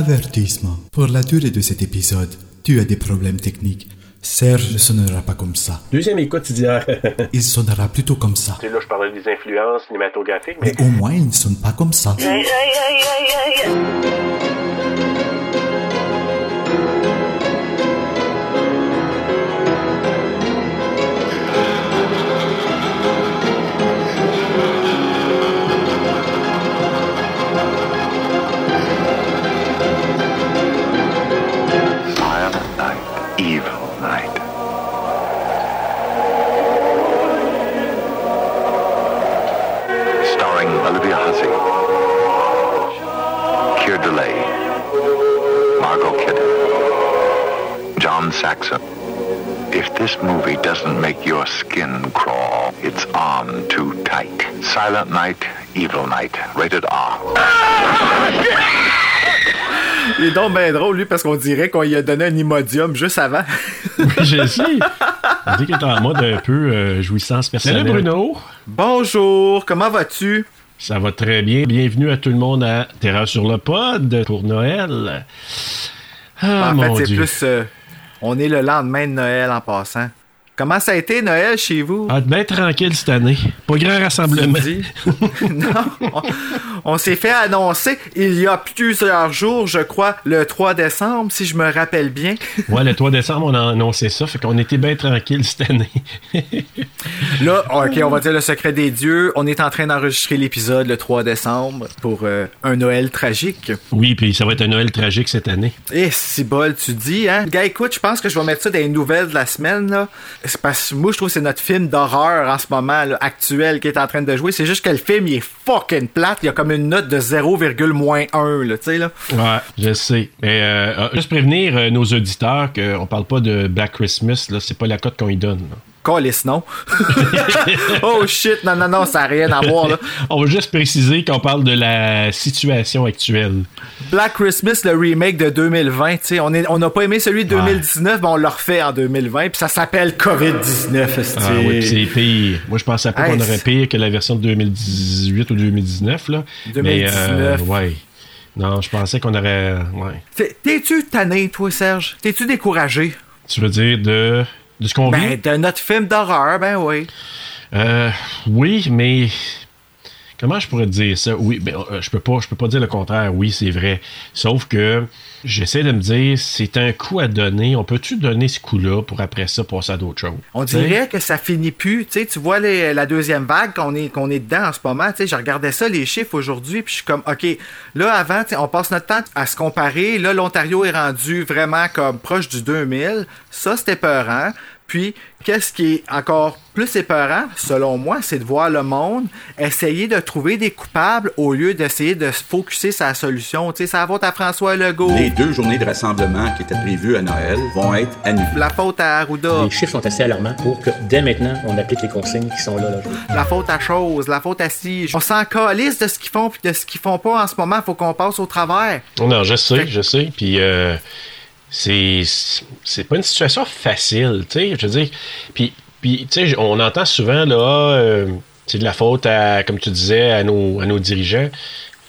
Avertissement. Pour la durée de cet épisode, tu as des problèmes techniques. Serge ne sonnera pas comme ça. Deuxième écoute d'hier. Il sonnera plutôt comme ça. Tu sais, là, je parlais des influences cinématographiques, mais Mais au moins, il ne sonne pas comme ça. Saxon. If this movie doesn't make your skin crawl, it's on too tight. Silent Night, Evil Night, rated R. Il est donc bien drôle, lui, parce qu'on dirait qu'on lui a donné un Imodium juste avant. Je sais. On dit qu'il est en mode un peu euh, jouissance personnelle. Salut Bruno. Bonjour, comment vas-tu? Ça va très bien. Bienvenue à tout le monde à Terra sur le pod pour Noël. Ah, en mon fait, c'est plus. euh, on est le lendemain de Noël en passant. Comment ça a été Noël chez vous? Ah, bien tranquille cette année. Pas grand rassemblement. Non, on, on s'est fait annoncer il y a plusieurs jours, je crois, le 3 décembre, si je me rappelle bien. Ouais, le 3 décembre, on a annoncé ça. Fait qu'on était bien tranquille cette année. Là, ok, on va dire le secret des dieux. On est en train d'enregistrer l'épisode le 3 décembre pour euh, un Noël tragique. oui, puis ça va être un Noël tragique cette année. Eh, si bol, tu dis, hein? Gars, écoute, je pense que je vais mettre ça dans les nouvelles de la semaine, là. C'est parce que moi, je trouve que c'est notre film d'horreur en ce moment, actuel, qui est en train de jouer. C'est juste que le film, il est fucking plate. Il y a comme une note de 0,1, là, tu sais, là. Ouais, je sais. Mais euh, euh, juste prévenir euh, nos auditeurs qu'on parle pas de Black Christmas, là, c'est pas la cote qu'on y donne. Calice, non? oh shit, non, non, non, ça n'a rien à voir, là. On va juste préciser qu'on parle de la situation actuelle. Black Christmas, le remake de 2020, tu sais, on est- on n'a pas aimé celui de 2019, mais on l'a refait en 2020, puis ça s'appelle COVID-19, esti. Ah oui, c'est pire. Moi, je pensais pas Hey, qu'on aurait pire que la version de 2018 ou 2019, là. 2019. Mais, euh, ouais. Non, je pensais qu'on aurait... Ouais. T'es-tu tanné, toi, Serge? T'es-tu découragé? Tu veux dire de... De ce qu'on Ben, vit? de notre film d'horreur, ben oui. Euh, oui, mais... Comment je pourrais te dire ça? Oui, ben, euh, je peux pas, je peux pas dire le contraire. Oui, c'est vrai. Sauf que j'essaie de me dire, c'est un coup à donner. On peut-tu donner ce coup-là pour après ça passer à d'autres choses? On dirait que ça finit plus. Tu vois les- la deuxième vague qu'on est, qu'on est dedans en ce moment. Je regardais ça, les chiffres aujourd'hui, puis je suis comme, OK, là, avant, on passe notre temps à se comparer. Là, l'Ontario est rendu vraiment comme proche du 2000. Ça, c'était peurant. Puis, qu'est-ce qui est encore plus épeurant, selon moi, c'est de voir le monde essayer de trouver des coupables au lieu d'essayer de se focuser sur la solution. Tu sais, ça va à François Legault. Les deux journées de rassemblement qui étaient prévues à Noël vont être annulées. La faute à Arruda. Les chiffres sont assez alarmants pour que dès maintenant, on applique les consignes qui sont là. là. La faute à chose, la faute à si. On s'en calisse de ce qu'ils font puis de ce qu'ils font pas en ce moment. Faut qu'on passe au travers. Non, je sais, je sais. Puis euh, c'est c'est pas une situation facile, tu sais. Je veux dire, puis puis tu sais, on entend souvent là, euh, c'est de la faute à, comme tu disais, à nos à nos dirigeants.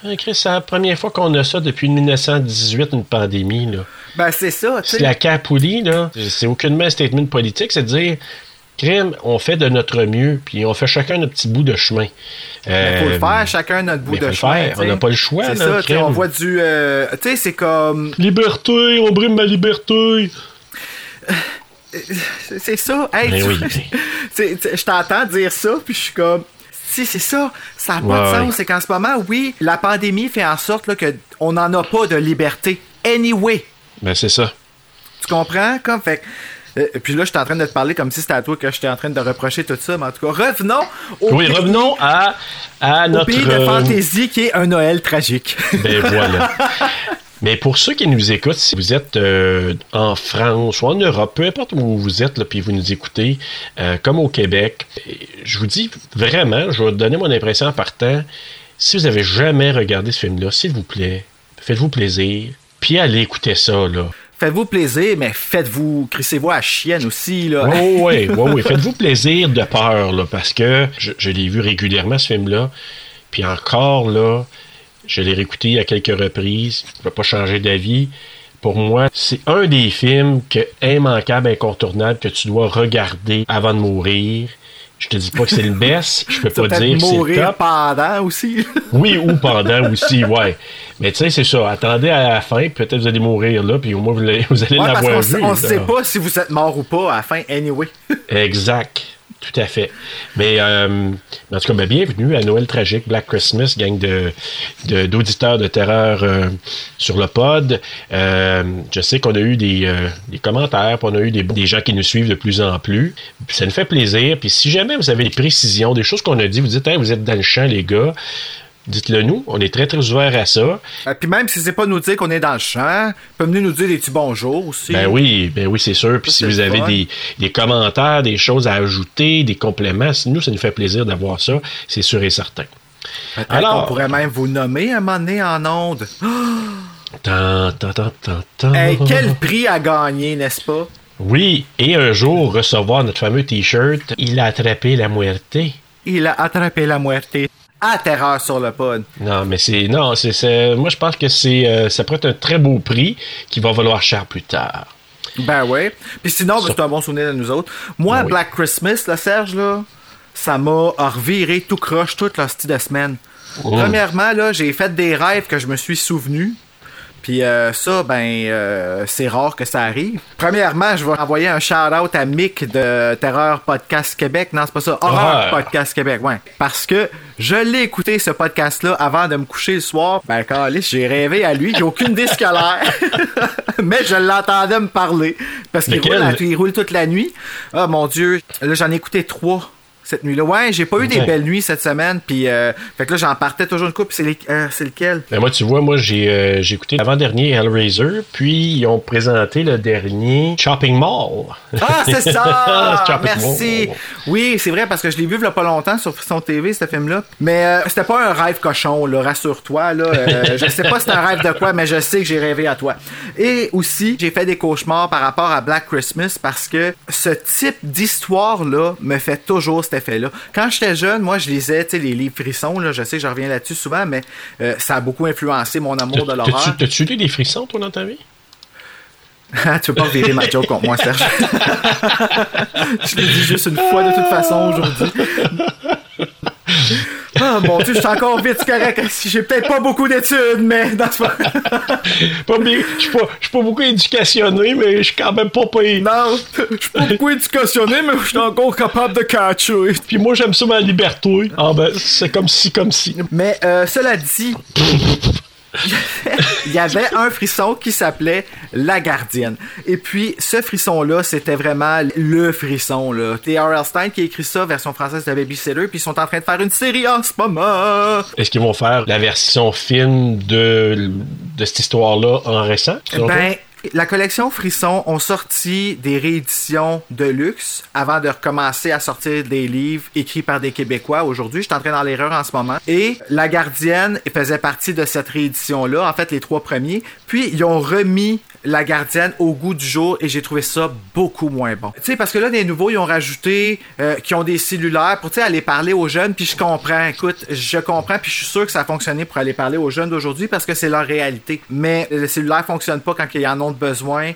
Ah, Chris, c'est la première fois qu'on a ça depuis 1918, une pandémie là. Ben, c'est ça, tu C'est sais. la capoulie là. C'est aucunement un statement politique, c'est de dire. Crime, on fait de notre mieux, puis on fait chacun notre petit bout de chemin. Il faut le Euh, faire, chacun notre bout de faut chemin. faire. On n'a pas le choix, C'est ça, on voit du. euh, tu sais, c'est comme. Liberté, on brime ma liberté. C'est c'est ça. Hey, oui. tu- je t'entends dire ça, puis je suis comme. Si, c'est ça. Ça n'a pas de sens. ouais. C'est qu'en ce moment, oui, la pandémie fait en sorte là, que on n'en a pas de liberté. Anyway. Ben c'est ça. Tu comprends? Comme fait. Euh, puis là, je suis en train de te parler comme si c'était à toi que j'étais en train de reprocher tout ça. Mais en tout cas, revenons au, Oui, pays- revenons à, à au notre. pays de euh, fantaisie qui est un Noël tragique. ben voilà. Mais pour ceux qui nous écoutent, si vous êtes euh, en France ou en Europe, peu importe où vous êtes, là, puis vous nous écoutez, euh, comme au Québec, je vous dis vraiment, je vais donner mon impression en partant. Si vous avez jamais regardé ce film-là, s'il vous plaît, faites-vous plaisir, puis allez écouter ça, là. Faites-vous plaisir, mais faites-vous, crissez-vous à la chienne aussi, là. Oui, oui, oui, oui. Faites-vous plaisir de peur, là, parce que je, je l'ai vu régulièrement, ce film-là. Puis encore, là, Je l'ai réécouté à quelques reprises. Je ne vais pas changer d'avis. Pour moi, c'est un des films que immanquable, incontournable, que tu dois regarder avant de mourir. Je te dis pas que c'est le best, je peux pas dire que c'est le mourir top. pendant aussi. Oui, ou pendant aussi, ouais. Mais tu sais, c'est ça. Attendez à la fin, peut-être vous allez mourir là, puis au moins vous allez, vous allez Ouais, l'avoir vu. on là. sait pas si vous êtes mort ou pas à la fin, anyway. Exact. Tout à fait. Mais euh, en tout cas, ben, bienvenue à Noël Tragique, Black Christmas, gang de, de- d'auditeurs de, terreur euh, sur le pod. Euh, je sais qu'on a eu des, euh, des commentaires, puis on a eu des, des gens qui nous suivent de plus en plus. Ça nous fait plaisir. Puis si jamais vous avez des précisions, des choses qu'on a dit, vous dites, Hey, vous êtes dans le champ, les gars, dites-le nous. On est très, très ouverts à ça. Euh, Puis même si c'est pas nous dire qu'on est dans le champ, peut venir nous dire des petits bonjours aussi. Ben oui, ben oui, c'est sûr. Puis si vous avez fun. des, des commentaires, des choses à ajouter, des compléments, nous, ça nous fait plaisir d'avoir ça, c'est sûr et certain. Alors- qu'on pourrait même vous nommer un moment donné en onde. Hey, quel prix à gagner, n'est-ce pas? Oui, et un jour recevoir notre fameux t-shirt, il a attrapé la muerte. Il a attrapé la muerte. À terreur sur le pod. Non, mais c'est non, c'est c'est- moi je pense que c'est euh, ça pourrait être un très beau prix qui va valoir cher plus tard. Ben ouais. Puis sinon, ben, c'est un bon souvenir de nous autres. Moi, Oui. Black Christmas, là, Serge, là, ça m'a reviré tout croche toute la style de semaine. Oh. Premièrement, là, j'ai fait des rêves que je me suis souvenu. Puis euh, ça, ben, euh, c'est rare que ça arrive. Premièrement, je vais envoyer un shout-out à Mick de Terreur Podcast Québec. Non, c'est pas ça. Horreur Ouais. Podcast Québec, ouais. Parce que je l'ai écouté, ce podcast-là, avant de me coucher le soir. Ben, calisse, j'ai rêvé à lui. J'ai aucune idée l'air. Mais je l'entendais me parler. Parce qu'il roule, il roule toute la nuit. Ah, mon Dieu. Là, j'en ai écouté trois cette nuit-là. Ouais, j'ai pas eu des belles nuits cette semaine. Puis, euh, fait que là, j'en partais toujours une coupe. C'est euh, lequel? Ben moi, tu vois, moi j'ai euh, écouté l'avant-dernier Hellraiser, puis ils ont présenté le dernier Shopping Mall. Ah, c'est ça! Merci! Mall. Oui, c'est vrai, parce que je l'ai vu il y a pas longtemps sur son TV, ce film-là. Mais euh, c'était pas un rêve cochon, là, rassure-toi. Là. Euh, je sais pas si c'est un rêve de quoi, mais je sais que j'ai rêvé à toi. Et aussi, j'ai fait des cauchemars par rapport à Black Christmas parce que ce type d'histoire-là me fait toujours effet-là. Quand j'étais jeune, moi, je lisais les livres frissons, là, je sais que je reviens là-dessus souvent, mais euh, ça a beaucoup influencé mon amour de l'horreur. T'as-tu eu des frissons, toi, dans ta vie? tu veux pas virer ma joke contre moi, Serge. je l'ai dit juste une fois de toute façon aujourd'hui. Ah mon dieu, je suis encore vite c'est correct. J'ai peut-être pas beaucoup d'études, mais dans ce Pas bien, je suis pas, pas beaucoup éducationné, mais je suis quand même pas payé. Non, je suis pas beaucoup éducationné, mais je suis encore capable de catcher. Puis moi, j'aime ça ma liberté. Ah ben, c'est comme si, comme si. Mais euh, cela dit, il y avait un frisson qui s'appelait La Gardienne. Et puis, ce frisson-là, c'était vraiment le frisson. là. T.R.L. Stein qui a écrit ça, version française de Babysitter, puis ils sont en train de faire une série en ce moment. Est-ce qu'ils vont faire la version film de, de cette histoire-là en récent? Ben, la collection Frisson ont sorti des rééditions de luxe avant de recommencer à sortir des livres écrits par des Québécois. Aujourd'hui, je suis dans l'erreur en ce moment. Et La Gardienne faisait partie de cette réédition-là, en fait, les trois premiers. Puis, ils ont remis La Gardienne au goût du jour et j'ai trouvé ça beaucoup moins bon. Tu sais, parce que là, des nouveaux, ils ont rajouté euh, qui ont des cellulaires pour, aller parler aux jeunes. Puis je comprends, écoute, je comprends, puis je suis sûr que ça a fonctionné pour aller parler aux jeunes d'aujourd'hui parce que c'est leur réalité. Mais le cellulaire fonctionne pas quand ils en ont besoin.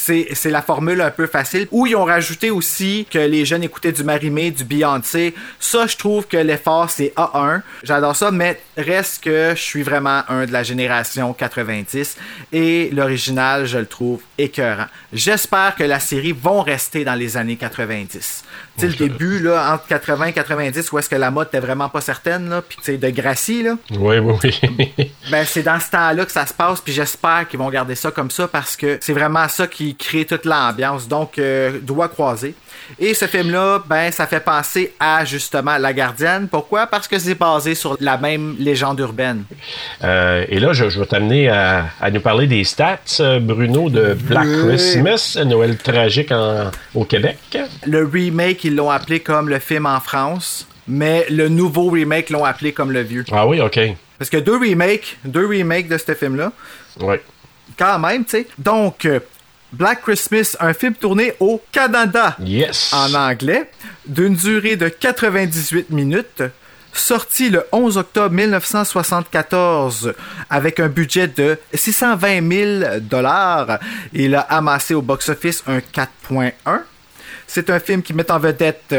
C'est la formule un peu facile. Où ils ont rajouté aussi que les jeunes écoutaient du Marimé, du Beyoncé. Ça, je trouve que l'effort, c'est A1. J'adore ça, mais reste que je suis vraiment un de la génération 90 et l'original, je le trouve écœurant. J'espère que la série vont rester dans les années 90. Sais, le début, là, entre 80 et 90, où est-ce que la mode était vraiment pas certaine, là, puis tu sais, de Gracie, là. Oui, oui, oui. Ben, c'est dans ce temps-là que ça se passe, puis j'espère qu'ils vont garder ça comme ça parce que c'est vraiment ça qui crée toute l'ambiance. Donc, euh, doigt croisé. Et ce film-là, ben, ça fait penser à justement La Gardienne. Pourquoi? Parce que c'est basé sur la même légende urbaine. Euh, et là, je, je vais t'amener à, à nous parler des stats, euh, Bruno, de Black Oui. Christmas, Noël tragique en- au Québec. Le remake, ils l'ont appelé comme le film en France, mais le nouveau remake l'ont appelé comme le vieux. Ah oui, OK. Parce que deux remakes, deux remakes de ce film-là. Oui. Quand même, tu sais. Donc, euh, Black Christmas, un film tourné au Canada. Yes. en anglais, d'une durée de 98 minutes, Sorti le 11 octobre 1974 avec un budget de 620 000 dollars, il a amassé au box-office un 4.1. C'est un film qui met en vedette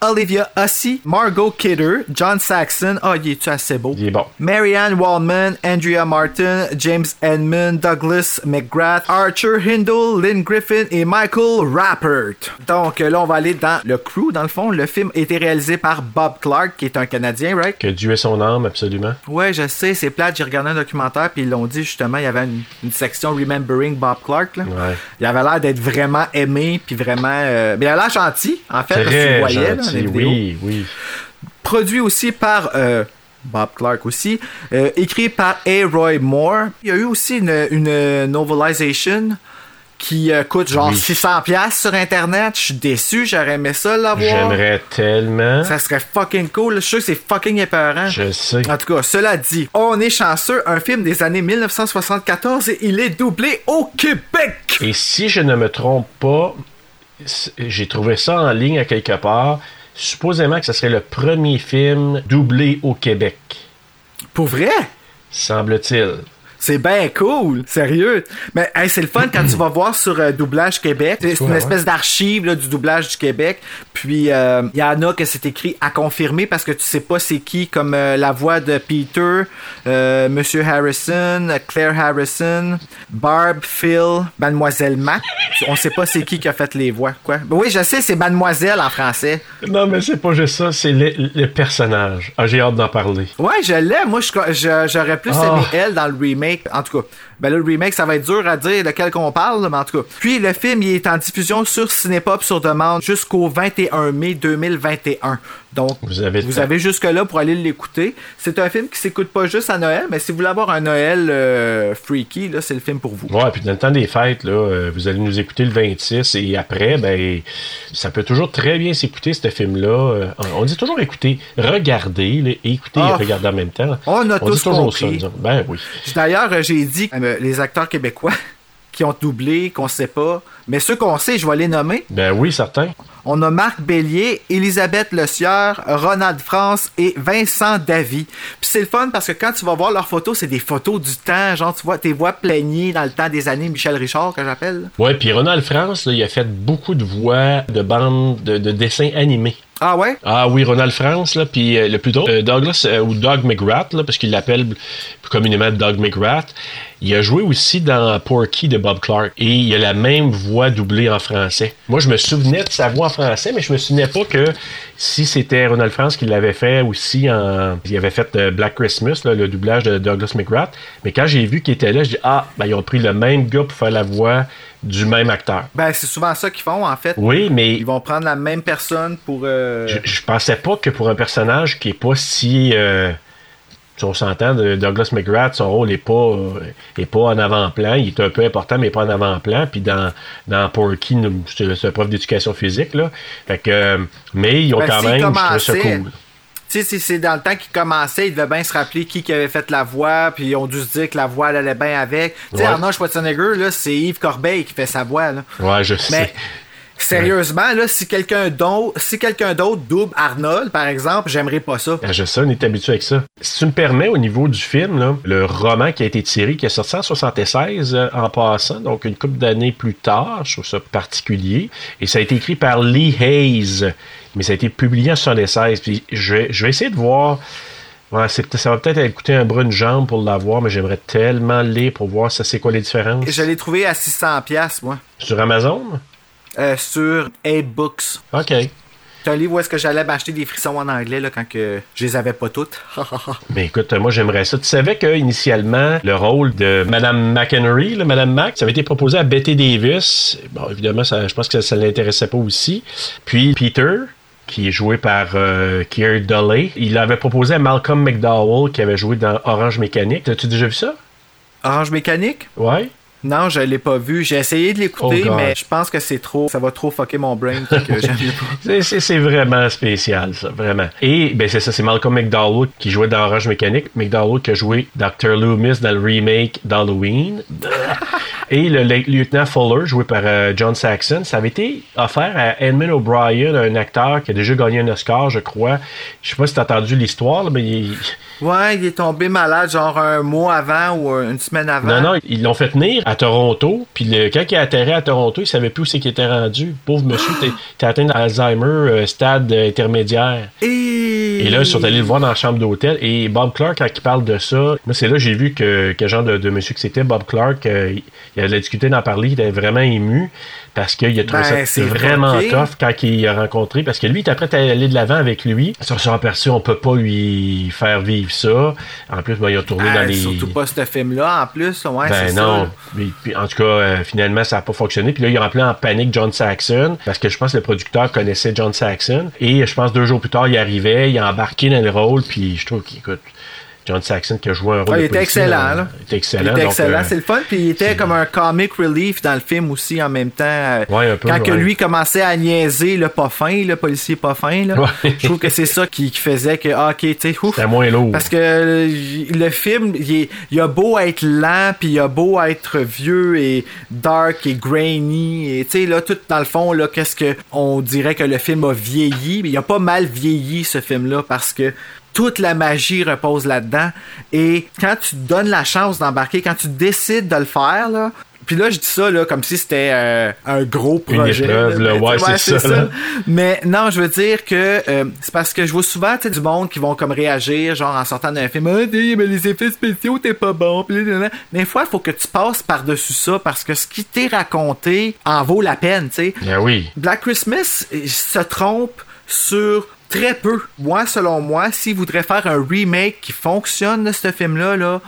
Olivia Hussey, Margot Kidder, John Saxon, oh, il est assez beau? Il est bon. Marianne Waldman, Andrea Martin, James Edmund, Douglas McGrath, Archer Hindle, Lynn Griffin et Michael Rappert. Donc euh, là, on va aller dans le crew, dans le fond. Le film a été réalisé par Bob Clark, qui est un Canadien, right? Que Dieu ait son âme, absolument. Ouais, je sais, c'est plate. J'ai regardé un documentaire, puis ils l'ont dit justement, il y avait une, une section Remembering Bob Clark. Là. Ouais. Il avait l'air d'être vraiment aimé, puis vraiment. euh, Mais il a l'air gentil, en fait, parce que tu le Très voyais là, oui, oui. produit aussi par euh, Bob Clark aussi, euh, écrit par A. Roy Moore. Il y a eu aussi une, une novelisation qui euh, coûte genre Oui. 600 pièces sur internet. Je suis déçu, j'aurais aimé ça l'avoir. J'aimerais tellement. Ça serait fucking cool. Je suis sûr que c'est fucking épeurant. Je sais. En tout cas, cela dit, on est chanceux. Un film des années 1974 et il est doublé au Québec. Et si je ne me trompe pas, j'ai trouvé ça en ligne à quelque part. Supposément que ce serait le premier film doublé au Québec. Pour vrai? Semble-t-il. C'est bien cool, sérieux. Mais hey, c'est le fun quand tu vas voir sur euh, Doublage Québec. C'est une Ouais, espèce d'archive du doublage du Québec. Puis il y en a que c'est écrit à confirmer parce que tu sais pas c'est qui, comme euh, la voix de Peter, euh, Monsieur Harrison, Claire Harrison, Barb, Phil, Mademoiselle Mac. On sait pas c'est qui qui a fait les voix, quoi? Ben oui, je sais, c'est Mademoiselle en français. Non, mais c'est pas juste ça, c'est le, le personnage. Ah, j'ai hâte d'en parler. Ouais, je l'ai. Moi, j'aurais plus Ah. aimé elle dans le remake. En tout cas, ben là, le remake, ça va être dur à dire lequel qu'on parle, mais en tout cas. Puis, le film, il est en diffusion sur Cinépop sur demande jusqu'au 21 mai 2021. Donc, Vous avez vous avez jusque-là pour aller l'écouter. C'est un film qui s'écoute pas juste à Noël, mais si vous voulez avoir un Noël euh, freaky, là, c'est le film pour vous. Ouais, puis dans le temps des fêtes, là, euh, vous allez nous écouter le 26 et après, ben, ça peut toujours très bien s'écouter, ce film-là. Euh, on dit toujours écouter, regarder, là, et écouter Ah. et regarder en même temps. On a dit tous toujours compris. ça. Ben oui. D'ailleurs, j'ai dit les acteurs québécois qui ont doublé, qu'on sait pas, mais ceux qu'on sait, je vais les nommer. Ben oui, certain. On a Marc Bélier, Elisabeth Le Sieur, Ronald France et Vincent Davy. Puis c'est le fun parce que quand tu vas voir leurs photos, c'est des photos du temps. Genre, tu vois tes voix plaignées dans le temps des années Michel Richard, que j'appelle. Ouais, puis Ronald France, là, il a fait beaucoup de voix de bandes de, de dessins animés. Ah ouais? Ah oui, Ronald France, là, puis euh, le plus drôle, euh, Douglas, euh, ou Doug McGrath, là, parce qu'il l'appelle plus communément Doug McGrath, il a joué aussi dans Porky de Bob Clark, et il a la même voix doublée en français. Moi, je me souvenais de sa voix en français, mais je me souvenais pas que si c'était Ronald France qui l'avait fait aussi en... Il avait fait euh, Black Christmas, là, le doublage de Douglas McGrath, mais quand j'ai vu qu'il était là, je dis ah, ben, ils ont pris le même gars pour faire la voix du même acteur. Ben, c'est souvent ça qu'ils font, en fait. Oui, mais Ils vont prendre la même personne pour... euh, je, je pensais pas que pour un personnage qui est pas si. euh, si on s'entend, Douglas McGrath, son rôle est pas, euh, est pas en avant-plan. Il est un peu important, mais pas en avant-plan. Puis dans, dans Porky, nous, c'est un prof d'éducation physique. Là. Fait que, euh, mais ils ont Ben, quand même. Je ça cool. Tu sais, c'est- dans le temps qu'il commençait, il devait bien se rappeler qui, qui avait fait la voix, puis ils ont dû se dire que la voix elle allait bien avec. Tu sais, Ouais. Arnold Schwarzenegger, là, c'est Yves Corbeil qui fait sa voix, là. Ouais, je sais. Sérieusement, là, si quelqu'un d'autre, si quelqu'un d'autre double Arnold, par exemple, j'aimerais pas ça. Ben, je sais, on est habitué avec ça. Si tu me permets, au niveau du film, là, le roman qui a été tiré, qui est sorti en 76 euh, en passant, donc une couple d'années plus tard, je trouve ça particulier. Et ça a été écrit par Lee Hayes, mais ça a été publié en 76. Puis je vais, je vais essayer de voir. Ouais, ça va peut-être coûter un bras une jambe pour l'avoir, mais j'aimerais tellement le lire pour voir ça c'est quoi les différences. Je l'ai trouvé à 600 pièces moi, Sur Amazon? Euh, sur A-Books. OK. C'est un livre où est-ce que j'allais m'acheter des frissons en anglais là, quand que je les avais pas toutes? Ben écoute, moi j'aimerais ça. Tu savais que initialement le rôle de Madame McHenry, là, Madame Mac, ça avait été proposé à Betty Davis. Bon, évidemment, ça, je pense que ça, ne l'intéressait pas aussi. Puis Peter, qui est joué par euh, Keir Dulley, il l'avait proposé à Malcolm McDowell, qui avait joué dans Orange Mécanique. As-tu déjà vu ça? Orange mécanique? Ouais. Non, je l'ai pas vu. J'ai essayé de l'écouter, Oh, mais je pense que c'est trop. Ça va trop fucker mon brain. C'est- vraiment spécial, ça, vraiment. Et ben c'est ça, c'est Malcolm McDowell qui jouait dans Orange Mécanique. McDowell qui a joué Dr. Loomis dans le remake d'Halloween. Et le le- lieutenant Fuller, joué par euh, John Saxon, ça avait été offert à Edmund O'Brien, un acteur qui a déjà gagné un Oscar, je crois. Je sais pas si t'as entendu l'histoire, mais il- Ouais, il est tombé malade genre un mois avant ou une semaine avant. non, non, ils l'ont fait tenir à Toronto. Puis le, quand il a atterri à Toronto, il savait plus où c'est qu'il était rendu. Pauvre monsieur, t'es t'es atteint d'Alzheimer, euh, stade euh, intermédiaire. Et... Et là, ils sont allés le voir dans la chambre d'hôtel. Et Bob Clark, quand il parle de ça, moi, c'est là que j'ai vu que quel genre de, de monsieur que c'était, Bob Clark. euh, il, il allait discuter d'en parler, il était vraiment ému parce qu'il a trouvé Ben, ça c'est vraiment tough quand il a rencontré. Parce que lui, il était prêt à aller de l'avant avec lui. Ils se sont aperçus, on peut pas lui faire vivre ça. En plus, ben, il a tourné Ah, dans les. Surtout pas ce film-là, en plus. Ouais, Ben c'est non. ça. Puis, puis, en tout cas, euh, finalement, ça n'a pas fonctionné. Puis là, il a rempli en panique John Saxon parce que je pense que le producteur connaissait John Saxon. Et je pense deux jours plus tard, il arrivait, il a embarqué dans le rôle. Puis je trouve qu'écoute, John Saxon qui a joué un rôle. De il était excellent, là, là. Il était excellent. Il était euh, c'est le fun. Puis il était comme un comic relief dans le film aussi en même temps. euh, Ouais, un peu, Quand que lui commençait à niaiser le pas fin, le policier pas fin, là, Ouais. je trouve que c'est ça qui, qui faisait que, ah, ok, tu sais, ouf. C'était moins lourd. Parce que euh, le film, il, est- il a beau être lent, puis il a beau être vieux et dark et grainy, et tu sais, là, tout dans le fond, là, qu'est-ce que on dirait que le film a vieilli, mais il a pas mal vieilli, ce film-là, parce que toute la magie repose là-dedans. Et quand tu te donnes la chance d'embarquer, quand tu décides de le faire, là, puis là, je dis ça là, comme si c'était euh, un gros Une projet. épreuve, là. Mais, Ouais, c'est ça, mais non, je veux dire que euh, c'est parce que je vois souvent du monde qui vont comme réagir, genre en sortant d'un film, t'sais, mais les effets spéciaux, t'es pas bon. Là. Des fois, il faut que tu passes par-dessus ça parce que ce qui t'est raconté en vaut la peine, tu sais. Ben oui. Black Christmas se trompe sur très peu. Moi, selon moi, s'il voudrait faire un remake qui fonctionne de ce film-là, là,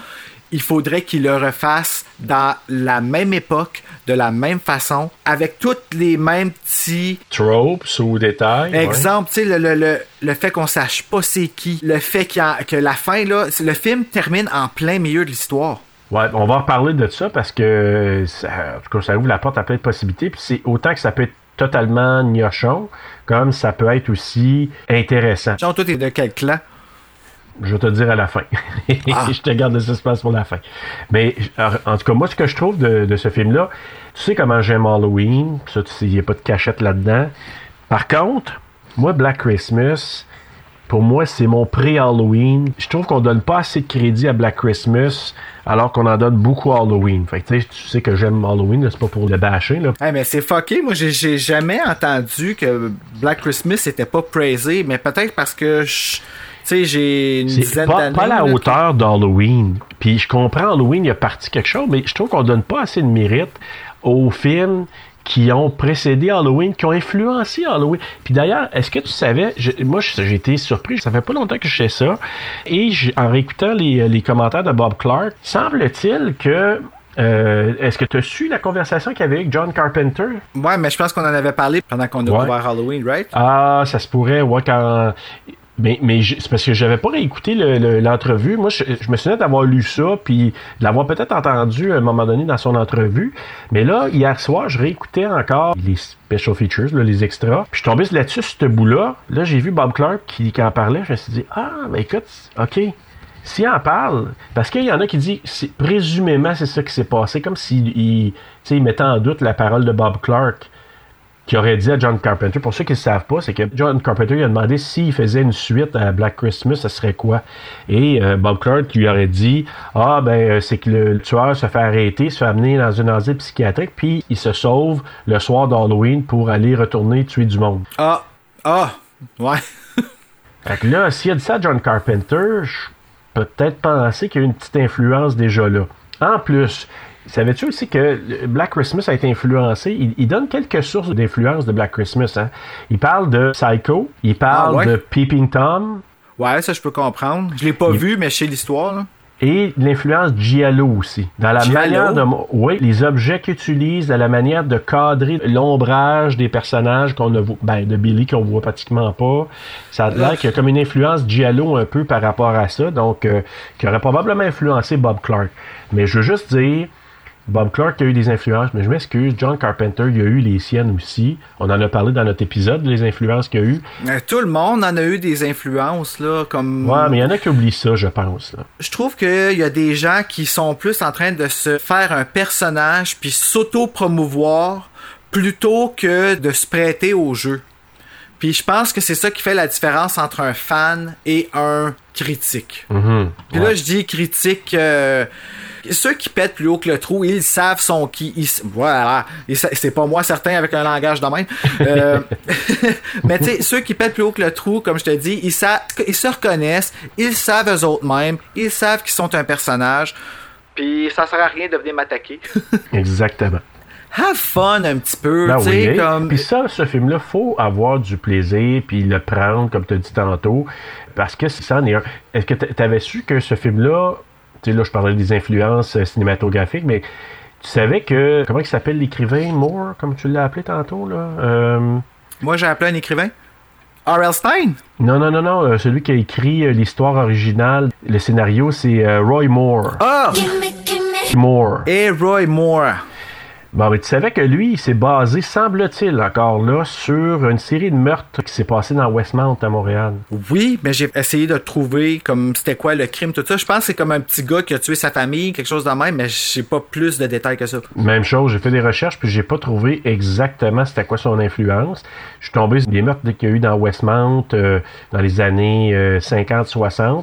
il faudrait qu'il le refasse dans la même époque, de la même façon, avec tous les mêmes petits Tropes ou détails. ouais. Exemple, tu sais, le, le, le, le fait qu'on sache pas c'est qui, le fait a- que la fin, là, le film termine en plein milieu de l'histoire. Ouais, on va reparler de ça parce que ça, en tout cas, ça ouvre la porte à plein de possibilités. Puis c'est autant que ça peut être totalement gnochon, comme ça peut être aussi intéressant. Genre, toi, t'es de quel clan? Je vais te le dire à la fin. Ah. je te garde le suspense pour la fin. Mais en tout cas, moi, ce que je trouve de, de ce film-là, tu sais comment j'aime Halloween. Ça, tu sais, il n'y a pas de cachette là-dedans. Par contre, moi, Black Christmas, pour moi, c'est mon pré-Halloween. Je trouve qu'on donne pas assez de crédit à Black Christmas, alors qu'on en donne beaucoup à Halloween. Fait que, tu sais, que j'aime Halloween, c'est pas pour le bâcher, là. Hey, mais c'est fucké. Moi, j'ai- jamais entendu que Black Christmas était pas praisé, mais peut-être parce que je- j'ai une dizaine pas, d'années. pas à la hauteur d'Halloween. Puis je comprends Halloween, il a parti quelque chose, mais je trouve qu'on donne pas assez de mérite aux films qui ont précédé Halloween, qui ont influencé Halloween. Puis d'ailleurs, est-ce que tu savais, je- moi j'ai été surpris, ça fait pas longtemps que je sais ça, et en réécoutant les, les commentaires de Bob Clark, semble-t-il que euh, est-ce que tu as su la conversation qu'il y avait avec John Carpenter? Ouais, mais je pense qu'on en avait parlé pendant qu'on a Ouais. ouvert Halloween, right? Ah, ça se pourrait, ouais, quand. Mais, mais c'est parce que j'avais pas réécouté le- le- l'entrevue. Moi, je, me souviens d'avoir lu ça, puis de l'avoir peut-être entendu à un moment donné dans son entrevue. Mais là, hier soir, je réécoutais encore les special features, les extras. Puis je suis tombé là-dessus, ce bout-là. Là, j'ai vu Bob Clark qui, en parlait. Je me suis dit, ah, ben écoute, OK. S'il en parle, parce qu'il y en a qui disent, présumément, c'est ça qui s'est passé, comme s'il mettait en doute la parole de Bob Clark qui aurait dit à John Carpenter, pour ceux qui ne savent pas, c'est que John Carpenter lui a demandé s'il faisait une suite à Black Christmas, ça serait quoi? Et euh, Bob Clark lui aurait dit, ah ben euh, c'est que le, le tueur se fait arrêter, se fait amener dans une asile psychiatrique, puis il se sauve le soir d'Halloween pour aller retourner tuer du monde. Ah, ah, ouais. Fait que là, s'il a dit ça à John Carpenter, je peux peut-être penser qu'il y a une petite influence déjà là. En plus, savais-tu aussi que Black Christmas a été influencé? Il, il donne quelques sources d'influence de Black Christmas. Hein? Il parle de Psycho, il parle Ah ouais? de Peeping Tom Ouais, ça, je peux comprendre. Je l'ai pas Il- vu, mais je sais l'histoire, et l'influence Giallo aussi. Dans la Giallo? manière de... Oui, les objets qu'il utilise, dans la manière de cadrer l'ombrage des personnages qu'on ne voit... Ben, de Billy qu'on voit pratiquement pas. Ça a l'air qu'il y a comme une influence Giallo un peu par rapport à ça, donc euh, qui aurait probablement influencé Bob Clark. Mais je veux juste dire, Bob Clark a eu des influences, mais je m'excuse, John Carpenter, il a eu les siennes aussi. On en a parlé dans notre épisode, les influences qu'il a eu. Euh, Tout le monde en a eu des influences, là, comme... Ouais, mais il y en a qui oublient ça, je pense. Là. Je trouve qu'il y a des gens qui sont plus en train de se faire un personnage puis s'auto-promouvoir plutôt que de se prêter au jeu. Puis je pense que c'est ça qui fait la différence entre un fan et un critique. Mhm. Puis là, je dis critique. euh, ceux qui pètent plus haut que le trou, ils savent son qui. Ils, voilà. C'est pas moi certain avec un langage de même. Euh, mais tu sais, ceux qui pètent plus haut que le trou, comme je te dis, ils, sa- ils se reconnaissent, ils savent eux autres mêmes, ils savent qu'ils sont un personnage. Puis ça sert à rien de venir m'attaquer. Exactement. Have fun un petit peu, Ben tu sais, oui, comme. Puis ça, ce film-là, faut avoir du plaisir, puis le prendre, comme tu as dit tantôt, parce que ça en est un. Est-ce que tu avais su que ce film-là, tu sais, là, je parlais des influences euh, cinématographiques, mais tu savais que, comment il s'appelle l'écrivain, Moore, comme tu l'as appelé tantôt, là? Euh, Moi, j'ai appelé un écrivain. R.L. Stein? non, non, non, non, euh, celui qui a écrit euh, l'histoire originale, le scénario, c'est euh, Roy Moore. Ah! Moore. Et Roy Moore. Bon, mais tu savais que lui, il s'est basé, semble-t-il, encore là, sur une série de meurtres qui s'est passé dans Westmount à Montréal. Oui, mais j'ai essayé de trouver comme c'était quoi le crime, tout ça. Je pense que c'est comme un petit gars qui a tué sa famille, quelque chose de même, mais j'ai pas plus de détails que ça. Même chose, j'ai fait des recherches, puis j'ai pas trouvé exactement c'était quoi son influence. Je suis tombé sur des meurtres qu'il y a eu dans Westmount euh, dans les années 50-60.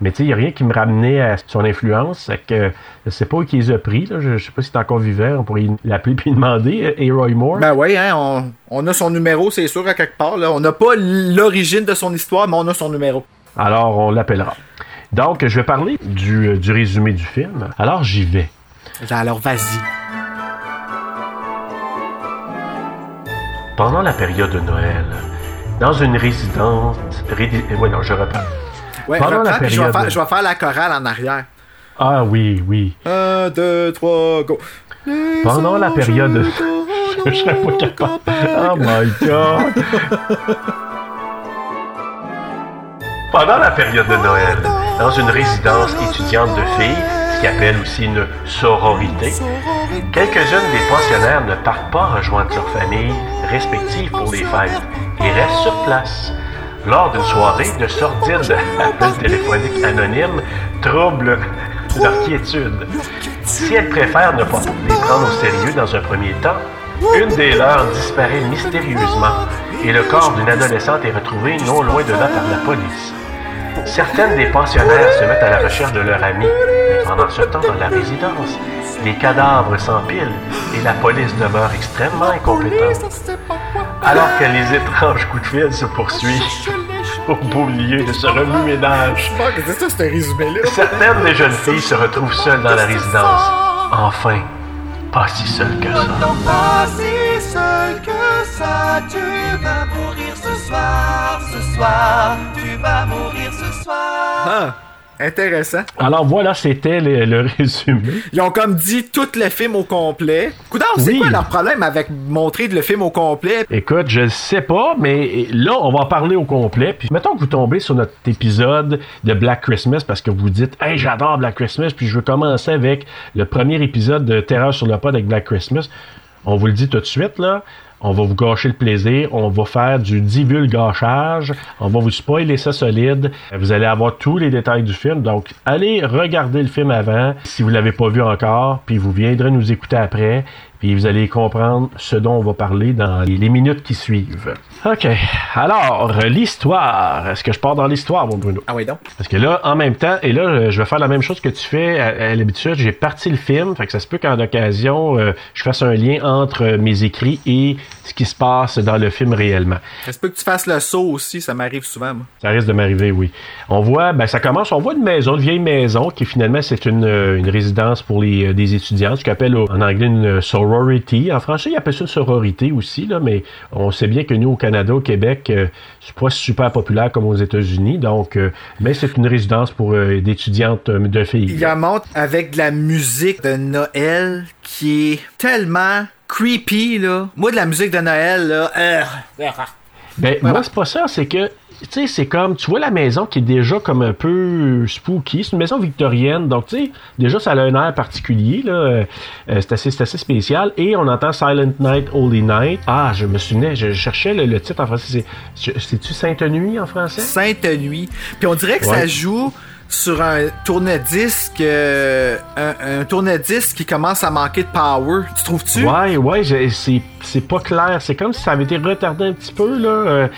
Mais tu sais, il n'y a rien qui me ramenait à son influence. C'est que je sais pas où il les a pris. Là. Je, je sais pas si c'est encore vivant. On pourrait l'appeler puis demander. euh, Roy Moore. Ben oui, hein, on, on a son numéro, c'est sûr, à quelque part. Là. On n'a pas l'origine de son histoire, mais on a son numéro. Alors, on l'appellera. Donc, je vais parler du, euh, du résumé du film. Alors, j'y vais. Alors, vas-y. Pendant la période de Noël, dans une résidence... Rédi... Ouais, non, je reprends. Ouais, Pendant la puis je vais, période- faire, je vais faire la chorale en arrière. Ah oui, oui. Un, deux, trois, go. Pendant la période... je serais pas capable. Oh my God! Pendant la période de Noël, dans une résidence étudiante de filles, ce qu'ils appellent aussi une sororité, quelques-unes des pensionnaires ne partent pas rejoindre leurs familles respectives pour les fêtes et restent sur place. Lors d'une soirée, de sordides appels téléphoniques anonymes troublent leur quiétude. Si elles préfèrent ne pas les prendre au sérieux dans un premier temps, une des leurs disparaît mystérieusement et le corps d'une adolescente est retrouvé non loin de là par la police. Certaines des pensionnaires se mettent à la recherche de leur ami, mais pendant ce temps dans la résidence, les cadavres s'empilent et la police demeure extrêmement incompétente. Alors que les étranges coups de fil se poursuivent au beau milieu de ce remue-ménage, certaines des jeunes filles se retrouvent seules dans la résidence. Enfin, pas si seules que ça. Pas si seul que ça, tu vas mourir ce soir, ce soir, tu vas mourir ce soir. Intéressant. Alors voilà, c'était le, le résumé. Ils ont comme dit tout le film au complet. Coudard, c'est quoi leur problème avec montrer le film au complet? Écoute, je sais pas, mais là, on va en parler au complet. Puis mettons que vous tombez sur notre épisode de Black Christmas parce que vous dites Hey, j'adore Black Christmas, puis je veux commencer avec le premier épisode de Terreur sur le pod avec Black Christmas. On vous le dit tout de suite, là. On va vous gâcher le plaisir. On va faire du divulgachage. On va vous spoiler ça solide. Vous allez avoir tous les détails du film. Donc, allez regarder le film avant si vous l'avez pas vu encore. Puis vous viendrez nous écouter après. Puis vous allez comprendre ce dont on va parler dans les, minutes qui suivent. OK. Alors, l'histoire. Est-ce que je pars dans l'histoire, mon Bruno? Ah oui, donc. Parce que là, en même temps, et là, je vais faire la même chose que tu fais à, à l'habitude. J'ai parti le film, fait que ça se peut qu'en occasion, euh, je fasse un lien entre mes écrits et ce qui se passe dans le film réellement. Ça se peut que tu fasses le saut aussi, ça m'arrive souvent, moi. Ça risque de m'arriver, oui. On voit, ben ça commence, on voit une maison, une vieille maison qui finalement c'est une, euh, une résidence pour les euh, des étudiants, ce qu'on appelle en anglais une euh, sorority. En français, ils appellent ça sororité aussi, là, mais on sait bien que nous au Canada, au Québec, euh, c'est pas super populaire comme aux États-Unis, donc, euh, mais c'est une résidence pour euh, d'étudiantes de filles. Il y a montre avec de la musique de Noël qui est tellement creepy, là. Moi, de la musique de Noël, là. euh, Ben, moi, c'est pas ça, c'est que sais, c'est comme, tu vois la maison qui est déjà comme un peu spooky. C'est une maison victorienne, donc tu sais, déjà ça a un air particulier, là. Euh, c'est assez, assez spécial. Et on entend Silent Night, Holy Night. Ah, je me souvenais, je cherchais le, le titre en français. C'est, c'est-tu Sainte Nuit en français? Sainte Nuit. Puis on dirait que ça joue sur un tourne-disque, euh, un, un tourne-disque qui commence à manquer de power. Tu trouves-tu? Ouais, ouais, c'est, c'est pas clair. C'est comme si ça avait été retardé un petit peu, là. Euh,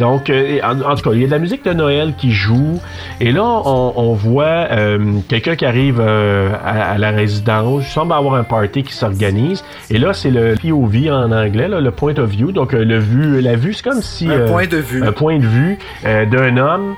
donc, euh, en, en tout cas, il y a de la musique de Noël qui joue. Et là, on, on voit euh, quelqu'un qui arrive à, à la résidence. Il semble avoir un party qui s'organise. Et là, c'est le POV en anglais, là, le point of view. Donc, le vue, la vue, c'est comme si... Un point de vue. Un point de vue d'un homme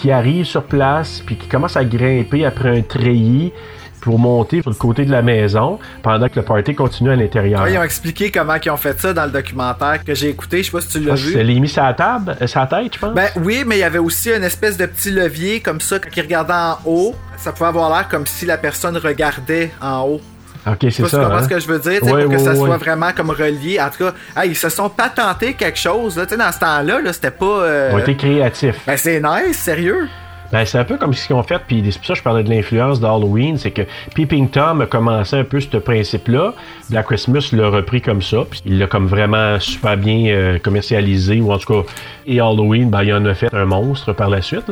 qui arrive sur place puis qui commence à grimper après un treillis pour monter sur le côté de la maison pendant que le party continue à l'intérieur. Ouais, ils ont expliqué comment ils ont fait ça dans le documentaire que j'ai écouté. Je sais pas si tu l'as Ah, vu. c'est les mis sur la table, euh, sur la tête, je pense. Ben oui, mais il y avait aussi une espèce de petit levier comme ça quand ils regardaient en haut. Ça pouvait avoir l'air comme si la personne regardait en haut. Ok, c'est si tu ça. comprends hein? ce que je veux dire, Ouais, pour que ça ouais. soit vraiment comme relié. En tout cas, hey, ils se sont patentés quelque chose. Là, Tu sais, dans ce temps-là, là, c'était pas. euh, Ils ont été créatifs. Ben c'est nice, sérieux. Ben, c'est un peu comme ce qu'ils ont fait, puis c'est pour ça que je parlais de l'influence d'Halloween, c'est que Peeping Tom a commencé un peu ce principe-là. Black Christmas l'a repris comme ça, puis il l'a comme vraiment super bien euh, commercialisé, ou en tout cas, et Halloween, ben, il en a fait un monstre par la suite.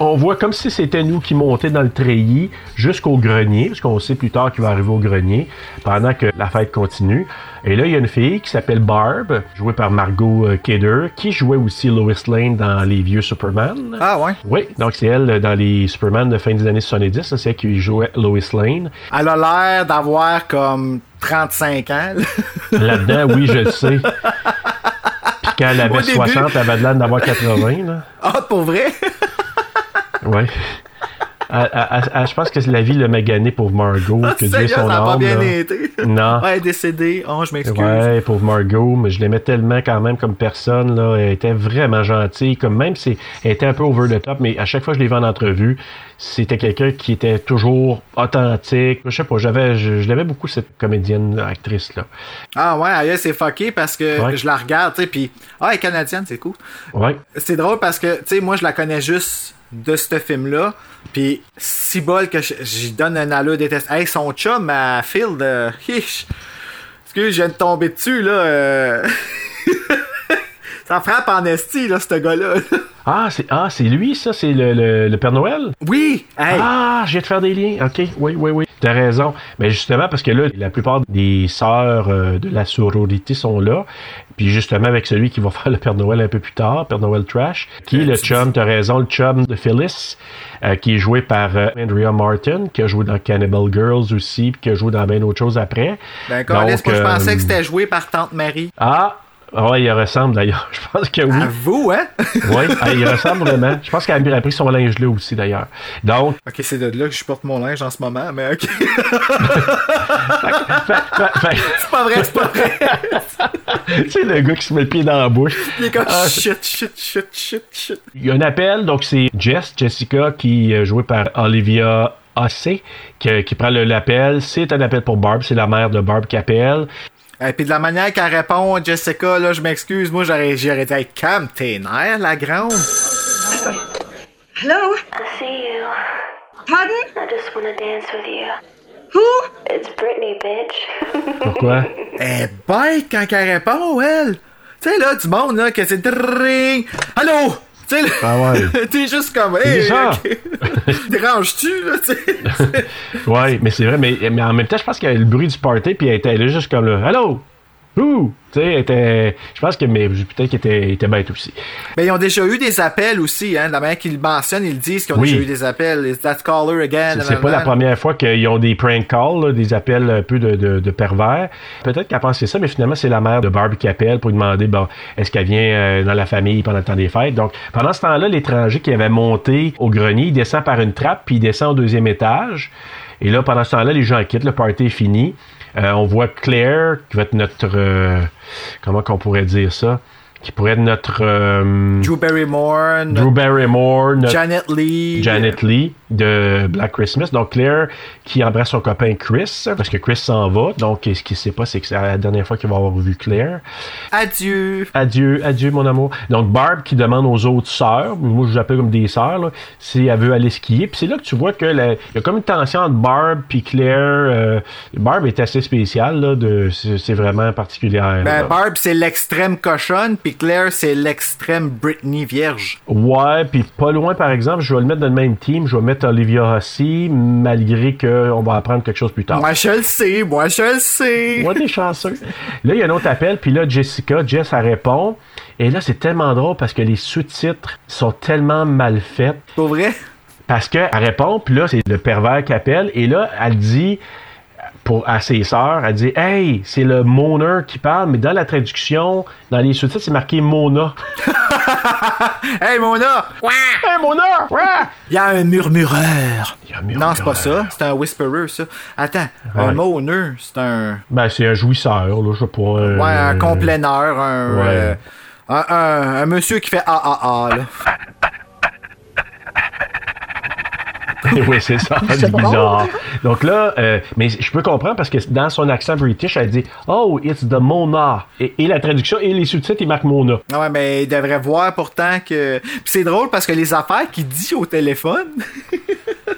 On voit comme si c'était nous qui montions dans le treillis jusqu'au grenier, parce qu'on sait plus tard qu'il va arriver au grenier, pendant que la fête continue. Et là, il y a une fille qui s'appelle Barb, jouée par Margot euh, Kidder, qui jouait aussi Lois Lane dans les vieux Superman. Ah ouais. Oui, donc c'est elle dans les Superman de fin des années 70, là, c'est elle qui jouait Lois Lane. Elle a l'air d'avoir comme 35 ans. là. Là-dedans, oui, je le sais. Puis quand elle Au avait début. 60, elle avait l'air d'avoir 80, là. Ah, pour vrai? Ouais. Elle- elle- elle- elle- je pense que la vie l'a magané pour Margot, que Dieu son a pas âme. bien là. été. Non. Ouais, elle décédée. Oh, je m'excuse. Ouais, pauvre Margot, mais je l'aimais tellement quand même comme personne, là. Elle était vraiment gentille, comme même si elle était un peu over the top, mais à chaque fois que je l'ai vu en entrevue, c'était quelqu'un qui était toujours authentique. Je sais pas, j'avais, je, je l'aimais beaucoup, cette comédienne, actrice-là. Ah ouais, aïe, c'est fucké parce que Ouais. je la regarde, tu sais, puis ah, elle est canadienne, c'est cool. Ouais. C'est drôle parce que, tu sais, moi, je la connais juste de ce film-là, puis si bol que j'y donne un allure déteste. Hey, son chum à de... Hich. Excuse, je viens de tomber dessus, là. euh. Ça frappe en esti, là, ce gars-là. Ah, c'est, ah, c'est lui, ça? C'est le, le, le Père Noël? Oui! Hey! Ah, je viens de faire des liens. OK, oui, oui, oui. T'as raison. Mais justement, parce que là, la plupart des sœurs euh, de la sororité sont là. Puis justement, avec celui qui va faire le Père Noël un peu plus tard, Père Noël Trash, qui est le chum, t'as raison, le chum de Phyllis, euh, qui est joué par euh, Andrea Martin, qui a joué dans Cannibal Girls aussi, puis qui a joué dans bien d'autres choses après. Ben, Carlis, Donc, moi, je pensais euh, que c'était joué par Tante Marie. Ah, ouais, il ressemble d'ailleurs. Je pense que oui. À vous, hein? Oui, ah, il ressemble vraiment. Je pense qu'elle a pris son linge là aussi d'ailleurs. Donc, ok, c'est de là que je porte mon linge en ce moment, mais ok. c'est pas vrai, c'est pas vrai. sais, le gars qui se met le pied dans la bouche. Il est comme Ah, shit, shit, shit, shit, shit. Il y a un appel, donc c'est Jess, Jessica, qui est jouée par Olivia Hussey, qui, qui prend le- l'appel. C'est un appel pour Barb, c'est la mère de Barb qui appelle. Et puis de la manière qu'elle répond, Jessica, là, je m'excuse, moi j'aurais j'aurais dit, hey, calme tes nerfs, la grande. Hello? I see you. Pardon? I just want to dance with you. Who? It's Britney, bitch. Pourquoi? Elle est bête quand elle répond, elle. Tu sais, là, du monde, là, que c'est dring. Allô? Tu sais, là, Ah ouais. t'es juste comme, hey, ça. ok. déranges-tu, là, tu sais? Ouais, mais c'est vrai, mais, mais en même temps, je pense qu'il y a le bruit du party, puis elle était là juste comme là, Allô? Ouh! Tu sais. Je pense que, mais peut-être était, était bête aussi. Ben, ils ont déjà eu des appels aussi, hein. De la manière qu'ils le mentionnent, ils disent qu'ils ont Oui. déjà eu des appels. Is that caller again? C'est pas la première fois qu'ils ont des prank calls, là, des appels un peu de, de, de pervers. Peut-être qu'elle pensait ça, mais finalement, c'est la mère de Barbie qui appelle pour lui demander bon, est-ce qu'elle vient euh, dans la famille pendant le temps des fêtes? Donc, pendant ce temps-là, l'étranger qui avait monté au grenier, il descend par une trappe, puis il descend au deuxième étage. Et là, pendant ce temps-là, les gens quittent, le party est fini. Euh, on voit Claire, qui va être notre... euh, comment qu'on pourrait dire ça? Qui pourrait être notre euh, Drew Barrymore, Drew Barrymore, notre Janet Lee. Janet Lee de Black Christmas. Donc Claire qui embrasse son copain Chris, parce que Chris s'en va. Donc ce qu'il sait pas, c'est que c'est la dernière fois qu'il va avoir vu Claire. Adieu. Adieu, adieu mon amour. Donc Barb qui demande aux autres sœurs, moi je l'appelle comme des sœurs, là, si elle veut aller skier. Puis c'est là que tu vois que il y a comme une tension entre Barb puis Claire. Euh, Barb est assez spéciale, là, de, c'est vraiment particulière. Ben. Barb, c'est l'extrême cochonne, puis Claire, c'est l'extrême Britney vierge. Ouais, puis pas loin, par exemple, je vais le mettre dans le même team, je vais mettre Olivia Hussey, malgré qu'on va apprendre quelque chose plus tard. Moi, je le sais, moi, je le sais. Moi, t'es chanceux. Là, il y a un autre appel, puis là, Jessica, Jess, elle répond. Et là, c'est tellement drôle parce que les sous-titres sont tellement mal faits. Pour vrai? Parce qu'elle répond, puis là, c'est le pervers qui appelle, et là, elle dit pour, à ses sœurs, elle dit Hey, c'est le Moner qui parle, mais dans la traduction, dans les sous-titres, c'est marqué Mona. Hey, Mona! hey, Mona! Ouais! Il y a un murmureur. Il y a un murmureur. Non, c'est pas ça. C'est un whisperer, ça. Attends, un Ouais. moaner, c'est un. Ben, c'est un jouisseur, là, je sais pas. un- Ouais, un complaineur, un. Ouais. euh, un, un- un monsieur qui fait ah ah ah, là. oui, c'est ça, c'est bizarre. Donc là, euh, mais je peux comprendre parce que dans son accent british, elle dit Oh, it's the Mona. Et, et la traduction et les sous-titres, ils marquent Mona. Ouais, mais il devrait voir pourtant que. Puis c'est drôle parce que les affaires qu'il dit au téléphone.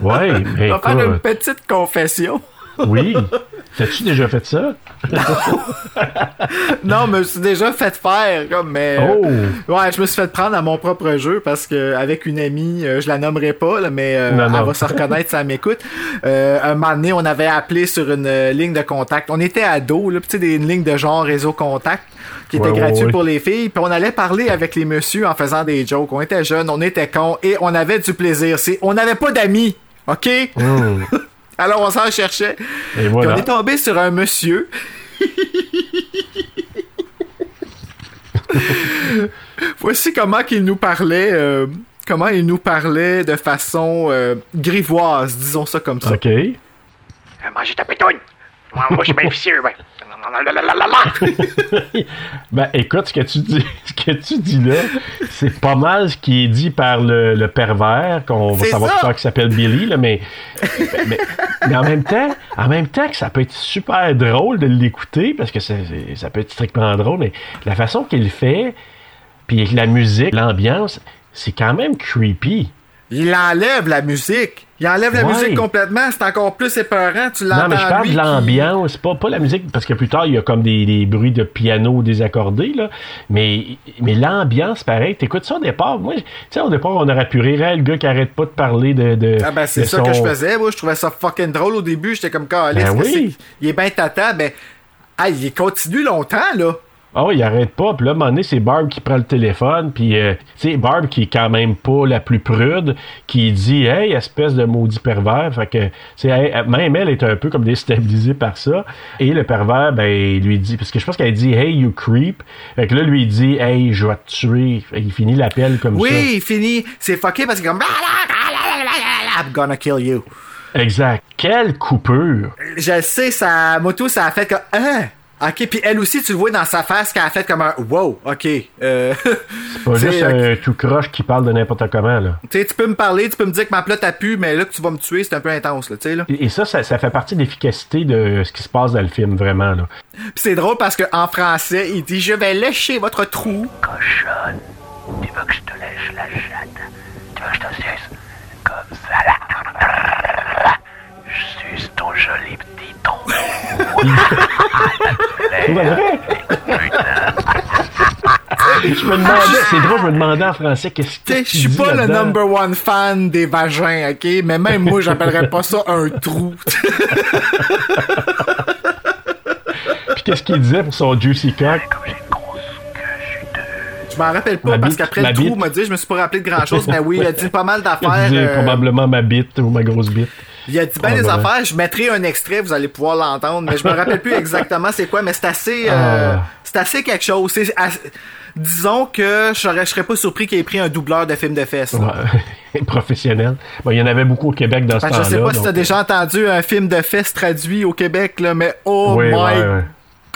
Ouais, mais Il va faire une petite confession. oui. T'as-tu déjà fait ça? Non, mais je me suis déjà fait faire, comme, mais. Oh! Ouais, je me suis fait prendre à mon propre jeu parce que avec une amie, euh, je la nommerai pas, là, mais euh, Non, elle va se reconnaître si elle m'écoute. Euh, un moment donné, on avait appelé sur une euh, ligne de contact. On était ados, là, tu sais, une ligne de genre réseau contact qui était Ouais, ouais, gratuit ouais. pour les filles. Puis on allait parler avec les messieurs en faisant des jokes. On était jeunes, on était cons et on avait du plaisir. On n'avait pas d'amis, ok? Hum. Alors on s'en cherchait. Et voilà. on est tombé sur un monsieur. Voici comment qu'il nous parlait. euh, comment il nous parlait de façon euh, grivoise, disons ça comme ça. OK. Mangez ta pétoune. Moi, moi, je suis bien vicieux, ben. Ben, écoute, ce que tu dis, ce que tu dis là, c'est pas mal ce qui est dit par le, pervers, qu'on va savoir plus tard qui s'appelle Billy, là, mais, mais, en même temps, en même temps que ça peut être super drôle de l'écouter, parce que ça, ça peut être strictement drôle, mais la façon qu'il fait, puis la musique, l'ambiance, c'est quand même creepy. Il enlève la musique. Il enlève la Ouais. musique complètement. C'est encore plus épeurant. Tu l'entends Non, mais je parle de qui- l'ambiance, pas, pas la musique, parce que plus tard, il y a comme des, des bruits de piano désaccordés, là. Mais, mais l'ambiance, pareil, t'écoutes ça au départ. Moi, tu sais, au départ, on aurait pu rire, le gars qui arrête pas de parler de. de Ah ben c'est ça son- que je faisais, moi je trouvais ça fucking drôle au début, j'étais comme caliste, Ben oui. il est bien tata, ben ah, il continue longtemps là. Ah oui, il arrête pas. Puis là, à un moment donné, c'est Barb qui prend le téléphone. Puis, euh, tu sais, Barb qui est quand même pas la plus prude, qui dit Hey, espèce de maudit pervers. Fait que, sais, elle- même elle est un peu comme déstabilisée par ça. Et le pervers, ben, il lui dit, parce que je pense qu'elle dit Hey, you creep. Fait que là, lui, il dit Hey, je vais te tuer. Fait qu'il finit l'appel comme Oui, ça. il finit, c'est fucké parce qu'il est comme I'm gonna kill you. Exact. Quelle coupure. Je sais, sa moto, ça a fait comme hein? Ok, puis elle aussi, tu le vois dans sa face qu'elle a fait comme un wow, ok. Euh, Pas c'est, juste euh, un tout croche qui parle de n'importe comment, là. tu sais, tu peux me parler, tu peux me dire que ma plotte a pu, mais là que tu vas me tuer, c'est un peu intense, là, tu sais, là. Et et ça, ça, ça fait partie de l'efficacité de ce qui se passe dans le film, vraiment, là. Puis c'est drôle parce que en français, il dit Je vais lécher votre trou. Cochonne, tu veux que je te lèche la chatte? Tu veux que je te suce? Comme ça là suce ton joli petit. C'est vrai? je me demandais, c'est drôle, je me demandais en français qu'est-ce que je suis pas le number one fan des vagins, ok? Mais même moi, j'appellerais pas ça un trou. Puis qu'est-ce qu'il disait pour son juicy cock? Je m'en rappelle pas Ma parce qu'après le trou m'a dit, je me suis pas rappelé de grand chose, mais oui, il a dit pas mal Il d'affaires. disait euh, probablement ma bite ou ma grosse bite. Il a dit bien des Probablement. affaires, je mettrai un extrait, vous allez pouvoir l'entendre, mais je me rappelle plus exactement c'est quoi, mais c'est assez, euh, Ah. c'est assez quelque chose. C'est disons que je serais, je serais pas surpris qu'il ait pris un doubleur de film de fesses. Ouais. Professionnel. Bon, il y en avait beaucoup au Québec dans ce temps-là. je sais pas si donc- t'as déjà entendu un film de fesses traduit au Québec, là, mais oh Oui, my ouais, ouais.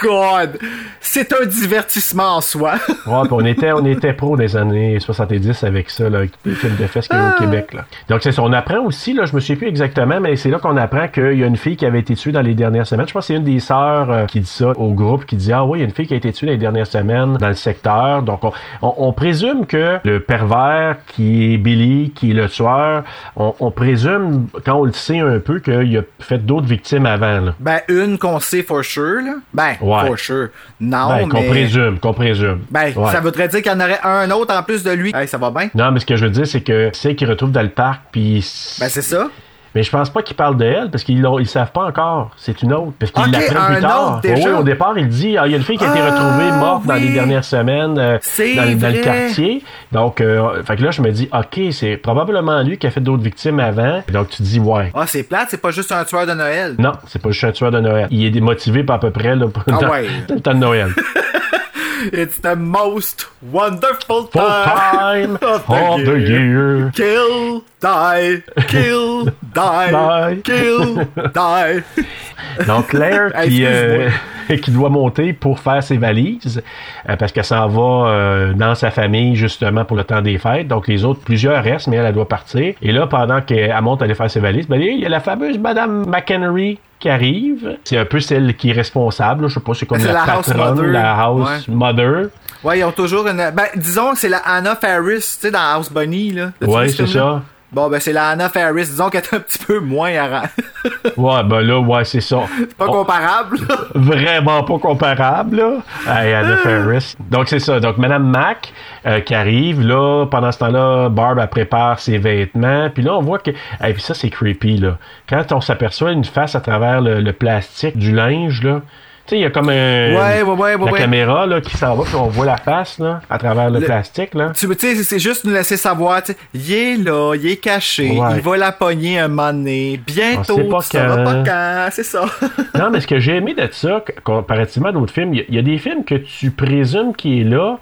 God! C'est un divertissement en soi. Ouais, puis on était, on était pro des années 70 avec ça, là, avec les films de fesses qu'il y a Ah. au Québec. Là. Donc, c'est ça. On apprend aussi, là, je me souviens plus exactement, mais c'est là qu'on apprend qu'il y a une fille qui avait été tuée dans les dernières semaines. Je pense que c'est une des sœurs euh, qui dit ça au groupe, qui dit Ah oui, il y a une fille qui a été tuée dans les dernières semaines dans le secteur. Donc, on, on- on présume que le pervers qui est Billy, qui est le tueur, on, on présume, quand on le sait un peu, qu'il a fait d'autres victimes avant. Là. Ben, une qu'on sait for sure, là. Ben, Ouais. For sure. Non, Ben, qu'on mais... présume, qu'on présume. Ben, Ouais. ça voudrait dire qu'il y en aurait un autre en plus de lui. Hey, ça va bien? Non, mais ce que je veux dire, c'est que c'est qu'il retrouve dans le parc, puis. Ben, c'est ça. Mais je pense pas qu'il parle de elle, parce qu'ils ils savent pas encore. C'est une autre. Parce qu'ils l'apprennent plus tard. autre? Oui, au départ, il dit ah, il y a une fille qui a été Ah, retrouvée morte dans les dernières semaines euh, dans, dans le quartier. Donc, euh, fait que là, je me dis OK, c'est probablement lui qui a fait d'autres victimes avant. Donc, tu dis ouais. Ah, c'est plate, c'est pas juste un tueur de Noël. Non, c'est pas juste un tueur de Noël. Il est démotivé par à peu près là, pour- Ah dans, ouais. dans le temps de Noël. It's the most wonderful time, time of the year. Kill, die, kill, die, Die. kill, die. Donc Claire qui, euh, qui doit monter pour faire ses valises euh, parce qu'elle s'en va euh, dans sa famille justement pour le temps des fêtes. Donc les autres, plusieurs restent, mais elle, elle doit partir. Et là, pendant qu'elle monte à aller faire ses valises, ben, il y a la fameuse Madame McHenry qui arrive. C'est un peu celle qui est responsable. là. Je sais pas, c'est comme la, la patronne, la house Ouais. mother. Ouais, ils ont toujours une. Ben, disons que c'est la Anna Faris, tu sais, dans House Bunny, là. Ouais, c'est ça. Bon, ben, c'est la Anna Faris. Disons qu'elle est un petit peu moins arran- Ouais, ben là, ouais, c'est ça. pas On- comparable. vraiment pas comparable là à Anna Ferris. Donc c'est ça. Donc Madame Mac euh, qui arrive là pendant ce temps-là, Barb elle prépare ses vêtements. Puis là on voit que et puis ça c'est creepy là. Quand on s'aperçoit une face à travers le, le plastique du linge là. Tu sais, il y a comme un, Ouais, ouais, ouais, ouais, la ouais. caméra là, qui s'en va, puis on voit la face là, à travers le, Le- plastique. Là. Tu sais, c'est juste nous laisser savoir, il est là, il est caché, il va la pogner un moment donné. Bientôt, On sait pas quand. pas quand, c'est ça. Non, mais ce que j'ai aimé de ça, comparativement à d'autres films, il y y, a des films que tu présumes qu'il est là,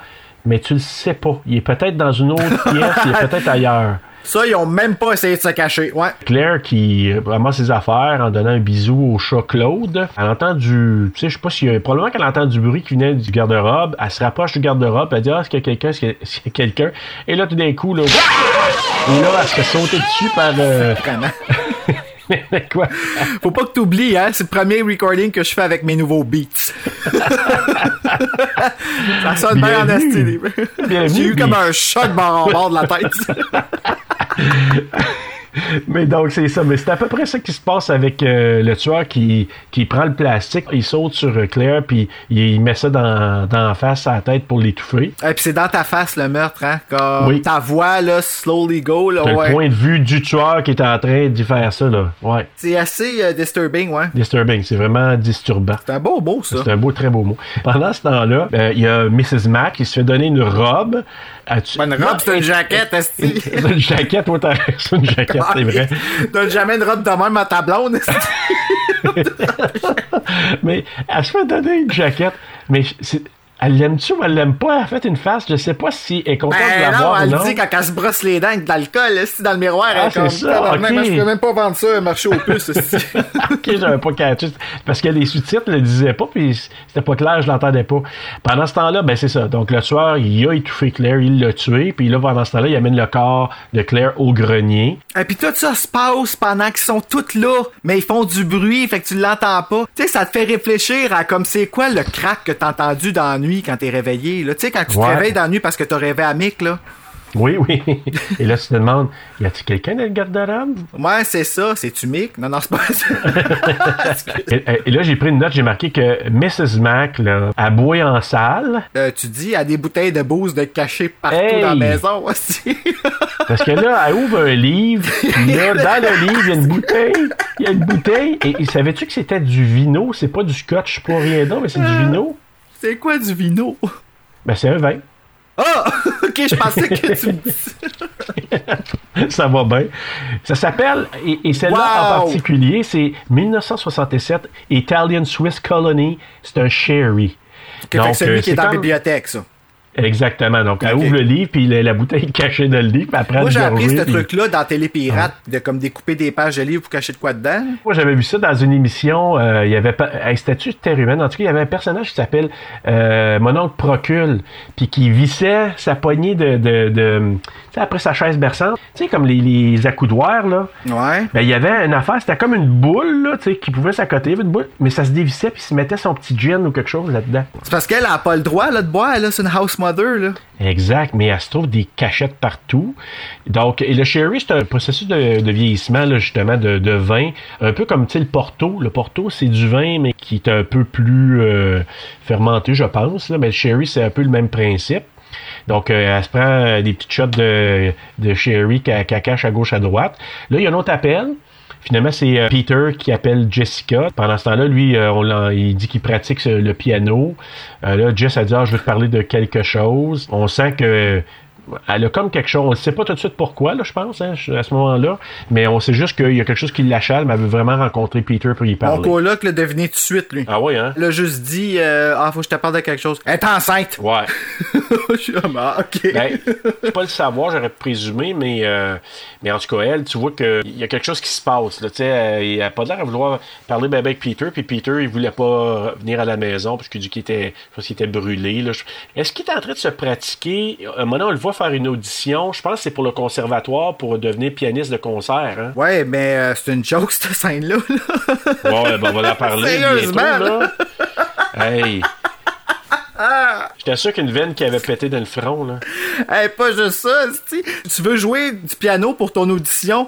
mais tu le sais pas. Il est peut-être dans une autre pièce, il est peut-être ailleurs. Ça, ils ont même pas essayé de se cacher, ouais. Claire qui ramasse ses affaires en donnant un bisou au chat Claude. Elle entend du. Tu sais, je sais pas y a. Probablement qu'elle entend du bruit qui venait du garde-robe. Elle se rapproche du garde-robe. Elle dit Ah, est-ce qu'il y a quelqu'un Est-ce qu'il y a- quelqu'un? Et là, tout d'un coup, là. Et là, elle se fait sauter dessus par. euh, Vraiment. Quoi? Faut pas que t'oublies, hein, c'est le premier recording que je fais avec mes nouveaux beats. ça sonne bien en J'ai eu comme un choc bord en bord de la tête. Mais donc, c'est ça. Mais c'est à peu près ça qui se passe avec euh, le tueur qui, qui prend le plastique, il saute sur euh, Claire, puis il met ça dans, dans la face, à la tête pour l'étouffer. Et puis c'est dans ta face le meurtre, hein? Comme Oui. ta voix, là, slowly go, là, ouais. le point de vue du tueur qui est en train d'y faire ça, là. Ouais. C'est assez euh, disturbing, ouais. Disturbing, c'est vraiment disturbant. C'est un beau mot, ça. C'est un beau, très beau mot. Pendant ce temps-là, il y a Mrs. Mac qui se fait donner une robe. As-tu- Une robe, c'est une jaquette. C'est une jaquette, ouais, t'as- c'est une jaquette, c'est vrai. Donne jamais une robe de même à ta blonde, mais elle se fait donner une jaquette. Mais c'est- elle l'aime-tu ou elle l'aime pas? Elle a fait une face. Je sais pas si elle est contente de Ben non, l'avoir ou elle non? dit quand elle se brosse les dents avec de l'alcool, dans le miroir, Ah, elle est comme, ça, tabarnak, ok. moi, je peux même pas vendre ça marché aux puces, ok, j'avais pas catché. Parce que les sous-titres le disaient pas, puis c'était pas clair, je l'entendais pas. Pendant ce temps-là, ben c'est ça. Donc le tueur, il a étouffé Claire, il l'a tué, puis là, pendant ce temps-là, il amène le corps de Claire au grenier. Et puis tout ça se passe pendant qu'ils sont tous là, mais ils font du bruit, fait que tu l'entends pas. Tu sais, ça te fait réfléchir à comme c'est quoi le crack que t'as entendu dans la nuit quand t'es réveillé, là. Tu sais, quand tu Ouais. te réveilles dans la nuit parce que t'as rêvé à Mick, là. Oui, oui. Et là, tu te demandes, y a-t-il quelqu'un dans le garde-robe? Ouais, c'est ça. C'est-tu Mick? Non, non, c'est pas ça. Et, et là, j'ai pris une note, j'ai marqué que Mrs. Mac, là, a boué en salle. Euh, tu dis, à des bouteilles de booze de cachées partout Hey! dans la maison aussi. Parce que là, elle ouvre un livre, puis là, dans le livre, il y a une bouteille. Il y a une bouteille. Et, et savais-tu que c'était du vino? C'est pas du scotch pour rien d'autre, mais c'est du vino? C'est quoi du vino? Ben, c'est un vin. Ah! ok, je pensais que tu me dis. Ça va bien. Ça s'appelle, et, et celle-là en particulier, c'est 1967 Italian Swiss Colony. C'est un sherry. Donc, que celui euh, qui est c'est dans la bibliothèque, ça. Exactement. Donc, elle ouvre le livre, puis la, la bouteille est cachée dans le livre, puis après, Moi, j'ai appris ce puis- truc-là dans Télépirate, de comme découper des pages de livres pour cacher de quoi dedans. Moi, j'avais vu ça dans une émission. euh, il y avait pas, hey, c'était-tu Terre humaine? En tout cas, il y avait un personnage qui s'appelle euh, mon oncle Procule, puis qui vissait sa poignée de, de, de tu sais, après sa chaise berçante. Tu sais, comme les, les accoudoirs, là. Ouais. Ben, il y avait une affaire, c'était comme une boule, là, tu sais, qui pouvait s'accoter. Une boule, mais ça se dévissait, puis il se mettait son petit gin ou quelque chose là-dedans. C'est parce qu'elle a pas le droit là, de boire, là. C'est une house Exact, mais elle se trouve des cachettes partout. Donc, le sherry, c'est un processus de, vieillissement, justement, de, vin, un peu comme, le porto. Le porto, c'est du vin, mais qui est un peu plus euh, fermenté, je pense. Mais le sherry, c'est un peu le même principe. Donc, euh, elle se prend des petites shots de, de sherry qu'elle qu'elle cache à gauche, à droite. Là, il y a un autre appel. Finalement, c'est euh, Peter qui appelle Jessica. Pendant ce temps-là, lui, euh, il dit qu'il pratique le piano. Euh, là, Jess a dit, ah, je veux te parler de quelque chose. On sent que elle a comme quelque chose. On ne sait pas tout de suite pourquoi, là, je pense, hein, à ce moment-là. Mais on sait juste qu'il y a quelque chose qui l'achale, mais elle veut vraiment rencontrer Peter pour y Mon parler. coloc l'a deviné tout de suite, lui. Ah oui, hein? Il a juste dit, euh, ah, faut que je te parle de quelque chose. Elle est enceinte. Ouais. je suis ah, ok. Ben, je peux pas le savoir, j'aurais présumé, mais, euh, mais en tout cas, elle, tu vois qu'il y a quelque chose qui se passe. Là, tu sais, elle, elle a pas l'air à vouloir parler ben, avec Peter, puis Peter, il voulait pas venir à la maison parce qu'il dit qu'il était, je pense qu'il était brûlé. Est-ce qu'il est en train de se pratiquer? Euh, maintenant, on le voit faire une audition. Je pense que c'est pour le conservatoire pour devenir pianiste de concert. Hein? Ouais, mais euh, c'est une joke, cette scène-là. là. Bon, ben, on va en parler Sérieusement, bientôt, là. Hey! J'étais sûr qu'une veine qui avait pété dans le front, là. Hey, pas juste ça. Tu veux jouer du piano pour ton audition?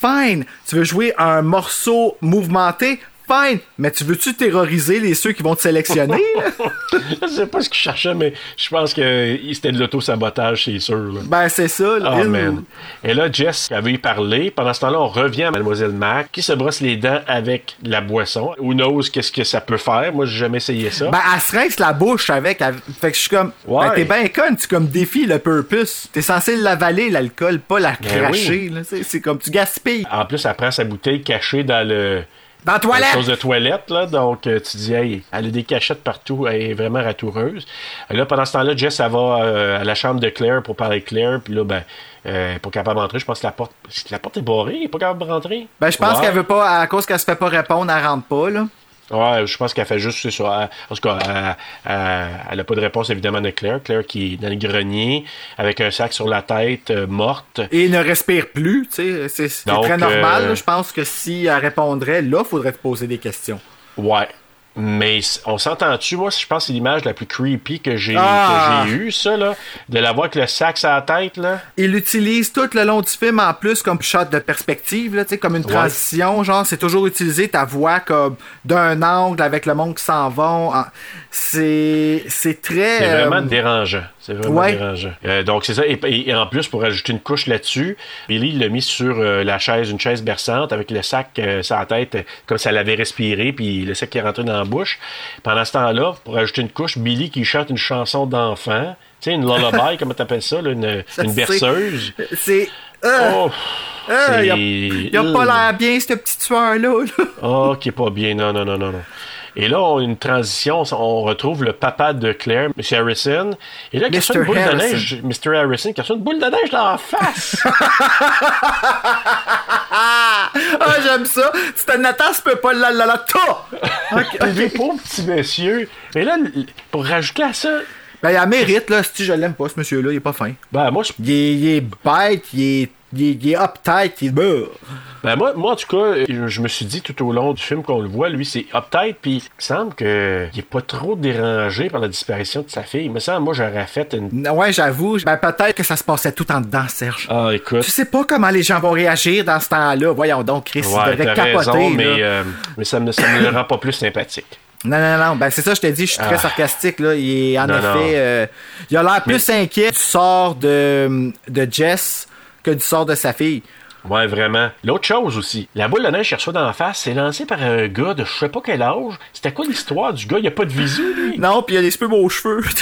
Fine. Tu veux jouer un morceau mouvementé? Fine. Mais tu veux-tu terroriser les ceux qui vont te sélectionner? je sais pas ce qu'il cherchait, mais je pense que c'était de l'auto-sabotage, c'est sûr. Là. ben, c'est ça. là. Ah, man. Et là, Jess avait y parlé. Pendant ce temps-là, on revient à Mademoiselle Mac, qui se brosse les dents avec la boisson. Who knows qu'est-ce que ça peut faire? Moi, j'ai jamais essayé ça. Ben, elle se rince la bouche avec. Fait que je suis comme. Ouais. Ben, t'es bien con, tu comme défies le purpose. T'es censé l'avaler, l'alcool, pas la Ben cracher. c'est comme tu gaspilles. En plus, elle prend sa bouteille cachée dans le... Dans la toilette! Chose de toilette, là. Donc, euh, tu dis, hey, elle a des cachettes partout. Elle est vraiment ratoureuse. Et là, pendant ce temps-là, Jess, elle va euh, à la chambre de Claire pour parler avec Claire. Puis là, ben, euh, elle est pas capable d'entrer. Je pense que la porte, la porte est barrée. Elle est pas capable de rentrer. Ben, je pense Ouais. qu'elle veut pas, à cause qu'elle se fait pas répondre, elle rentre pas, là. Ouais, je pense qu'elle fait juste c'est ça. Elle- En tout cas, elle- elle elle a pas de réponse évidemment de Claire. Claire qui est dans le grenier avec un sac sur la tête, euh, morte. Et ne respire plus, tu sais. C'est très normal. euh. Je pense que si elle répondrait, là, faudrait te poser des questions. Ouais. Mais on s'entend-tu, moi, je pense que c'est l'image la plus creepy que j'ai Ah! que j'ai eue, ça, là. De la voir avec le sac sur la tête, là. Il utilise tout le long du film en plus comme shot de perspective, là, tu sais, comme une Ouais. transition. Genre, c'est toujours utilisé ta voix comme d'un angle avec le monde qui s'en va. C'est c'est très. C'est euh, vraiment dérangeant. C'est vraiment ouais. dérangeant. Euh, donc, c'est ça. Et, en plus, pour ajouter une couche là-dessus, Billy il l'a mis sur euh, la chaise, une chaise berçante, avec le sac euh, sur la tête, euh, comme ça l'avait respiré, puis le sac qui est rentré dans la bouche. Pendant ce temps-là, pour ajouter une couche, Billy qui chante une chanson d'enfant, tu sais, une lullaby, comment t'appelles ça, là, une, Ça, une berceuse. C'est. Oh, il a, c'est- il a pas l'air bien, ce petit tueur-là. là. Oh, qui est pas bien. Non, non, non, non, non. Et là, on a une transition. On retrouve le papa de Claire, M. Harrison. Et là, il reçoit une boule de neige. Mr. Harrison, qui reçoit une boule de neige dans la face. Ah, j'aime ça. C'était Nathan, tu peux pas la la la ta. Ok, Le ok. pauvre petit monsieur. Et là, pour rajouter à ça, Ben, il a mérite, là. Si je l'aime pas, ce monsieur-là, il est pas fin. ben moi, je- il est bête, il est, il est, il est uptight, il ben moi, moi, en tout cas, je, je me suis dit tout au long du film qu'on le voit, lui, c'est uptight, puis il me semble qu'il est pas trop dérangé par la disparition de sa fille. Il me semble, moi, j'aurais fait une. Ouais, j'avoue. Ben, peut-être que ça se passait tout en dedans, Serge. Ah, écoute. Tu sais pas comment les gens vont réagir dans ce temps-là. Voyons donc, Chris, Ouais, t'as capoter. raison, mais, euh, mais ça me, ça me le rend pas plus sympathique. Non, non, non. Ben, c'est ça, je te dis, je suis très Ah. sarcastique, là. Il est, en Non, effet, non. euh, il a l'air plus inquiet du sort de, de Jess que du sort de sa fille. Ouais, vraiment. L'autre chose aussi, la boule de neige qu'il reçoit dans la face, c'est lancé par un gars de je sais pas quel âge. C'était quoi l'histoire du gars? Il a pas de visu, lui? Non, puis il a des beaux cheveux.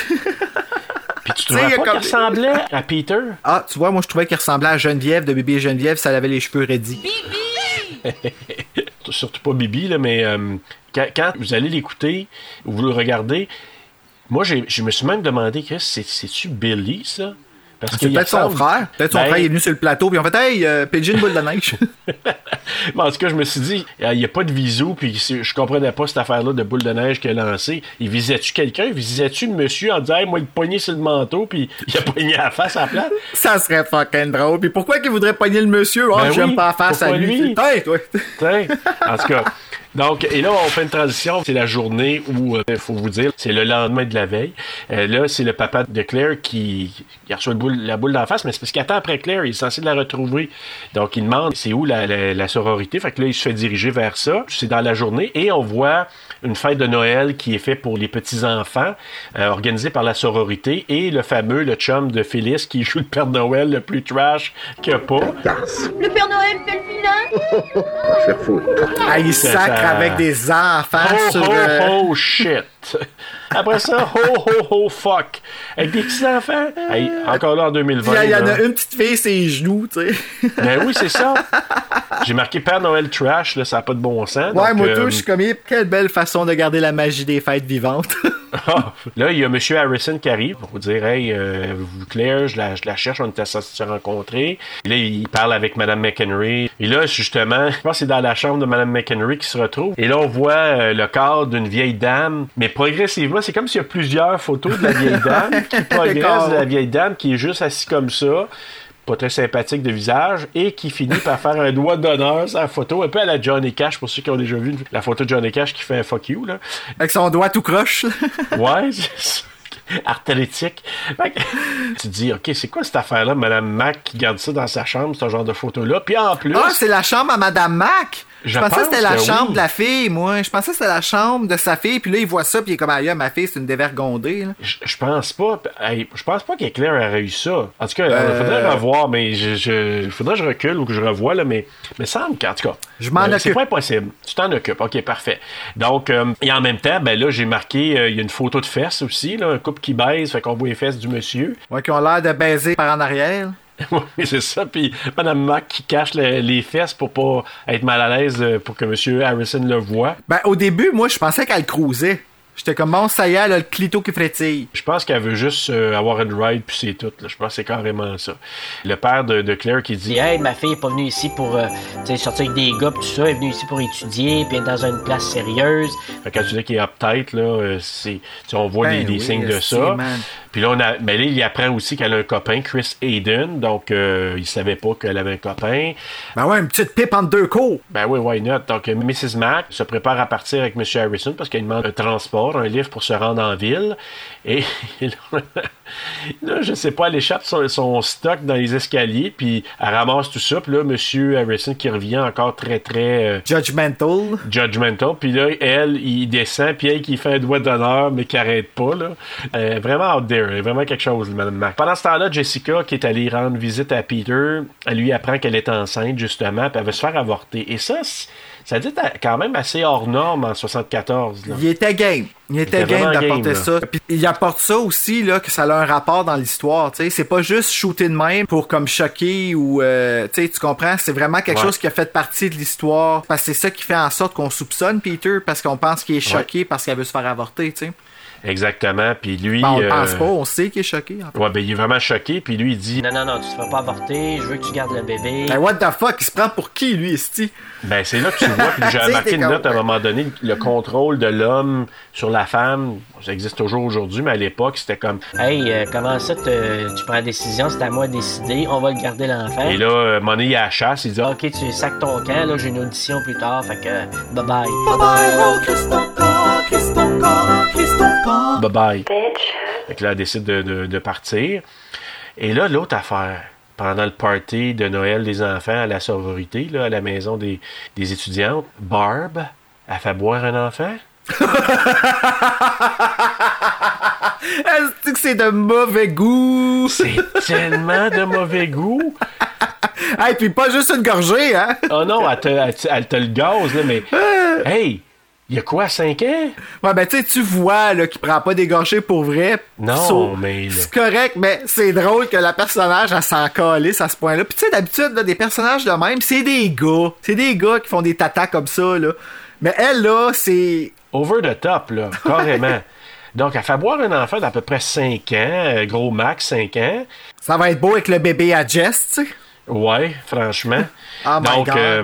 Puis tu trouvais pas comme- qu'il ressemblait à Peter? ah, tu vois, moi, je trouvais qu'il ressemblait à Geneviève de bébé Geneviève, ça avait les cheveux raidis. Surtout pas Bibi, là, mais euh, quand, quand vous allez l'écouter ou vous le regardez, Moi, je me suis même demandé que c'est- c'est-tu Billy, ça? Parce peut-être son frère. Peut-être son Ben, frère il est venu sur le plateau, puis on fait Hey, euh, Pigeon boule de neige. En tout cas, je me suis dit, il n'y a pas de visou, puis je comprenais pas cette affaire-là de boule de neige qu'il a lancé. Il visait-tu quelqu'un? Il visait-tu le monsieur en disant, Hey, moi, il poignait sur le manteau, puis il a pogné à la face à la place? ça serait fucking drôle. Puis pourquoi qu'il voudrait pogner le monsieur? Oh, Ben j'aime oui, pas la face à lui. lui? Hey, toi. T'sais, en tout cas. Donc, et là, on fait une transition. C'est la journée où, il faut vous dire, c'est le lendemain de la veille. Euh, là, c'est le papa de Claire qui, qui reçoit le boule- la boule d'en face, mais c'est parce qu'il attend après Claire. Il est censé la retrouver. Donc, il demande c'est où la, la- la sororité? Fait que là, il se fait diriger vers ça. C'est dans la journée. Et on voit une fête de Noël qui est faite pour les petits-enfants, euh, organisée par la sororité. Et le fameux, le chum de Phyllis qui joue le Père Noël le plus trash qu'il n'y a pas. Le Père Noël fait le vilain Ah, il sacre ça- avec des enfants Oh, sur oh, le... oh, shit. Après ça, oh, oh, oh, fuck. Avec des petits-enfants. Hey, encore là en 2020. Il y, en a une petite fille, ses genoux, tu sais. Ben oui, c'est ça. J'ai marqué Père Noël Trash, là, ça n'a pas de bon sens. Ouais, donc, moi, euh, tout, je suis comme, quelle belle façon de garder la magie des fêtes vivantes. Ah, là, il y a M. Harrison qui arrive pour vous dire Hey, euh, vous, Claire, je la, je la cherche, on était se rencontrer. Et là, il parle avec Mme McHenry. Et là, justement, je pense que c'est dans la chambre de Mme McHenry qui se retrouve. Et là, on voit euh, le corps d'une vieille dame. Mais progressivement, c'est comme s'il y a plusieurs photos de la vieille dame qui progressent de la vieille dame qui est juste assise comme ça. Pas très sympathique de visage et qui finit par faire un doigt d'honneur la photo, un peu à la Johnny Cash, pour ceux qui ont déjà vu la photo de Johnny Cash qui fait un fuck you. Là. avec son doigt tout croche. Ouais, c'est ça. artéritique. Fait que tu te dis, OK, c'est quoi cette affaire-là, Madame Mac qui garde ça dans sa chambre, ce genre de photo-là? Puis en plus, Ah, c'est la chambre à Madame Mac? Je, Je pensais que c'était la que chambre oui. de la fille, moi. Je pensais que c'était la chambre de sa fille, puis là, il voit ça, puis il est comme, aïe, ma fille, c'est une dévergondée. là. je, je pense pas. je pense pas qu'Éclair a réussi ça. En tout cas, il Euh. faudrait revoir, mais je, je, il faudrait que je recule ou que je revoie, là, mais il me semble qu'en tout cas. Je m'en euh, C'est occupe. pas impossible. Tu t'en occupes. OK, parfait. Donc, euh, et en même temps, ben là, j'ai marqué, euh, il y a une photo de fesses aussi, là, un couple qui baise, fait qu'on voit les fesses du monsieur. Ouais, qui ont l'air de baiser par en arrière. Oui, c'est ça. Puis Madame Mac qui cache le- les fesses pour pas être mal à l'aise euh, pour que Monsieur Harrison le voit. Ben, au début, moi, je pensais qu'elle cruisait. J'étais comme, bon, ça y est, elle a le clito qui frétille. Je pense qu'elle veut juste euh, avoir une ride puis c'est tout. là. Je pense que c'est carrément ça. Le père de, de Claire qui dit hey, ma fille est pas venue ici pour euh, sortir avec des gars, pis tout ça. Elle est venue ici pour étudier, puis être dans une place sérieuse. Fait quand tu dis qu'il est uptight, là, euh, c'est, on voit Ben les, les oui, signes de ça. man. Puis là, on a, mais là, il apprend aussi qu'elle a un copain, Chris Hayden. Donc, euh, il savait pas qu'elle avait un copain. Ben ouais, une petite pipe entre deux cours. Ben oui, why not? Donc, euh, Mrs. Mac se prépare à partir avec M. Harrison parce qu'elle demande un transport, un livre pour se rendre en ville. Et là, je sais pas, elle échappe son, son stock dans les escaliers, puis elle ramasse tout ça. Puis là, M. Harrison qui revient encore très, très euh, Judgmental. judgmental. Puis là, elle, il descend, puis elle qui fait un doigt d'honneur, mais qui arrête pas. Là. Euh, vraiment out there, vraiment quelque chose, Mme Mac. Pendant ce temps-là, Jessica, qui est allée rendre visite à Peter, elle lui apprend qu'elle est enceinte, justement, puis elle veut se faire avorter. Et ça, c'est- ça dit quand même assez hors norme en 74. Là. Il était game. Il était, était game d'apporter ça. Puis il apporte ça aussi, là, que ça a un rapport dans l'histoire. C'est pas juste shooter de même pour comme choquer ou, euh, tu comprends? C'est vraiment quelque Ouais. chose qui a fait partie de l'histoire. Parce que c'est ça qui fait en sorte qu'on soupçonne Peter parce qu'on pense qu'il est choqué parce qu'il veut se faire avorter, sais. Exactement. Puis lui. Ben, on le euh, pense pas, on sait qu'il est choqué. en fait. Ouais, ben il est vraiment choqué, puis lui, il dit Non, non, non, tu te feras pas avorter, je veux que tu gardes le bébé. Ben what the fuck, il se prend pour qui lui, Esti? Ben, c'est là que tu vois, puis j'ai remarqué une note à un moment donné, le contrôle de l'homme sur la femme, ça existe toujours aujourd'hui, mais à l'époque, c'était comme. Hey, euh, comment ça, te- tu prends la décision, c'est à moi de décider, on va le garder l'enfant. Et là, euh, Money il la chasse, il dit Ok, tu sacs ton camp, là, j'ai une audition plus tard, fait que bye bye. Bye bye, oh, kiss bye bye. Fait que là, elle décide de, de- de partir. Et là, l'autre affaire, pendant le party de Noël des enfants à la sororité, là, à la maison des, des étudiantes, Barb a fait boire un enfant? Est-ce que c'est de mauvais goût? C'est tellement de mauvais goût. Hey, puis pas juste une gorgée, hein? Oh non, elle te, elle te- elle te le gaz, là, mais. Hey! Il y a quoi, 5 ans? Ouais, ben tu sais, tu vois là, qu'il prend pas des gorgées pour vrai. Non, So, mais là- C'est correct, mais c'est drôle que la personnage, elle s'en calisse à ce point-là. Puis tu sais, d'habitude, là, des personnages de même, c'est des gars. C'est des gars qui font des tatas comme ça, là. Mais elle, là, c'est... Over the top, là, carrément. Donc, elle fait boire un enfant d'à peu près 5 ans, euh, gros max 5 ans. Ça va être beau avec le bébé à Jess, tu sais. Ouais, franchement. Oh my Donc, God. euh,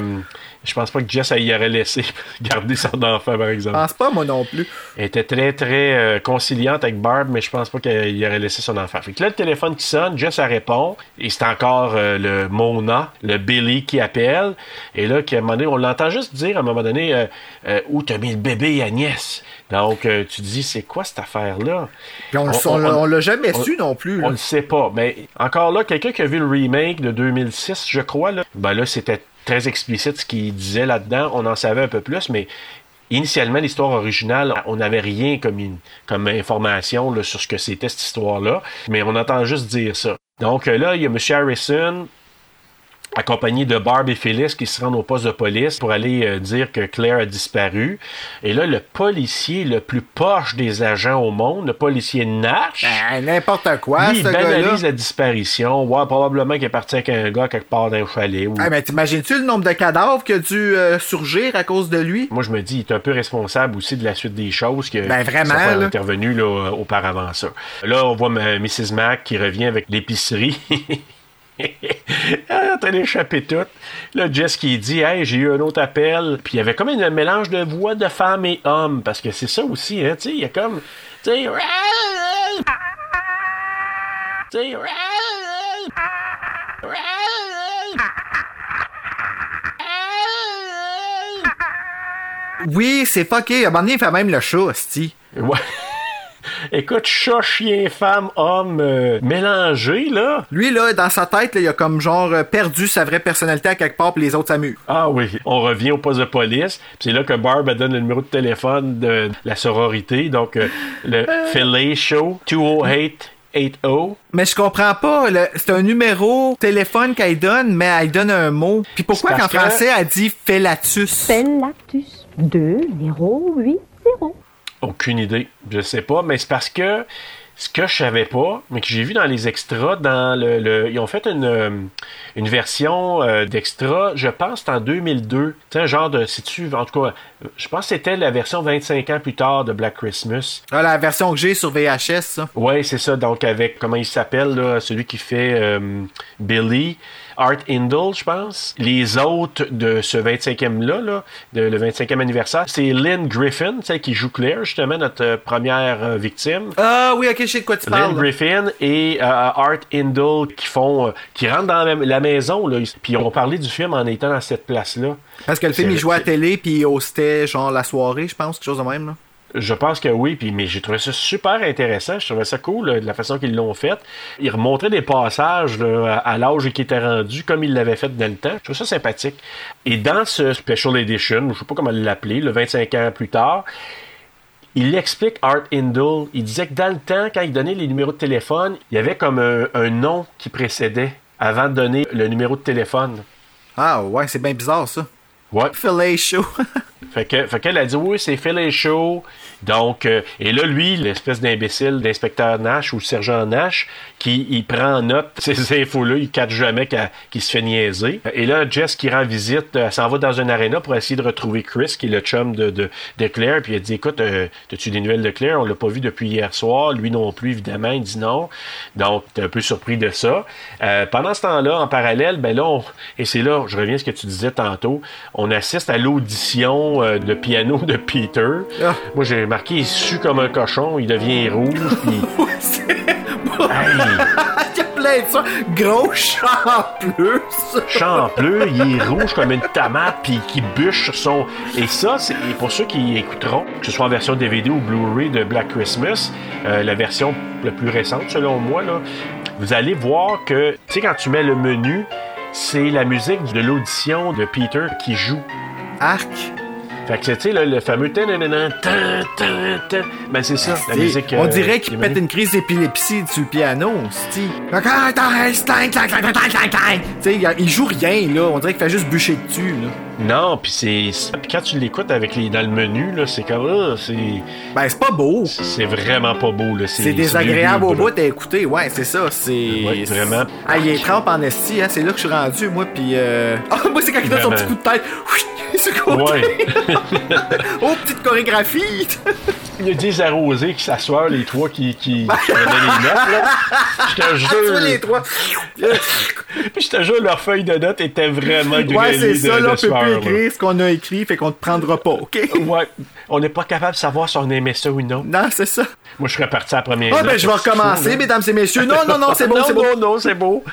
je pense pas que Jess elle y aurait laissé garder son enfant, par Je exemple. pense pas, moi non plus. Elle était très, très euh, conciliante avec Barb, mais je pense pas qu'il aurait laissé son enfant. Fait que là, le téléphone qui sonne, Jess, elle répond, et c'est encore euh, le Mona, le Billy qui appelle, et là, qu'à un moment donné, on l'entend juste dire, à un moment donné, euh, où t'as mis le bébé, Agnès? Donc, tu te dis, c'est quoi cette affaire-là? Puis on, on, on l'a jamais su non plus. là. On le sait pas. Mais encore là, quelqu'un qui a vu le remake de 2006, je crois, là, ben là, c'était très explicite ce qu'il disait là-dedans. On en savait un peu plus, mais initialement, l'histoire originale, on n'avait rien comme, une- comme information sur ce que c'était cette histoire-là. Mais on entend juste dire ça. Donc euh, là, il y a M. Harrison accompagné de Barb et Phyllis qui se rendent au poste de police pour aller euh, dire que Claire a disparu. Et là, le policier le plus poche des agents au monde, le policier Nash, Ben, n'importe quoi, lui, ce il banalise la disparition. Ouais, probablement qu'il est parti avec un gars quelque part dans un chalet. ou- Ah, mais t'imagines-tu le nombre de cadavres qui a dû euh, surgir à cause de lui? Moi, je me dis, il est un peu responsable aussi de la suite des choses que Ben, vraiment, ça là. intervenu là, auparavant ça. Là, on voit Mrs. Mac qui revient avec l'épicerie. Elle est en train d'échapper tout. Là, Jess qui dit Hey, j'ai eu un autre appel. Puis il y avait comme un mélange de voix de femme et homme. Parce que c'est ça aussi, hein. Tu sais, il y a comme. Tu sais. Tu sais. Oui, c'est fucké. À un moment donné, il fait même le sti. Ouais. Écoute, chat, chien, femme, homme, euh, mélangé, là. Lui, là, dans sa tête, là, il a comme genre euh, perdu sa vraie personnalité à quelque part, puis les autres s'amusent. Ah oui, on revient au poste de police. puis C'est là que Barb elle donne le numéro de téléphone de la sororité. Donc, euh, le Philly Show 20880. Mais je comprends pas. le- C'est un numéro téléphone qu'elle donne, mais elle donne un mot. Puis pourquoi qu'en français, elle dit fellatus? Fellatus 2 0 8 0. Aucune idée. Je sais pas, mais c'est parce que ce que je savais pas, mais que j'ai vu dans les extras, dans le, le- ils ont fait une, euh, une version euh, d'extra, je pense c'est en 2002. Tu sais, un genre de, sais-tu, en tout cas, je pense que c'était la version 25 ans plus tard de Black Christmas. Ah, la version que j'ai sur VHS, ça. Ouais, c'est ça. Donc, avec, comment il s'appelle, là, celui qui fait euh, Billy, Art Indle, je pense. Les autres de ce 25e-là, là, de, le 25e anniversaire, c'est Lynn Griffin, celle qui joue Claire, justement, notre euh, première euh, victime. Ah oui, ok, je sais de quoi tu Lynn parles. là. Griffin et euh, Art Indle qui font, euh, qui rentrent dans la, la maison, là. Puis ils ont parlé du film en étant dans cette place-là. Parce que le film, il jouait à télé, puis il hostait, genre, la soirée, je pense, quelque chose de même, là. Je pense que oui, puis, mais j'ai trouvé ça super intéressant. Je trouvais ça cool là, de la façon qu'ils l'ont fait. Ils remontraient des passages à l'âge qui était rendu, comme ils l'avaient fait dans le temps. Je trouve ça sympathique. Et dans ce Special Edition, je sais pas comment l'appeler, le 25 ans plus tard, il explique Art Indle. Il disait que dans le temps, quand il donnait les numéros de téléphone, il y avait comme un nom qui précédait avant de donner le numéro de téléphone. Ah ouais, c'est bien bizarre, ça. Ouais. Filet chaud. Fait que, fait qu'elle a dit oui, c'est Show. Donc, euh, et là, lui, l'espèce d'imbécile d'inspecteur Nash ou sergent Nash, qui il prend en note ces infos-là, il catch jamais qu'il se fait niaiser. Et là, Jess qui rend visite, euh, elle s'en va dans une aréna pour essayer de retrouver Chris, qui est le chum de, de, de Claire. Puis elle dit écoute, euh, as-tu des nouvelles de Claire? On l'a pas vu depuis hier soir. Lui non plus, évidemment. Il dit non. Donc, t'es un peu surpris de ça. Euh, pendant ce temps-là, en parallèle, ben là, on- et c'est là, je reviens à ce que tu disais tantôt, on assiste à l'audition euh, de piano de Peter. Ah. Moi, j'ai marqué, il sue comme un cochon, il devient rouge, puis... Hey, il y a plein de ça. Gros plus. champleux, il est rouge comme une tomate, puis qui bûche sur son... Et ça, c'est et pour ceux qui écouteront, que ce soit en version DVD ou Blu-ray de Black Christmas, euh, la version la plus récente, selon moi, là, vous allez voir que, tu sais, quand tu mets le menu, c'est la musique de l'audition de Peter qui joue. Arc. Fait que, tu sais, le fameux... Ben, c'est ça, la musique... on euh, dirait qu'il pète une crise d'épilepsie sur le piano, sti. Tu sais, il- joue rien, là. On dirait qu'il fait juste bûcher dessus, là. Non, puis c'est... Puis quand tu l'écoutes avec les... dans le menu, là, c'est comme... ah, c'est... Ben, c'est pas beau. C'est vraiment pas beau, là. C'est désagréable au bout à écouter. Ouais, c'est ça. C'est. Ouais, vraiment. Ah, il est trempe en esti, hein. C'est là que je suis rendu, moi. Puis. Euh... Ah, moi, c'est quand il donne son petit coup de tête. Ouais. oh, petite chorégraphie. il y a des arrosés qui s'assoient, les trois qui, qui, qui prenaient les notes, là. Je te jure. les trois. Je te jure, leur feuille de notes était vraiment Ouais, c'est ça, de là, on peut plus là. écrire ce qu'on a écrit, fait qu'on te prendra pas, OK? Ouais, on n'est pas capable de savoir si on aimait ça ou non. Non, c'est ça. Moi, je serais parti à la première Ah, note, ben, je vais recommencer, mesdames et messieurs. Non, non, non, c'est bon, c'est bon. non, non, c'est beau.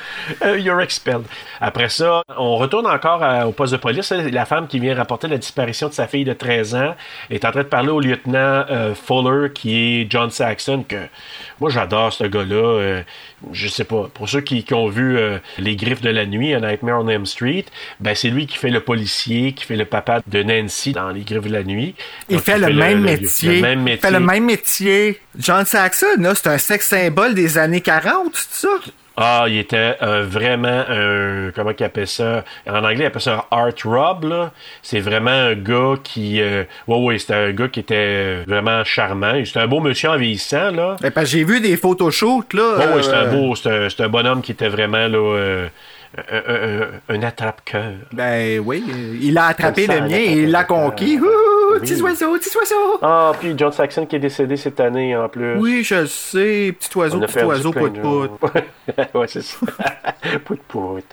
Euh, you're expelled. Après ça, on retourne encore à- au poste de police. La femme qui vient rapporter la disparition de sa fille de 13 ans est en train de parler au lieutenant euh, Fuller, qui est John Saxon, que moi, j'adore ce gars-là. Euh, je sais pas. Pour ceux qui, qui ont vu euh, Les Griffes de la Nuit, A Nightmare on Elm Street, ben, c'est lui qui fait le policier, qui fait le papa de Nancy dans Les Griffes de la Nuit. Il fait le, même le- métier. le même Il fait le même métier. John Saxon, c'est un sexe symbole des années 40, c'est ça? Ah, il était euh, vraiment un. Comment qu'il appelle ça? En anglais, il appelle ça un art rob, là. C'est vraiment un gars qui. Euh, ouais, ouais, c'était un gars qui était euh, vraiment charmant. C'était un beau monsieur en vieillissant, là. Ben, parce que j'ai vu des photoshoots, là. Ouais, ouais, c'était un euh, beau. C'était un, c'était un bonhomme qui était vraiment, là. euh, un, un- un- un attrape-cœur. Ben oui, il a attrapé ça, le mien et il l'a conquis. Oui. Petits oiseaux, petits oiseaux. Ah, puis John Saxon qui est décédé cette année, en plus. Oui, je le sais. Petit oiseau, petit oiseau, plein pout de pout. ouais, c'est ça. pout pout.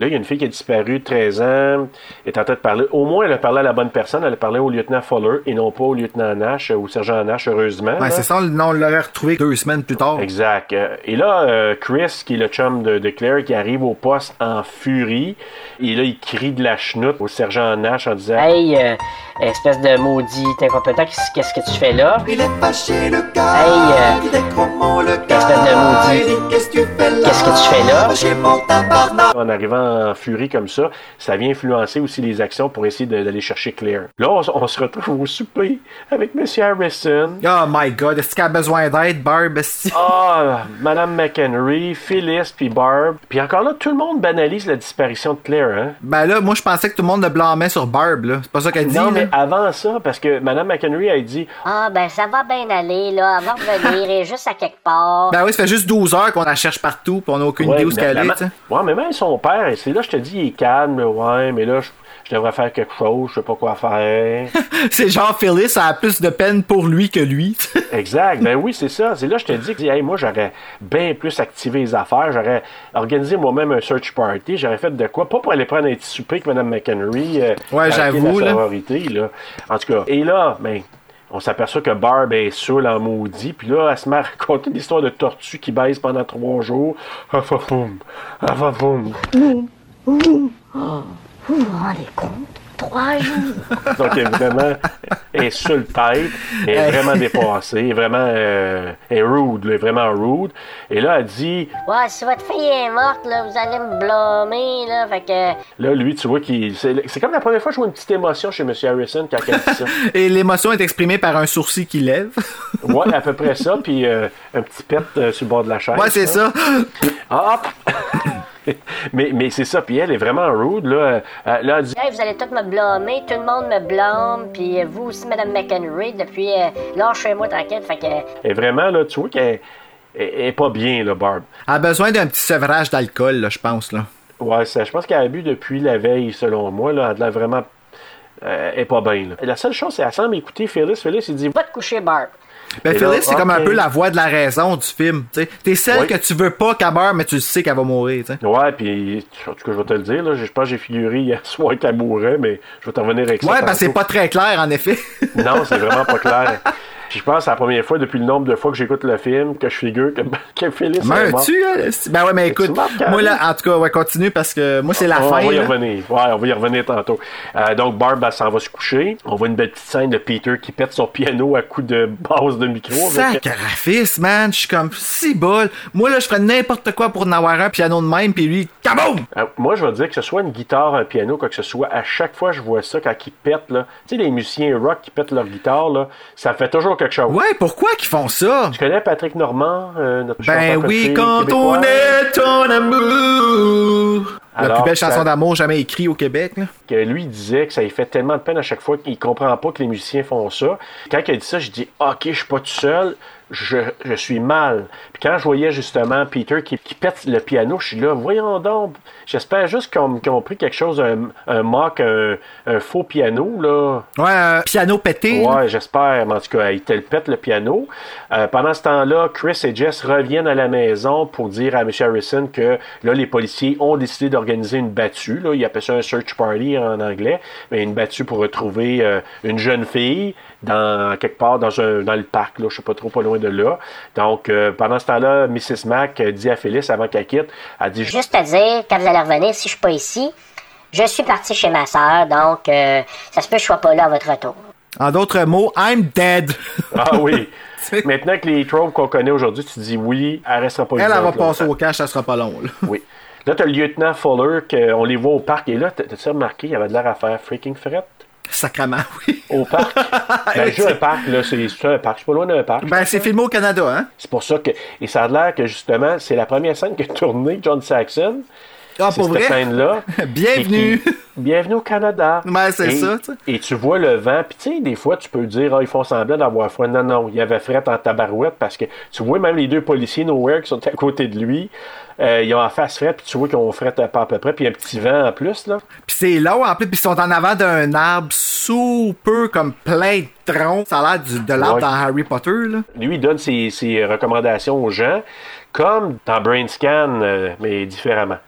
Là, il y a une fille qui a disparu, 13 ans, est en train de parler. Au moins, elle a parlé à la bonne personne. Elle a parlé au lieutenant Fuller et non pas au lieutenant Nash, euh, au sergent Nash, heureusement. Ouais, là. c'est ça, non, on l'aurait retrouvé deux semaines plus tard. Exact. Euh, Et là, euh, Chris, qui est le chum de, de Claire, qui arrive au poste en furie, et là, il crie de la chenoute au sergent Nash en disant Hey, euh, espèce de maudit incompétent, qu'est-ce qu'est-ce que tu fais là? Il est fâché le gars, Hey, euh, il est chromant le gars. espèce de maudit? Il dit, Qu'est-ce que tu fais là? Qu'est-ce que tu fais là? J'ai mon tabarnak. En arrivant en furie comme ça, ça vient influencer aussi les actions pour essayer d'aller chercher Claire. Là, on, se retrouve au souper avec M. Harrison. Oh my god, est-ce qu'elle a besoin d'aide, Barb? Ah, Madame McHenry, Phyllis, puis Barb. Puis encore là, tout le monde banalise la disparition de Claire, hein? Ben là, moi, je pensais que tout le monde le blâmait sur Barb, là. C'est pas ça qu'elle dit, non, là? mais avant ça, parce que Madame McHenry a dit Ah, ben ça va bien aller, là. Elle va revenir, elle est juste à quelque part. Ben oui, ça fait juste 12 heures qu'on la cherche partout, pis on a aucune Ouais, idée où mais qu'elle la est, ma- tu sais. Ouais, mais même son père, c'est là, je te dis, il est calme, ouais, mais là, je, je devrais faire quelque chose, je sais pas quoi faire. C'est genre Phyllis, ça a plus de peine pour lui que lui. exact, ben oui, c'est ça. C'est là, je te dis, que, hey, moi, j'aurais bien plus activé les affaires, j'aurais organisé moi-même un search party, j'aurais fait de quoi, pas pour aller prendre un petit souper avec Mme McHenry. euh, Ouais, j'avoue, la là. sororité, là. En tout cas, et là, ben, on s'aperçoit que Barb est saoule en maudit, puis là, elle se met à raconter l'histoire de tortue qui baisse pendant trois jours. Ah, boum, ah, boum. Vous vous rendez compte? Trois jours. Donc, elle est vraiment, elle est sur le tête, elle est vraiment dépassée, elle est vraiment, euh, elle est rude, là, elle est vraiment rude. Et là, elle dit, Ouais, si votre fille est morte, là, vous allez me blâmer, là. Fait que. là, lui, tu vois qu'il, c'est, c'est comme la première fois que je vois une petite émotion chez M. Harrison quand elle dit ça. Et l'émotion est exprimée par un sourcil qui lève. Ouais, à peu près ça, puis euh, un petit pet euh, sur le bord de la chaise. Ouais, c'est ça. Ah, hop! mais mais c'est ça, puis elle est vraiment rude, là. Euh, là, elle dit, Hey, vous allez tous me blâmer, tout le monde me blâme, puis euh, vous aussi, Madame McHenry, depuis. Euh, lâchez-moi tranquille, fait que. elle est vraiment, là, tu vois qu'elle elle- elle est pas bien, là, Barb. Elle a besoin d'un petit sevrage d'alcool, là, je pense, là. Ouais, ça, je pense qu'elle a bu depuis la veille, selon moi. Là, elle a vraiment. euh, elle est pas bien. Là. La seule chose, c'est qu'elle semble écouter Phyllis. Phyllis, il dit Va te coucher, Barb. Ben, Phyllis, c'est comme un peu la voix de la raison du film. tu sais. T'es celle Oui. que tu veux pas qu'elle meure, mais tu sais qu'elle va mourir. Ouais, puis en tout cas, je vais te le dire. Là, je pense que j'ai figuré hier soir qu'elle mourrait, mais je vais t'en revenir avec ça. Ouais, ben c'est tantôt. pas très clair, en effet. Non, c'est vraiment pas clair. Puis je pense que c'est la première fois depuis le nombre de fois que j'écoute le film que je figure que, que Phyllis est morte. Meurs-tu, hein? Ben ouais, mais écoute, moi là, en tout cas, ouais, continue parce que moi, c'est la on fin. va y là. revenir. Ouais, on va y revenir tantôt. Euh, donc, Barb, elle s'en va se coucher. On voit une belle petite scène de Peter qui pète son piano à coups de base de micro. Sacrifice, man. Je suis comme si bol. Moi, là, je ferais n'importe quoi pour en avoir un piano de même, puis lui, kaboum! Euh, Moi, je vais dire que ce soit une guitare, un piano, quoi que ce soit, à chaque fois je vois ça, quand ils pètent, là, tu sais, les musiciens rock qui pètent leur guitare, là, ça fait toujours quelque chose. Ouais, pourquoi qu'ils font ça? Tu connais Patrick Normand, euh, notre Ben oui, quand on est en amour. La Alors, plus belle ça- chanson d'amour jamais écrite au Québec, là. que lui il disait que ça lui fait tellement de peine à chaque fois qu'il comprend pas que les musiciens font ça. Quand il a dit ça, je dis OK, je suis pas tout seul. Je, je suis mal. Puis quand je voyais justement Peter qui, qui pète le piano, je suis là, voyons donc. J'espère juste qu'ils ont pris quelque chose, un, un mock, un, un faux piano, là. Ouais, un piano pété. Ouais, j'espère. Mais en tout cas, il te le pète le piano. Euh, pendant ce temps-là, Chris et Jess reviennent à la maison pour dire à M. Harrison que là, les policiers ont décidé d'organiser une battue. Là. Ils appellent ça un search party en anglais, mais une battue pour retrouver euh, une jeune fille dans quelque part dans, un, dans le parc. Là. Je sais pas trop pas loin de là. Donc, euh, pendant ce temps-là, Mrs. Mac euh, dit à Phyllis avant qu'elle quitte, elle dit Juste à dire, quand vous allez revenir, si je suis pas ici, je suis parti chez ma sœur, donc euh, ça se peut que je sois pas là à votre retour. En d'autres mots, I'm dead. Ah oui. Maintenant que les tropes qu'on connaît aujourd'hui, tu dis oui, elle restera pas Elle, elle va passer au cash, ça sera pas long. là. Oui. Là, t'as le lieutenant Fuller, qu'on les voit au parc, et là, t'as- t'as-tu remarqué, il y avait de l'air à faire freaking fret? Sacrement, oui. au parc? ben, juste un parc, là, c'est un parc, c'est pas loin d'un parc. Ben, c'est filmé au Canada, hein? C'est pour ça que. Et ça a l'air que justement, c'est la première scène qu'a tourné John Saxon. Ah, pour cette scène-là. Bienvenue. Qui- bienvenue au Canada. Ouais, c'est Et- ça, tu sais. Et tu vois le vent, puis tu sais, des fois, tu peux dire, ah, ils font semblant d'avoir froid. Non, non, il y avait fret en tabarouette parce que tu vois même les deux policiers nowhere qui sont à côté de lui, euh, ils ont en face fret, puis tu vois qu'ils ont fret à pas à peu près, puis un petit vent en plus, là. Puis c'est long, en plus, puis ils sont en avant d'un arbre super comme plein de troncs. Ça a l'air de l'arbre Ouais. dans Harry Potter, là. Lui, il donne ses, ses recommandations aux gens, comme dans Brain Scan, euh, mais différemment.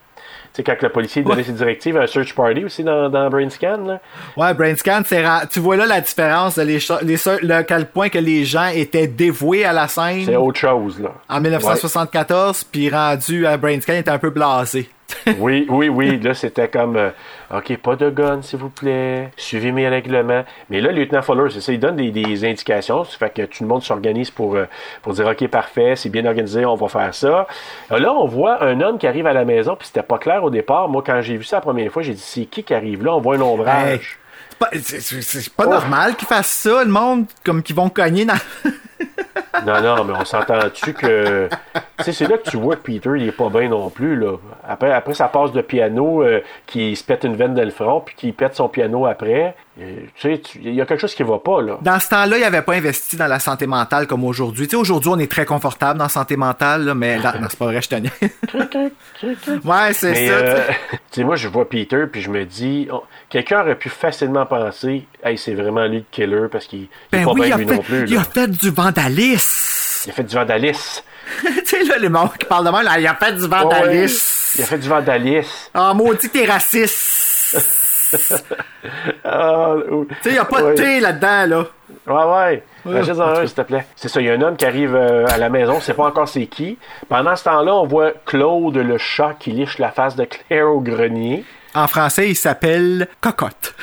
Sais, quand le policier donnait ses directives à un search party aussi dans, dans Brain Scan, là. Ouais, Brain Scan, c'est ra- tu vois là la différence de les, le, quel point que les gens étaient dévoués à la scène C'est autre chose, là. en 1974, puis rendu à Brain Scan, il était un peu blasé. Oui, oui, oui. Là, c'était comme, euh, OK, pas de gun, s'il vous plaît. Suivez mes règlements. Mais là, le lieutenant Fuller, c'est ça, il donne des, indications. Ça fait que tout le monde s'organise pour, euh, pour dire, OK, parfait, c'est bien organisé, on va faire ça. Euh, Là, on voit un homme qui arrive à la maison, puis c'était pas clair au départ. Moi, quand j'ai vu ça la première fois, j'ai dit, c'est qui qui arrive là? On voit un ombrage. C'est pas, pas normal qu'ils fassent ça, le monde, comme qu'ils vont cogner dans. Non, non, mais on s'entend-tu que. Tu sais, c'est là que tu vois que Peter, il est pas bien non plus, là. Après, après ça passe de piano, euh, qui se pète une veine dans le front, puis qui pète son piano après. Tu sais, il y a quelque chose qui va pas, là. Dans ce temps-là, il avait pas investi dans la santé mentale comme aujourd'hui. Tu sais, aujourd'hui, on est très confortable dans la santé mentale, là, mais là, non, c'est pas vrai, je te. Ouais, c'est ça. tu euh, sais. tu sais, moi, je vois Peter, puis je me dis, oh, quelqu'un aurait pu facilement penser, hey, c'est vraiment lui le killer, parce qu'il Ben pas oui, bien lui fait, non plus. il là. a fait du vandalisme. Il a fait du vandalisme. tu sais, là, les morts qui parlent de moi, là, il a fait du Ouais, vandalisme. Il a fait du vandalisme. Ah, maudit, t'es raciste. Ah, tu sais, il y a pas ouais. de thé là-dedans, là. Ouais, ouais. Ouais. Rajoute en un, s'il te plaît. C'est ça, il y a un homme qui arrive euh, à la maison, on sait pas encore c'est qui. Pendant ce temps-là, on voit Claude, le chat, qui liche la face de Claire au grenier. En français, il s'appelle Cocotte.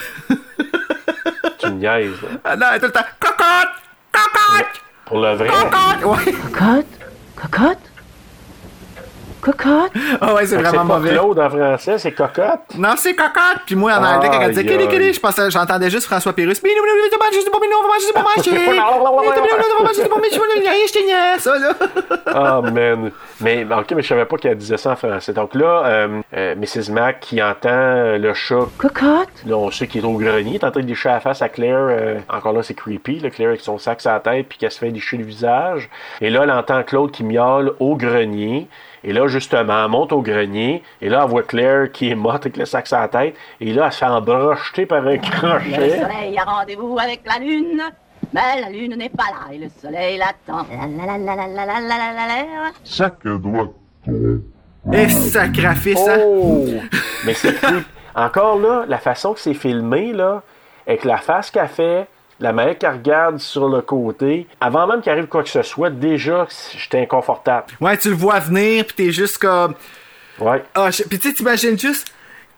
Tu me niaises, là. Ah non, tout le temps. Cocotte! Cocotte! Pour le vrai. Cocotte! Ouais. Cocotte? Cocotte? Cocotte? Ah ouais, c'est vraiment pas mauvais. Claude en français, c'est cocotte. Non, c'est cocotte. Puis moi, en anglais, quand elle disait je pensais, j'entendais juste François Pérus. Ça, là. Ah, man. Mais, ok, mais je savais pas qu'elle disait ça en français. Donc là, euh, euh, Mrs. Mac qui entend euh, le chat. Cocotte? Là, on sait qu'il est au grenier. Est en train de licher la face à Claire. euh, encore là, c'est creepy. Là, Claire avec son sac sur la tête puis qu'elle se fait licher le visage. Et là, elle entend Claude qui miaule au grenier. Et là, justement, elle monte au grenier. Et là, elle voit Claire qui est morte avec le sac sur la tête. Et là, elle se fait embrocheter par un crochet. Le soleil a rendez-vous avec la lune. Mais la lune n'est pas là et le soleil l'attend. La, la, la, Sac ça. Oh! Mais c'est Encore là, la façon que c'est filmé, là, avec la face qu'elle fait, la manière qu'elle regarde sur le côté, avant même qu'il arrive quoi que ce soit, déjà, j'étais inconfortable. Ouais, tu le vois venir, puis t'es juste comme. Ouais. Ah, je- puis tu sais, t'imagines juste.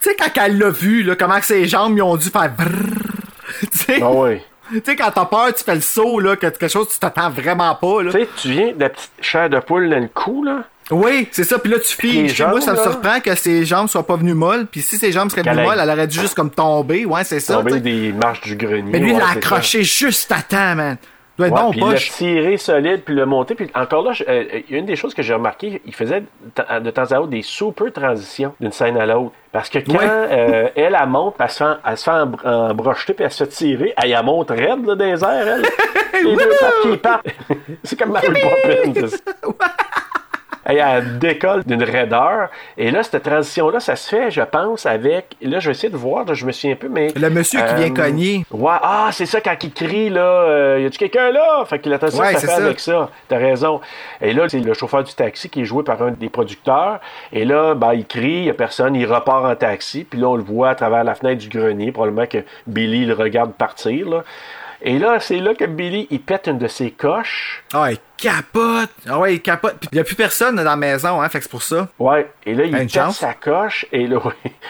Tu sais, quand elle l'a vu, là, comment que ses jambes, ils ont dû faire. brrrr. Tu sais. Ah ouais. Tu sais, quand t'as peur, tu fais le saut, là, que quelque chose, tu t'attends vraiment pas, là. Tu sais, tu viens de la petite chair de poule dans le cou, là. Oui, c'est ça. Puis là, tu les files. Chez moi, jambes, ça me là. surprend que ses jambes soient pas venues molles. Puis si ses jambes seraient venues molles, elle aurait dû juste comme tomber. Ouais, c'est ça. Tomber des marches du grenier. Mais lui, il ouais, l'a accroché juste à temps, man. doit être Ouais, bon puis au il l'a poche. tiré solide, puis le monté. Puis encore là, je- euh, a une des choses que j'ai remarqué, il faisait de de temps à autre des super transitions d'une scène à l'autre. Parce que quand Ouais. euh, elle, elle monte, elle se fait, elle se fait embr- embrocheter, puis elle se fait tirer, elle, elle monte raide là, dans les airs, elle. Les deux pattes qui partent. C'est comme Mary Poppins. Et elle décolle d'une raideur. Et là, cette transition-là, ça se fait, je pense, avec. Là, je vais essayer de voir, là, je me souviens un peu, mais. Le monsieur qui vient cogner. Ouais, ah, c'est ça, quand il crie, là, euh, y a-tu quelqu'un là? Fait que la transition, Ouais, ça fait ça. avec ça. T'as raison. Et là, c'est le chauffeur du taxi qui est joué par un des producteurs. Et là, ben, il crie, y a personne, il repart en taxi. Puis là, on le voit à travers la fenêtre du grenier. Probablement que Billy le regarde partir, là. Et là, c'est là que Billy, il pète une de ses coches. Ah, il capote. Ah ouais, il capote. Puis il n'y a plus personne dans la maison, hein, fait que c'est pour ça. Ouais. Et là, il une pète chance. sa coche. Et là.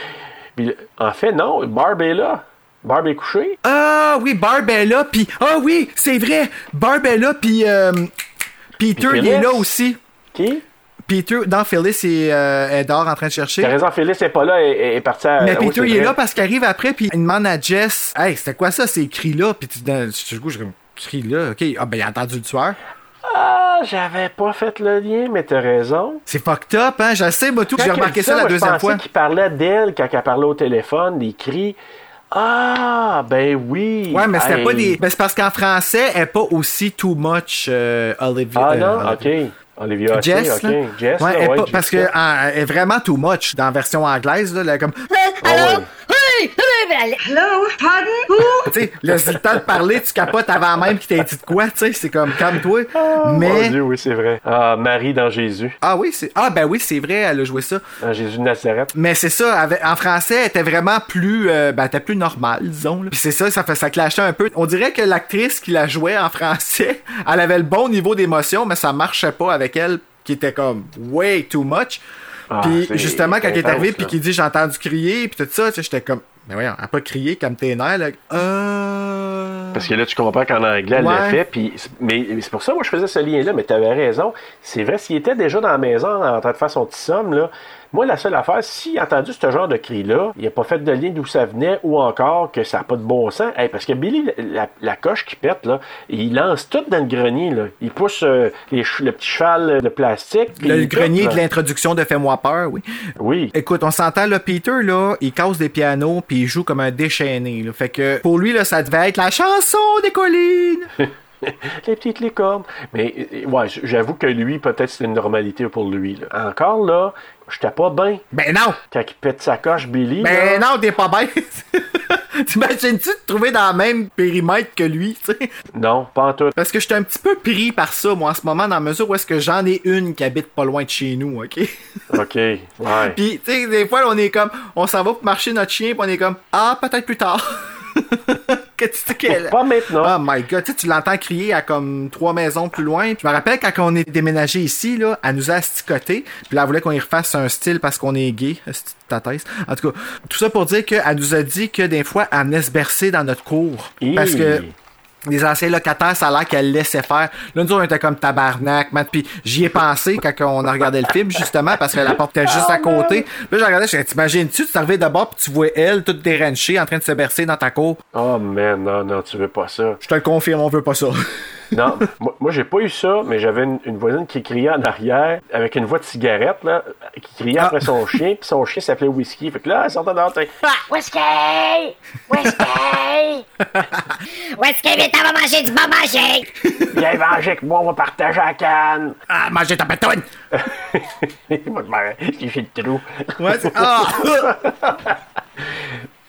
Puis, en fait, non, Barb est là. Barb est couché. Ah oui, Barb est là, puis ah oui, c'est vrai, Barb est là, puis euh, Peter Puis il est là aussi. Qui? Peter, dans Phyllis, il euh, est dehors en train de chercher. T'as raison, Phyllis n'est pas là, elle, elle est partie à... Mais Peter, il est là parce qu'il arrive après, puis il demande à Jess Hey, c'était quoi ça, ces cris-là Puis tu du coup, je comme cris-là, ok. Ah, ben, il a entendu le tueur. Ah, j'avais pas fait le lien, mais t'as raison. C'est fucked up, hein? Je sais, moi, tout, j'ai remarqué dit ça, la je deuxième fois. qu'il parlait d'elle quand elle parlait au téléphone, des cris. Ah, ben oui. Ouais, mais c'était Hey. pas des. Ben, c'est parce qu'en français, elle est pas aussi too much euh, Olivia. Ah euh, non, ok. Olivia Jess, ok. là. Jess, ouais, là, parce que elle est vraiment too much dans la version anglaise là, elle est comme Ah ouais. Hello, pardon? Who? tu sais laisse le temps de parler tu capotes avant même qu'il t'ait dit de quoi tu sais c'est comme calme-toi Mon mais Dieu, oui, c'est vrai. Ah, Marie dans Jésus. ah oui c'est ah ben oui c'est vrai elle a joué ça Dans Jésus de Nazareth. mais c'est ça avec- en français elle était vraiment plus euh, ben elle était plus normale disons là. puis c'est ça ça fait ça clashait un peu on dirait que l'actrice qui la jouait en français elle avait le bon niveau d'émotion mais ça marchait pas avec elle qui était comme way too much Ah, puis justement quand il est arrivé puis qu'il dit j'ai entendu crier puis tout ça tu sais, j'étais comme mais voyons elle pas crié comme tes nerfs là euh... Parce que là, tu comprends qu'en anglais, elle l'a fait. Puis, mais c'est pour ça, moi, je faisais ce lien-là. Mais tu avais raison. C'est vrai, s'il était déjà dans la maison en train de faire son petit somme, là, moi, la seule affaire, s'il a entendu ce genre de cri-là, il n'a pas fait de lien d'où ça venait ou encore que ça n'a pas de bon sens. Hey, parce que Billy, la, la coche qui pète, là, il lance tout dans le grenier. Là. Il pousse euh, les le petit cheval de plastique. le grenier tout, de l'introduction de Fais-moi peur, oui. Oui. Écoute, on s'entend, là, Peter, là, il casse des pianos puis il joue comme un déchaîné. Fait que, pour lui, là, ça devait être la chanson des collines! les petites licornes. Mais ouais, j'avoue que lui, peut-être c'est une normalité pour lui. là. Encore là, j'étais pas bien. Ben non! Quand il pète sa coche, Billy. Ben là. non, t'es pas bien! T'imagines-tu te trouver dans le même périmètre que lui, tu sais? Non, pas en tout. Parce que j'étais un petit peu pris par ça, moi, en ce moment, dans la mesure où est-ce que j'en ai une qui habite pas loin de chez nous, OK? OK, ouais. Puis, tu sais, des fois, on est comme, on s'en va pour marcher notre chien, puis on est comme, ah, peut-être plus tard. que tu sais qu'elle. Pas maintenant. Oh my god, tu sais, tu l'entends crier à comme trois maisons plus loin. Puis je me rappelle quand on est déménagé ici, là, elle nous a asticoté. Puis là, elle voulait qu'on y refasse un style parce qu'on est gay. Ta thèse. En tout cas, tout ça pour dire qu'elle nous a dit que des fois, elle venait se bercer dans notre cour. Parce que les anciens locataires, ça a l'air qu'elle laissait faire. Là, nous, on était comme tabarnak, man. Puis j'y ai pensé quand on a regardé le film, justement, parce que la porte était juste à côté. Puis là, j'ai regardé, je dit, t'imagines-tu, tu t'arrivais d'abord, puis tu vois elle, toute déranchée, en train de se bercer dans ta cour? Oh man, non, non, tu veux pas ça. Je te le confirme, on veut pas ça. Non, moi, moi, j'ai pas eu ça, mais j'avais une, une voisine qui criait en arrière avec une voix de cigarette, là, qui criait Ah. après son chien, puis son chien s'appelait Whisky. Fait que là, elle sortait dehors, t'sais, Whisky! Whisky! Whisky, viens t'en va manger du bon manger! Viens manger avec moi, on va partager la canne. Ah, manger ta pétoune! Moi, je m'en- j'ai fait le trou. Ouais, ah!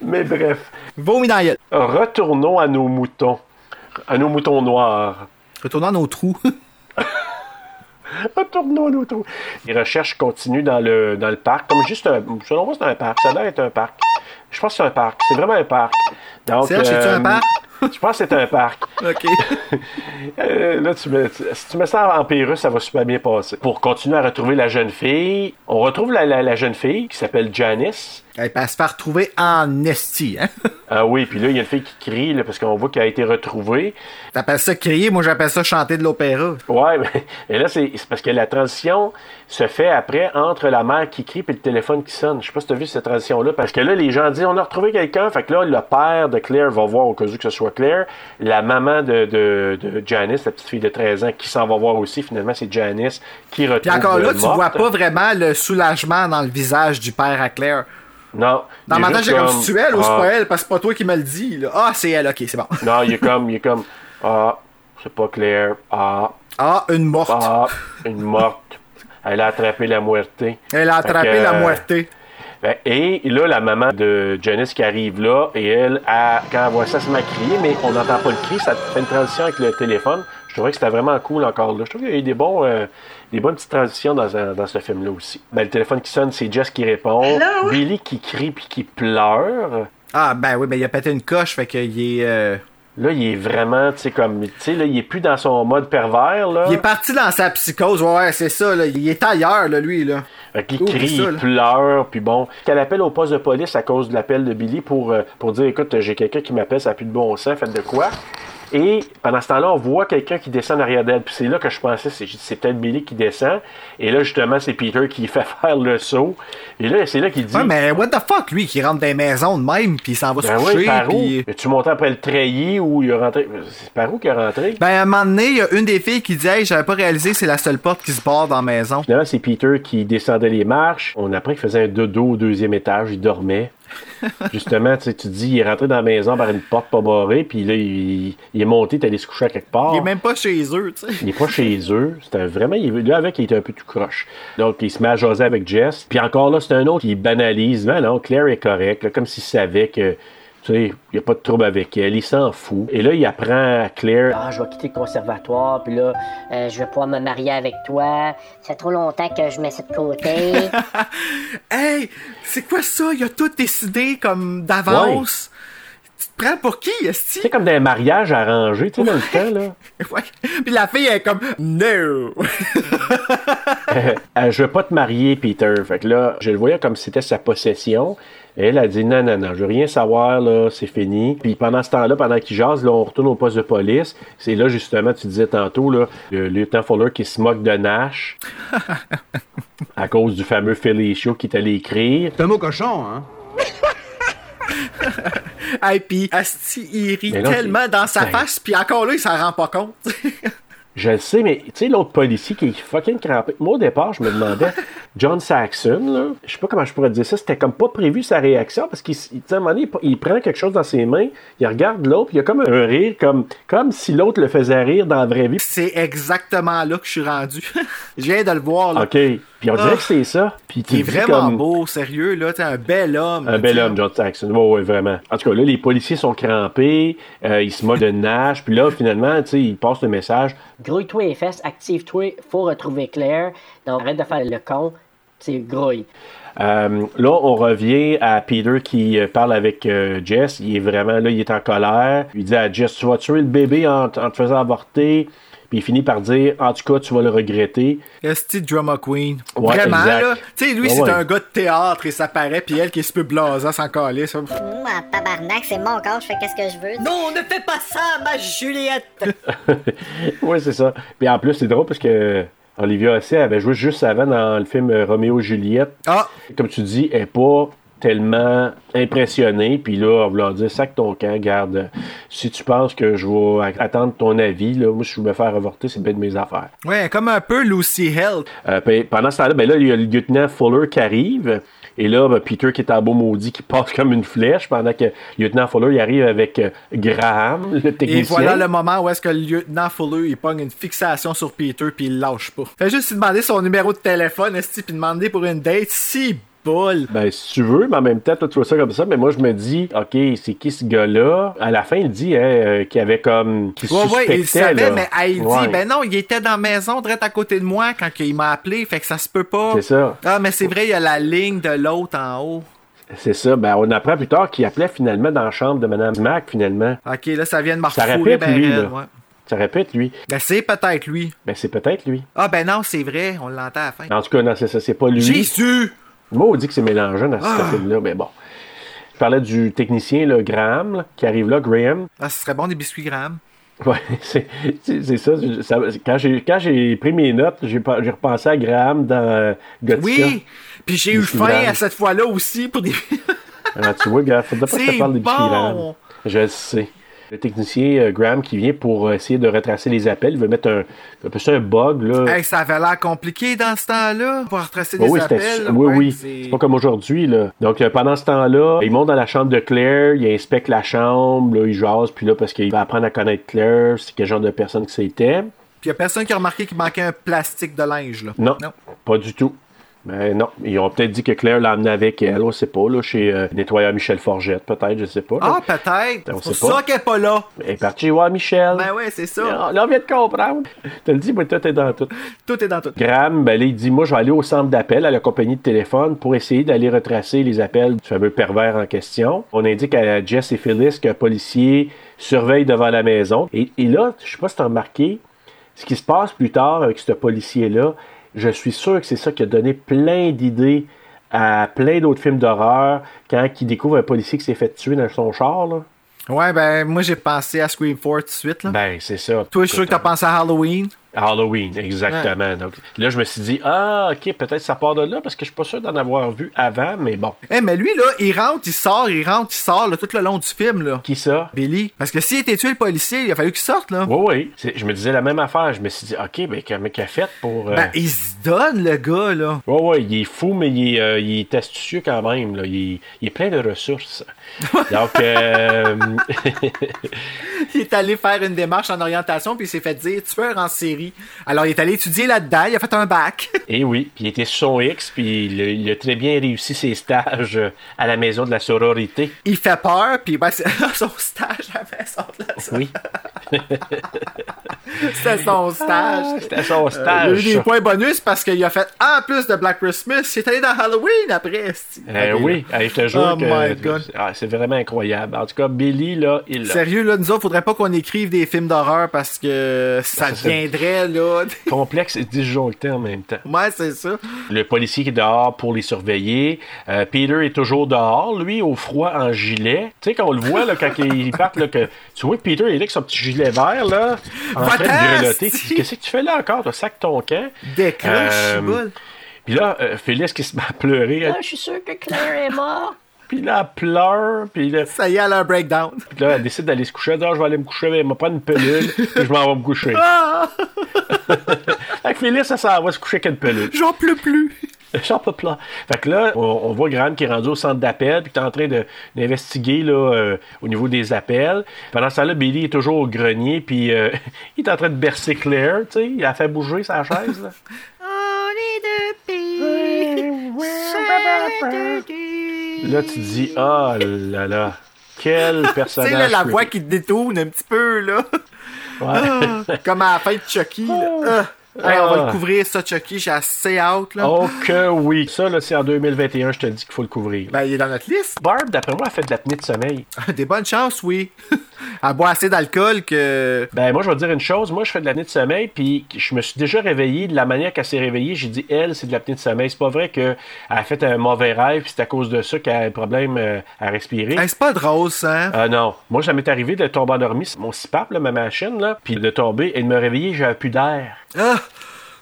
Mais bref. Vomi dans. Retournons à nos moutons. À nos moutons noirs. Retournons à nos trous. Retournons à nos trous. Les recherches continuent dans le, dans le parc. Comme juste un. Selon moi, c'est un parc. Ça a l'air d'être un parc. Je pense que c'est un parc. C'est vraiment un parc. Donc, Serge, c'est-tu un parc? Je pense que c'est un parc. OK. Euh, là, tu tu- si tu mets ça en Pérus, ça va super bien passer. Pour continuer à retrouver la jeune fille, on retrouve la, la- la jeune fille qui s'appelle Janice. Elle peut se faire retrouver en esti, hein? Ah oui, puis là, il y a une fille qui crie là, parce qu'on voit qu'elle a été retrouvée. T'appelles ça crier, moi j'appelle ça chanter de l'opéra. Ouais, mais et là, c'est parce que la transition se fait après entre la mère qui crie et le téléphone qui sonne. Je sais pas si tu as vu cette transition-là, parce que là, les gens disent on a retrouvé quelqu'un, fait que là, le père de Claire va voir au cas où que ce soit Claire. La maman de, de, de Janice, la petite fille de 13 ans, qui s'en va voir aussi, finalement, c'est Janice qui retrouve Puis encore là, tu morte. vois pas vraiment le soulagement dans le visage du père à Claire. Non. Dans ma tête, j'ai comme, c'est elle ou c'est ah, pas elle, parce que c'est pas toi qui me le dis. là. Ah, c'est elle, ok, c'est bon. Non, il est comme, il est comme, ah, c'est pas Claire. Ah, Ah, une morte. ah, une morte. Elle a attrapé la muerté. Elle a attrapé que, la euh. Fait- Et là, la maman de Janice qui arrive là, et elle, elle, quand elle voit ça, se met à crier, mais on n'entend pas le cri, ça fait une transition avec le téléphone. Je trouvais que c'était vraiment cool encore là. Je trouve qu'il y a eu des, bons, euh, des bonnes petites transitions dans, ce film-là aussi. Ben, le téléphone qui sonne, c'est Jess qui répond. Hello? Billy qui crie puis qui pleure. Ah, ben oui, ben il a pété une coche, fait qu'il est. euh, Là, il est vraiment, tu sais, comme, tu sais, là, il est plus dans son mode pervers, là. Il est parti dans sa psychose, ouais, ouais, c'est ça, là. Il est ailleurs, là, lui, là. Fait qu'il crie, ça, il pleure, puis bon. Qu'elle appelle au poste de police à cause de l'appel de Billy pour, euh, pour dire écoute, j'ai quelqu'un qui m'appelle, ça n'a plus de bon sens, faites de quoi? Et pendant ce temps-là, on voit quelqu'un qui descend en arrière d'elle. Puis c'est là que je pensais, c'est, c'est peut-être Billy qui descend. Et là, justement, c'est Peter qui fait faire le saut. Et là, c'est là qu'il dit Ouais, mais what the fuck, lui, qui rentre dans les maisons de même, puis il s'en va Ben se oui, par où. Es-tu monté après le treillis ou il est rentré? C'est par où qu'il est rentré Ben, à un moment donné, il y a une des filles qui dit Hey, j'avais pas réalisé c'est la seule porte qui se barre dans la maison. Finalement, c'est Peter qui descendait les marches. On apprend qu'il faisait un dodo au deuxième étage, il dormait. Justement, tu te dis, il est rentré dans la maison par une porte pas barrée, puis là, il, il est monté, il est allé se coucher à quelque part. Il est même pas chez eux, tu sais. Il est pas chez eux. C'était vraiment. Il, là, avec, il était un peu tout croche. Donc, il se met à jaser avec Jess. Puis encore là, c'est un autre qui banalise. Ben non, Claire est correcte. là, comme s'il savait que. Tu sais, il n'y a pas de trouble avec elle. Il s'en fout. Et là, il apprend à Claire. Ah, je vais quitter le conservatoire, puis là, euh, je vais pouvoir me marier avec toi. Ça fait trop longtemps que je mets ça de côté. Hey, c'est quoi ça? Il a tout décidé comme d'avance. Tu te prends pour qui, Esti? C'est comme des mariages arrangés, tu sais, dans le temps, là. Ouais. Puis la fille elle est comme No! Euh, je veux pas te marier, Peter. Fait que là, je le voyais comme si c'était sa possession. Et elle a dit non, non, non, je veux rien savoir, là, c'est fini. Puis pendant ce temps-là, pendant qu'il jase, là, on retourne au poste de police. C'est là, justement, tu disais tantôt, là, le lieutenant Fuller qui se moque de Nash à cause du fameux Felicio qui est allé écrire. C'est un mot cochon, hein? Hey, puis Asti, il rit tellement dans sa Ben. face, puis encore là, il s'en rend pas compte. Je le sais, mais tu sais, l'autre policier qui est fucking crampé. Moi, au départ, je me demandais, John Saxon, là, je sais pas comment je pourrais dire ça, c'était comme pas prévu sa réaction parce qu'il, à un moment donné, il, il prend quelque chose dans ses mains, il regarde l'autre, puis il y a comme un rire, comme, comme si l'autre le faisait rire dans la vraie vie. c'est exactement là que je suis rendu. je viens de le voir, là. OK. Puis on dirait que c'est ça. Puis tu Il est vraiment comme- beau, sérieux, là. T'es un bel homme. Un bel homme, John Saxon. Ouais, ouais, vraiment. En tout cas, là, les policiers sont crampés, euh, ils se moquent de Nash, puis là, finalement, tu sais, ils passent le message. Grouille-toi les fesses, active-toi, faut retrouver Claire. Donc arrête de faire le con, c'est grouille. Euh, là, on revient à Peter qui euh, parle avec euh, Jess. Il est vraiment là, il est en colère. Il dit à Jess, tu vas tuer le bébé en, en te faisant avorter. Puis il finit par dire, en tout cas, tu vas le regretter. Esti Drama Queen. Ouais, Vraiment, exact. là. Tu sais, lui, Ouais, c'est ouais. un gars de théâtre et ça paraît, puis elle qui est super blasée sans caler, ça. Moi, tabarnak, c'est mon corps, je fais qu'est-ce que je veux. Non, ne fais pas ça, ma Juliette! oui, c'est ça. Puis en plus, c'est drôle parce que Olivia avait joué juste avant dans le film Roméo et Juliette. Ah! Comme tu dis, elle n'est pas tellement impressionnée. Puis là, en voulant dire, sac ton camp, garde. Si tu penses que je vais attendre ton avis, là, moi, si je veux me faire avorter, c'est bien de mes affaires. Ouais, comme un peu Lucy Hell. Euh, puis pendant ce temps-là, ben là, il y a le lieutenant Fuller qui arrive. Et là, ben, Peter qui est en beau maudit, qui passe comme une flèche, pendant que le lieutenant Fuller il arrive avec euh, Graham, le technicien. Et voilà le moment où est-ce que le lieutenant Fuller, il pogne une fixation sur Peter puis il lâche pas. Fait juste lui demander son numéro de téléphone, esti, puis demander pour une date. Si Ben, si tu veux, mais en même temps, toi, tu vois ça comme ça, mais moi, je me dis, OK, c'est qui ce gars-là? À la fin, il dit hein, euh, qu'il avait comme. qu'il Ouais, ouais, il le suspectait, savait, là. mais elle, il Ouais. dit, ben non, il était dans la maison, direct à côté de moi quand il m'a appelé, fait que ça se peut pas. C'est ça. Ah, mais c'est vrai, il y a la ligne de l'autre en haut. C'est ça. Ben, on apprend plus tard qu'il appelait finalement dans la chambre de Mme Mac, finalement. Ok, là, ça vient de me Ça répète, ben lui, raide, là. ouais. Ça répète, lui. Ben, c'est peut-être lui. Ben, c'est peut-être lui. Ah, ben non, c'est vrai, on l'entend à la fin. En tout cas, non, c'est ça, c'est pas lui. Jésus! Moi, on dit que c'est mélangeant dans Ah. ce film-là, mais bon. Je parlais du technicien, Graham, là, qui arrive là, Graham. Ah, ce serait bon des biscuits Graham. Ouais, c'est ça. ça- Quand j'ai pris mes notes, j'ai repensé à Graham dans euh. Oui! Puis j'ai eu faim Graham. à cette fois-là aussi pour des. Ah, tu vois, gars, faudrait pas que je te parle des biscuits. Graham. Je le sais. Le technicien euh, Graham qui vient pour euh, essayer de retracer les appels, il veut mettre un, un un bug là. Hey, ça avait l'air compliqué dans ce temps-là pour retracer des oui, appels. oui, Ouais, oui. c'est- pas comme aujourd'hui, là. Donc, euh, pendant ce temps-là, il monte dans la chambre de Claire, il inspecte la chambre, là, il jase, puis là, parce qu'il va apprendre à connaître Claire, c'est quel genre de personne que c'était. Puis y a personne qui a remarqué qu'il manquait un plastique de linge, là. Non, pas du tout. Ben non, ils ont peut-être dit que Claire l'a amené avec elle, on sait pas, là, chez euh, nettoyeur Michel Forgette, peut-être, je sais pas. Ah, peut-être. On C'est pour pas. ça qu'elle est pas là. Elle est partie voir Michel. Ben ouais, c'est ça. Là, là, on vient de comprendre. Tu le dis, moi, tout est dans tout. Tout est dans tout. Graham, ben là, il dit, moi, je vais aller au centre d'appel à la compagnie de téléphone pour essayer d'aller retracer les appels du fameux pervers en question. On indique à Jess et Phyllis qu'un policier surveille devant la maison. Et, et là, je sais pas si tu as remarqué, ce qui se passe plus tard avec ce policier-là, je suis sûr que c'est ça qui a donné plein d'idées à plein d'autres films d'horreur quand il découvre un policier qui s'est fait tuer dans son char, là. Ouais, ben moi j'ai pensé à Scream 4 tout de suite, là. Ben, c'est ça. Toi, je suis sûr que t'as pensé à Halloween. Halloween, exactement. Donc là, je me suis dit, ah, ok, peut-être ça part de là parce que je suis pas sûr d'en avoir vu avant, mais bon. Eh, mais lui, là, il rentre, il sort, il rentre, il sort, là, tout le long du film, là. Qui ça? Billy. Parce que s'il était tué, le policier, il a fallu qu'il sorte, là. Oui, oui. Je me disais la même affaire. Je me suis dit, ok, ben, comment qu'il a fait pour. euh, Ben, il se donne, le gars, là. Oui, oui, il est fou, mais il est, euh, il est astucieux quand même. Là. Il, est, il est plein de ressources. Donc, euh, Il est allé faire une démarche en orientation, puis il s'est fait dire tueur en série. Alors, il est allé étudier là-dedans, il a fait un bac. et oui, puis il était son X, puis il, a- il a très bien réussi ses stages euh, à la maison de la sororité. Il fait peur, puis ben, c'est son stage à la maison de la Oui. C'était son stage. C'était son Euh, stage. il a eu des points bonus parce qu'il a fait en plus de Black Christmas, il est allé dans Halloween après. Euh, Ok, oui, là. Hey, je te jure Oh que my God. Ah, c'est vraiment incroyable. En tout cas, Billy, là, il l'a. Sérieux, là, nous autres, faudrait pas qu'on écrive des films d'horreur parce que ça Ça, c'est- deviendrait, là. complexe et disjoncté en même temps. Ouais, c'est ça. Le policier qui est dehors pour les surveiller. Euh, Peter est toujours dehors, lui, au froid, en gilet. Tu sais, quand on le voit, là, quand il part, là, que, tu vois que Peter est là avec son petit gilet vert, là, en train de grelotter. Qu'est-ce que tu fais là encore? Tu sac ton camp? Décroche, Euh, chiboule. Puis là, euh, Phyllis qui se met à pleurer. Là, je suis sûr que Claire est morte. Puis là, elle pleure. Puis là, Ça y est, elle a un breakdown. puis là, elle décide d'aller se coucher. Elle dit, Ah, je vais aller me coucher, elle m'a prendre une pelule, puis je m'en vais me coucher. Ah! Fait que Phyllis, ça s'en va se coucher avec une pelule. J'en peux plus. J'en peux plus. Fait que là, on, on voit Graham qui est rendu au centre d'appel, puis qui est en train d'investiguer là, euh, au niveau des appels. Pendant ce temps-là, Billy est toujours au grenier, puis euh, il est en train de bercer Claire, tu sais. Il a fait bouger sa chaise, là. Là, tu te dis, oh là là, quel Tu sais, personnage. la voix qui te détourne un petit peu, là. Ouais. Ah, comme à la fin de Chucky, là. Ah. Hey, on va Ah. le couvrir, ça, Chucky. J'ai assez hâte, là. Oh que oui. Ça, là, c'est en 2021, je te dis qu'il faut le couvrir. Ben, il est dans notre liste. Barb, d'après moi, a fait de l'apnée de sommeil. Des bonnes chances, oui. Elle boit assez d'alcool que. Ben, moi, je vais te dire une chose. Moi, je fais de l'apnée de sommeil, puis je me suis déjà réveillé. De la manière qu'elle s'est réveillée, j'ai dit, elle, c'est de l'apnée de sommeil. C'est pas vrai qu'elle a fait un mauvais rêve, puis c'est à cause de ça qu'elle a un problème euh, à respirer. Hey, c'est pas drôle, ça. hein? Ah non. Moi, ça m'est arrivé de tomber endormi, mon CPAP, là, ma machine, là, puis de tomber et de me réveiller, j'avais plus d'air. Ah!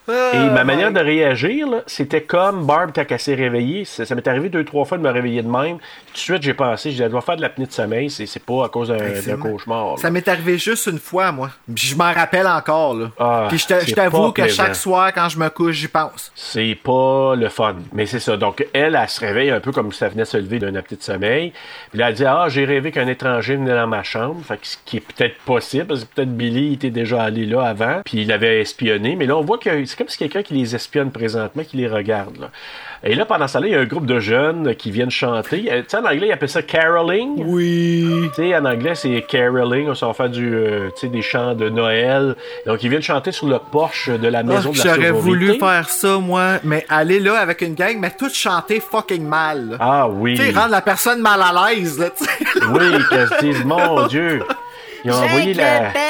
Et ma manière de réagir, là, c'était comme Barb quand elle s'est réveillée. Ça, ça m'est arrivé deux, trois fois de me réveiller de même. Tout de suite, j'ai pensé, je dois faire de l'apnée de sommeil. C'est, c'est pas à cause d'un, cauchemar. là. Ça m'est arrivé juste une fois, moi. Je m'en rappelle encore, là. Ah, Puis je t'avoue que plaisant. chaque soir, quand je me couche, j'y pense. C'est pas le fun. Mais c'est ça. Donc, elle, elle se réveille un peu comme si ça venait se lever d'un apnée de sommeil. Puis là, elle dit Ah, j'ai rêvé qu'un étranger venait dans ma chambre. Fait que ce qui est peut-être possible, parce que peut-être Billy il était déjà allé là avant, puis il avait espionné. Mais là, on voit que c'est comme si quelqu'un qui les espionne présentement, qui les regarde. Là. Et là, pendant ça, là, il y a un groupe de jeunes qui viennent chanter. Euh, Tu sais, en anglais, ils appellent ça caroling. Oui. Tu sais, en anglais, c'est caroling. On s'en fait du, euh, tu sais, des chants de Noël. Donc, ils viennent chanter sur le porche de la maison de la J'aurais voulu faire ça, moi. Mais aller là avec une gang, mais tout chanter fucking mal. Ah oui. Tu sais, rendre la personne mal à l'aise, là. Oui, qu'elle se dise, mon Dieu. Ils ont envoyé la. l'appelle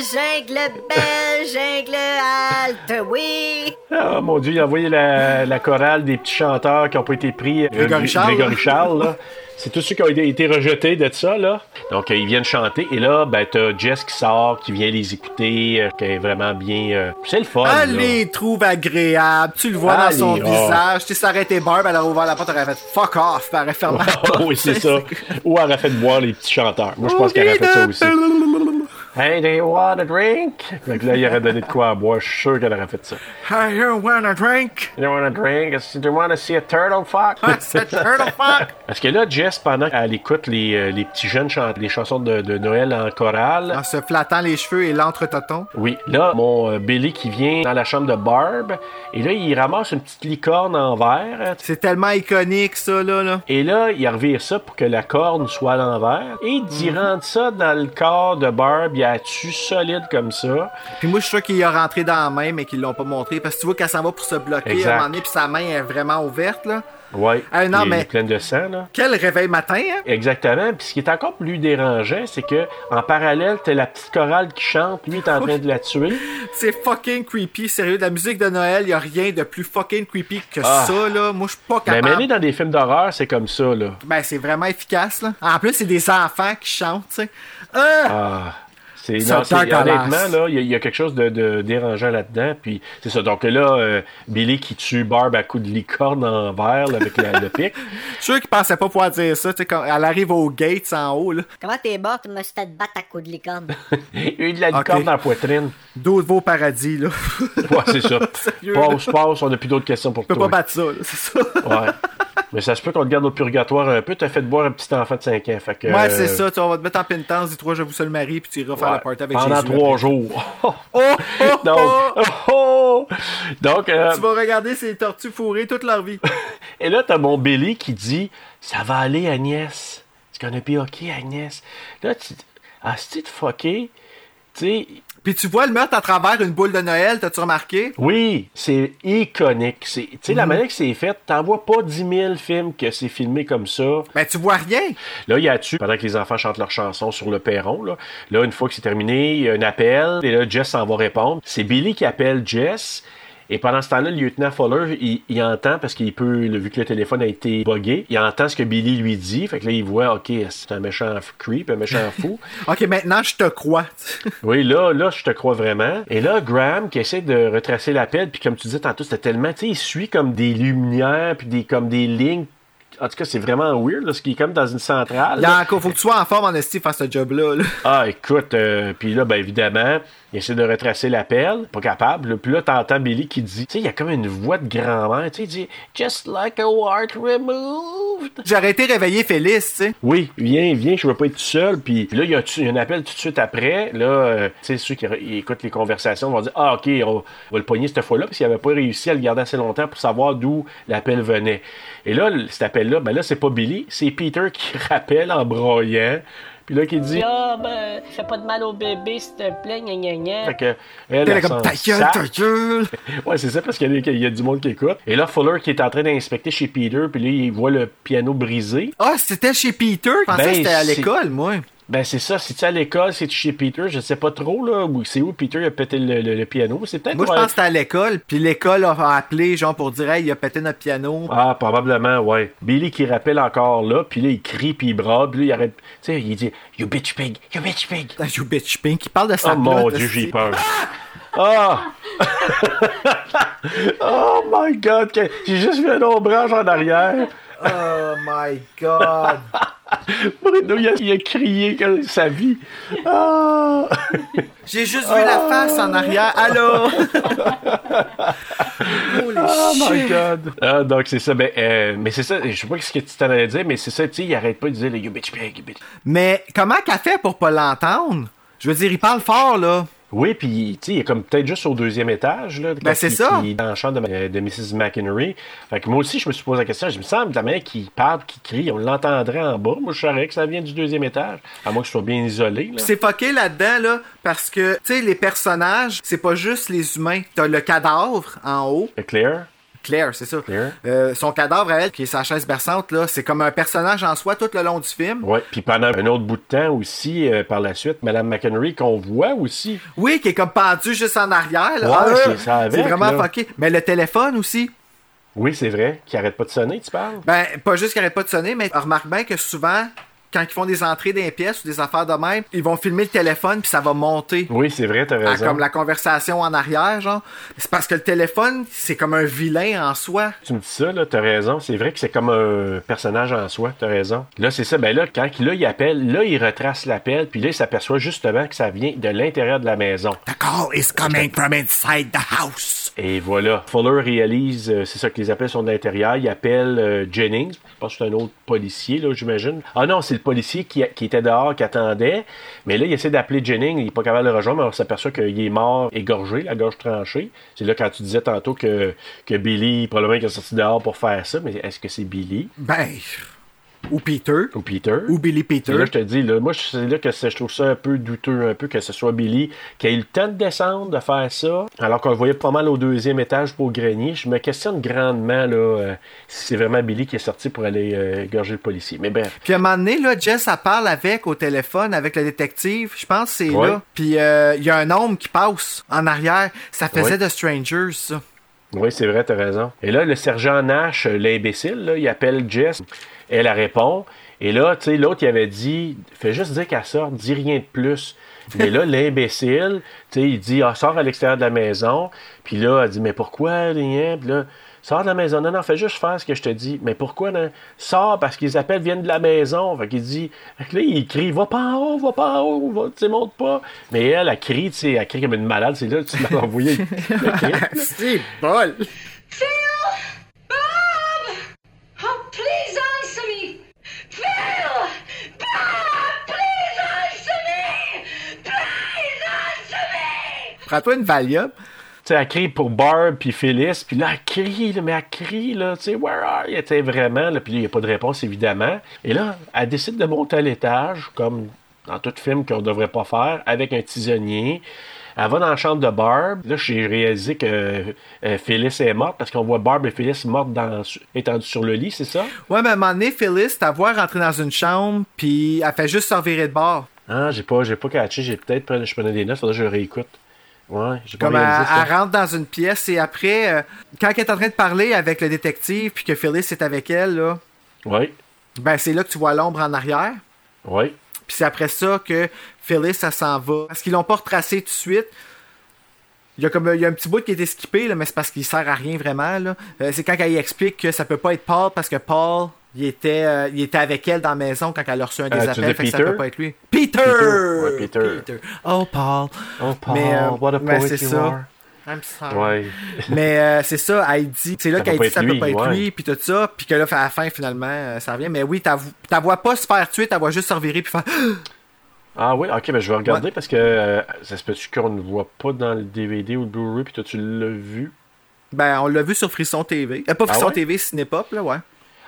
jungle belle, jungle halte, oui. Ah mon Dieu, il a envoyé la, la chorale des petits chanteurs qui n'ont pas été pris. euh, Grégory Charles. Grégory Charles, là. C'est tous ceux qui ont été- été rejetés de ça, là. Donc, euh, ils viennent chanter. Et là, ben, t'as Jess qui sort, qui vient les écouter, euh, qui est vraiment bien... euh, C'est le fun, là. Elle les trouve agréables. Tu le vois Allez, dans son oh. visage. Tu sais, ça aurait été Barb, elle aurait ouvert la porte, elle aurait fait fuck off, puis elle aurait fermé la porte. oui, c'est ça. Ou elle aurait fait boire les petits chanteurs. Moi, je pense qu'elle aurait fait ça aussi. Hey, do you want a drink? Fait que là, il aurait donné de quoi à boire. Je suis sûr qu'elle aurait fait ça. Hey, you want a drink? You want a drink? Do you want to see a turtle fuck? C'est a turtle fuck. Parce que là, Jess, pendant qu'elle écoute les, euh, les petits jeunes chanter les chansons de, de Noël en chorale, En se flattant les cheveux et l'entre-toton. oui, là, mon euh, Billy qui vient dans la chambre de Barb, et là, il ramasse une petite licorne en verre. C'est tellement iconique, ça, là. là. Et là, il revire ça pour que la corne soit à l'envers. Et d'y Mhm. rendre ça dans le corps de Barb, il tu solide comme ça? Puis moi, je suis sûr qu'il a rentré dans la main, mais qu'ils l'ont pas montré. Parce que tu vois qu'elle s'en va pour se bloquer Exact. à un moment donné, puis sa main est vraiment ouverte, là. Ouais. Ah, non, il est mais- plein de sang, là. Quel réveil matin, hein? Exactement. Puis ce qui est encore plus dérangeant, c'est que en parallèle, t'as la petite chorale qui chante, lui est en train de la tuer. C'est fucking creepy, sérieux. La musique de Noël, y a rien de plus fucking creepy que Ah. ça, là. Moi, je suis pas Mais capable. mêlé dans des films d'horreur, c'est comme ça, là. Ben, c'est vraiment efficace, là. En plus, c'est des enfants qui chantent, tu sais. Ah! Ah. C'est, honnêtement, là, il y, a- il y a quelque chose de, de dérangeant là-dedans. Puis c'est ça. Donc là, euh, Billy qui tue Barb à coup de licorne en verre là, avec la- le pic. Je suis sûr qu'ils pensaient pas pouvoir dire ça, tu sais, quand elle arrive aux gates en haut, là. Comment t'es morte? Je me suis fait battre à coups de licorne? Il y a eu de la licorne dans la poitrine. D'autres au paradis, là. Ouais, c'est ça. Sérieux, passe, passe, on n'a plus d'autres questions pour Je peux toi. pas battre ça, là, c'est ça. Ouais. Mais ça se peut qu'on te garde au purgatoire un peu. T'as fait boire un petit enfant de 5 ans. Fait que, Ouais, euh, c'est ça, tu on va te mettre en pénitence, dis-toi, je vous seul mari, puis tu iras faire ouais, la party avec Pendant Jésus trois après. jours. Oh, oh, Donc, oh! oh! Donc, euh, Tu vas regarder ces tortues fourrées toute leur vie. et là, t'as mon Billy qui dit Ça va aller, Agnès. It's gonna be okay, Agnès? Là, tu Ah, c'est de fucké. Tu sais, Puis tu vois le meurtre à travers une boule de Noël, t'as-tu remarqué? oui, c'est iconique. C'est- Tu sais, la Mhm. manière que c'est fait, t'en vois pas 10 000 films que c'est filmé comme ça. Ben, tu vois rien. Là, il y a tu pendant que les enfants chantent leur chanson sur le perron. Là, là une fois que c'est terminé, il y a un appel. Et là, Jess s'en va répondre. C'est Billy qui appelle Jess. Et pendant ce temps-là, le lieutenant Fuller, il, il entend, parce qu'il peut, vu que le téléphone a été buggé, il entend ce que Billy lui dit. Fait que là, il voit, OK, c'est un méchant creep, un méchant fou. Ok, maintenant, je te crois. Oui, là, là, je te crois vraiment. Et là, Graham qui essaie de retracer l'appel, puis comme tu disais tantôt, c'était tellement, tu sais, il suit comme des lumières, puis des, comme des lignes. En tout cas, c'est vraiment weird, là, ce qui est comme dans une centrale. Encore, faut que tu sois en forme en esti faire ce job-là. là. Ah, écoute, euh, puis là, ben évidemment, il essaie de retracer l'appel, pas capable. Puis là, t'entends Billy qui dit, tu sais, il y a comme une voix de grand-mère, tu sais, il dit « Just like a wart removed ». J'aurais été réveillé Félix, tu sais. Oui, viens, viens, je veux pas être tout seul. Puis là, il y a un appel tout de suite après. Là, euh, tu sais, ceux qui écoutent les conversations vont dire Ah, OK, on va le pogner cette fois-là, parce qu'il avait pas réussi à le garder assez longtemps pour savoir d'où l'appel venait. Et là, cet appel-là, ben là, c'est pas Billy, c'est Peter qui rappelle en broyant. Puis là, qui dit Ah, ben, fais pas de mal au bébé, s'il te plaît, gna gna gna. Fait que, elle, là elle comme s'en ta gueule, ta gueule. Ouais, c'est ça, parce qu'il y, a- il y a du monde qui écoute. Et là, Fuller qui est en train d'inspecter chez Peter, puis là, il voit le piano brisé. Ah, c'était chez Peter? Je pensais Ben, que c'était à l'école, moi. Ben, c'est ça. C'est-tu à l'école, c'est chez Peter? Je sais pas trop, là. C'est où Peter a pété le, le- le piano. C'est peut-être. Moi, je pense que c'était à l'école. Puis l'école a appelé, genre, pour dire, hey, il a pété notre piano. Ah, probablement, ouais. Billy qui rappelle encore là, puis là, il crie, puis il brade, puis là, il arrête. Tu sais, il dit You bitch pig, you bitch pig. Ah, You bitch pink. Il parle de sa Oh mon dieu, j'ai peur. Ah! oh my god, j'ai juste vu un ombrage en arrière. Oh my god. Bruno, il a, il a crié que sa vie. Ah! J'ai juste vu la face en arrière. Allô? Holy Oh my god! Ah, donc c'est ça, ben, euh, mais c'est ça, je sais pas ce que tu t'en allais dire, mais c'est ça, tu sais, il arrête pas de dire, you bitch pig, you bitch. Mais comment qu'elle fait pour pas l'entendre? Je veux dire, il parle fort, là. Oui, puis, tu sais, il est comme peut-être juste au deuxième étage, là. Ben, c'est ça. est dans le champ de, de Mrs. McHenry. Fait que moi aussi, je me suis posé la question, je me semble, de la manière qu'il parle, qu'il crie, on l'entendrait en bas. Moi, je savais que ça vient du deuxième étage, à moins que je sois bien isolé, c'est fucké là-dedans, là, parce que, tu sais, les personnages, c'est pas juste les humains. T'as le cadavre en haut, C'est clair? Claire, c'est ça. Euh, son cadavre à elle, qui est sa chaise berçante, là, c'est comme un personnage en soi tout le long du film. Oui, puis pendant un autre bout de temps aussi, euh, par la suite, Madame McHenry, qu'on voit aussi. Oui, qui est comme pendu juste en arrière. Là. Ouais, Ah, c'est ça avec, C'est vraiment là. fucké. Mais le téléphone aussi. Oui, c'est vrai, qui arrête pas de sonner, tu parles? Ben, pas juste qu'il arrête pas de sonner, mais remarque bien que souvent, quand ils font des entrées dans les pièces ou des affaires de même, ils vont filmer le téléphone puis ça va monter. Oui, c'est vrai, t'as à raison. comme la conversation en arrière, genre. C'est parce que le téléphone, c'est comme un vilain en soi. Tu me dis ça, là, t'as raison. C'est vrai que c'est comme un personnage en soi, t'as raison. Là, c'est ça. Ben là, quand là, il appelle, là, il retrace l'appel, puis là, il s'aperçoit justement que ça vient de l'intérieur de la maison. The call is coming from inside the house. Et voilà. Fuller réalise, euh, c'est ça que les appels sont de l'intérieur. Il appelle euh, Jennings. Je pense que c'est un autre policier, là, j'imagine. Ah non, c'est le policier qui, était dehors, qui attendait. Mais là, il essaie d'appeler Jennings. Il n'est pas capable de le rejoindre, mais on s'aperçoit qu'il est mort égorgé, la gorge tranchée. C'est là quand tu disais tantôt que, que Billy, probablement, qu'il est sorti dehors pour faire ça. Mais est-ce que c'est Billy? Ben. Ou Peter. Ou Peter. Ou Billy Peter. Et là, je te dis, là, moi, c'est là que je trouve ça un peu douteux, un peu que ce soit Billy qui a eu le temps de descendre, de faire ça, alors qu'on le voyait pas mal au deuxième étage pour grenier. Je me questionne grandement là, euh, si c'est vraiment Billy qui est sorti pour aller euh, égorger le policier. Mais bref. Puis à un moment donné, là, Jess, elle parle avec au téléphone, avec le détective. Je pense que c'est là. Puis euh, il y a un homme qui passe en arrière. Ça faisait de Strangers, ça. Oui, c'est vrai, t'as raison. Et là, le sergent Nash, euh, l'imbécile, il appelle Jess. Elle, elle répond. Et là, tu sais, l'autre, il avait dit Fais juste dire qu'elle sort, dis rien de plus. Mais là, l'imbécile, tu sais, il dit Ah, sors à l'extérieur de la maison. Puis là, elle dit Mais pourquoi, rien? Puis là, sors de la maison. Non, non, fais juste faire ce que je te dis. Mais pourquoi, non? Sors parce qu'ils appellent, viennent de la maison. Fait qu'il dit Fait que là, il crie Va pas en haut, va pas en haut, va, tu sais, monte pas. Mais elle, elle crie, tu sais, elle crie comme une malade. C'est là que tu m'as envoyé. c'est bol. Phil! Bob! Oh, please answer me! Phil! Bob! Please answer me! Please answer me! Prends-toi une Valium. Tu sais, elle crie pour Barb puis Phyllis, puis là, elle crie, là, mais elle crie, là, tu sais, where are you? Tu sais, vraiment, là, puis là, il n'y a pas de réponse, évidemment. Et là, elle décide de monter à l'étage, comme dans tout film qu'on ne devrait pas faire, avec un tisonnier. Elle va dans la chambre de Barb. Là, j'ai réalisé que euh, Phyllis est morte, parce qu'on voit Barb et Phyllis mortes dans, étendues sur le lit, c'est ça? Ouais, mais à un moment donné, Phyllis, ta voix rentrer dans une chambre, puis elle fait juste se revirer de bord. Ah, j'ai pas, j'ai pas catché, j'ai peut-être pris, je prenais des notes, faudrait que je réécoute. Ouais, j'ai pas Comme elle, ça. elle rentre dans une pièce et après, euh, quand elle est en train de parler avec le détective puis que Phyllis est avec elle, là, Oui, ben c'est là que tu vois l'ombre en arrière. oui. Puis c'est après ça que Phyllis, ça s'en va. Parce qu'ils l'ont pas retracé tout de suite. Il y a comme il y a un petit bout qui a été skippé, là, mais c'est parce qu'il sert à rien vraiment. là. Euh, c'est quand elle y explique que ça peut pas être Paul parce que Paul, il était, euh, il était avec elle dans la maison quand elle a reçu un des Euh, appels. Fait que ça Peter? peut pas être lui. Peter! Ouais, Peter. Oh, Paul. Oh, Paul, Mais, euh, what a mais poet c'est you ça. are. I'm sorry. Ouais. Mais euh, c'est ça, dit, c'est là pas ça peut pas être lui, puis tout ça, puis que là, à la fin, finalement, ça revient. Mais oui, ta, ta vois pas se faire tuer, ta vois juste se revirer puis faire. Ah oui, ok, ben je vais regarder parce que euh, ça se peut-tu qu'on ne voit pas dans le DVD ou le Blu-ray, puis toi tu l'as vu? Ben, on l'a vu sur Frisson TV. Euh, pas Ah Frisson ouais? TV, Cinépop, là, ouais.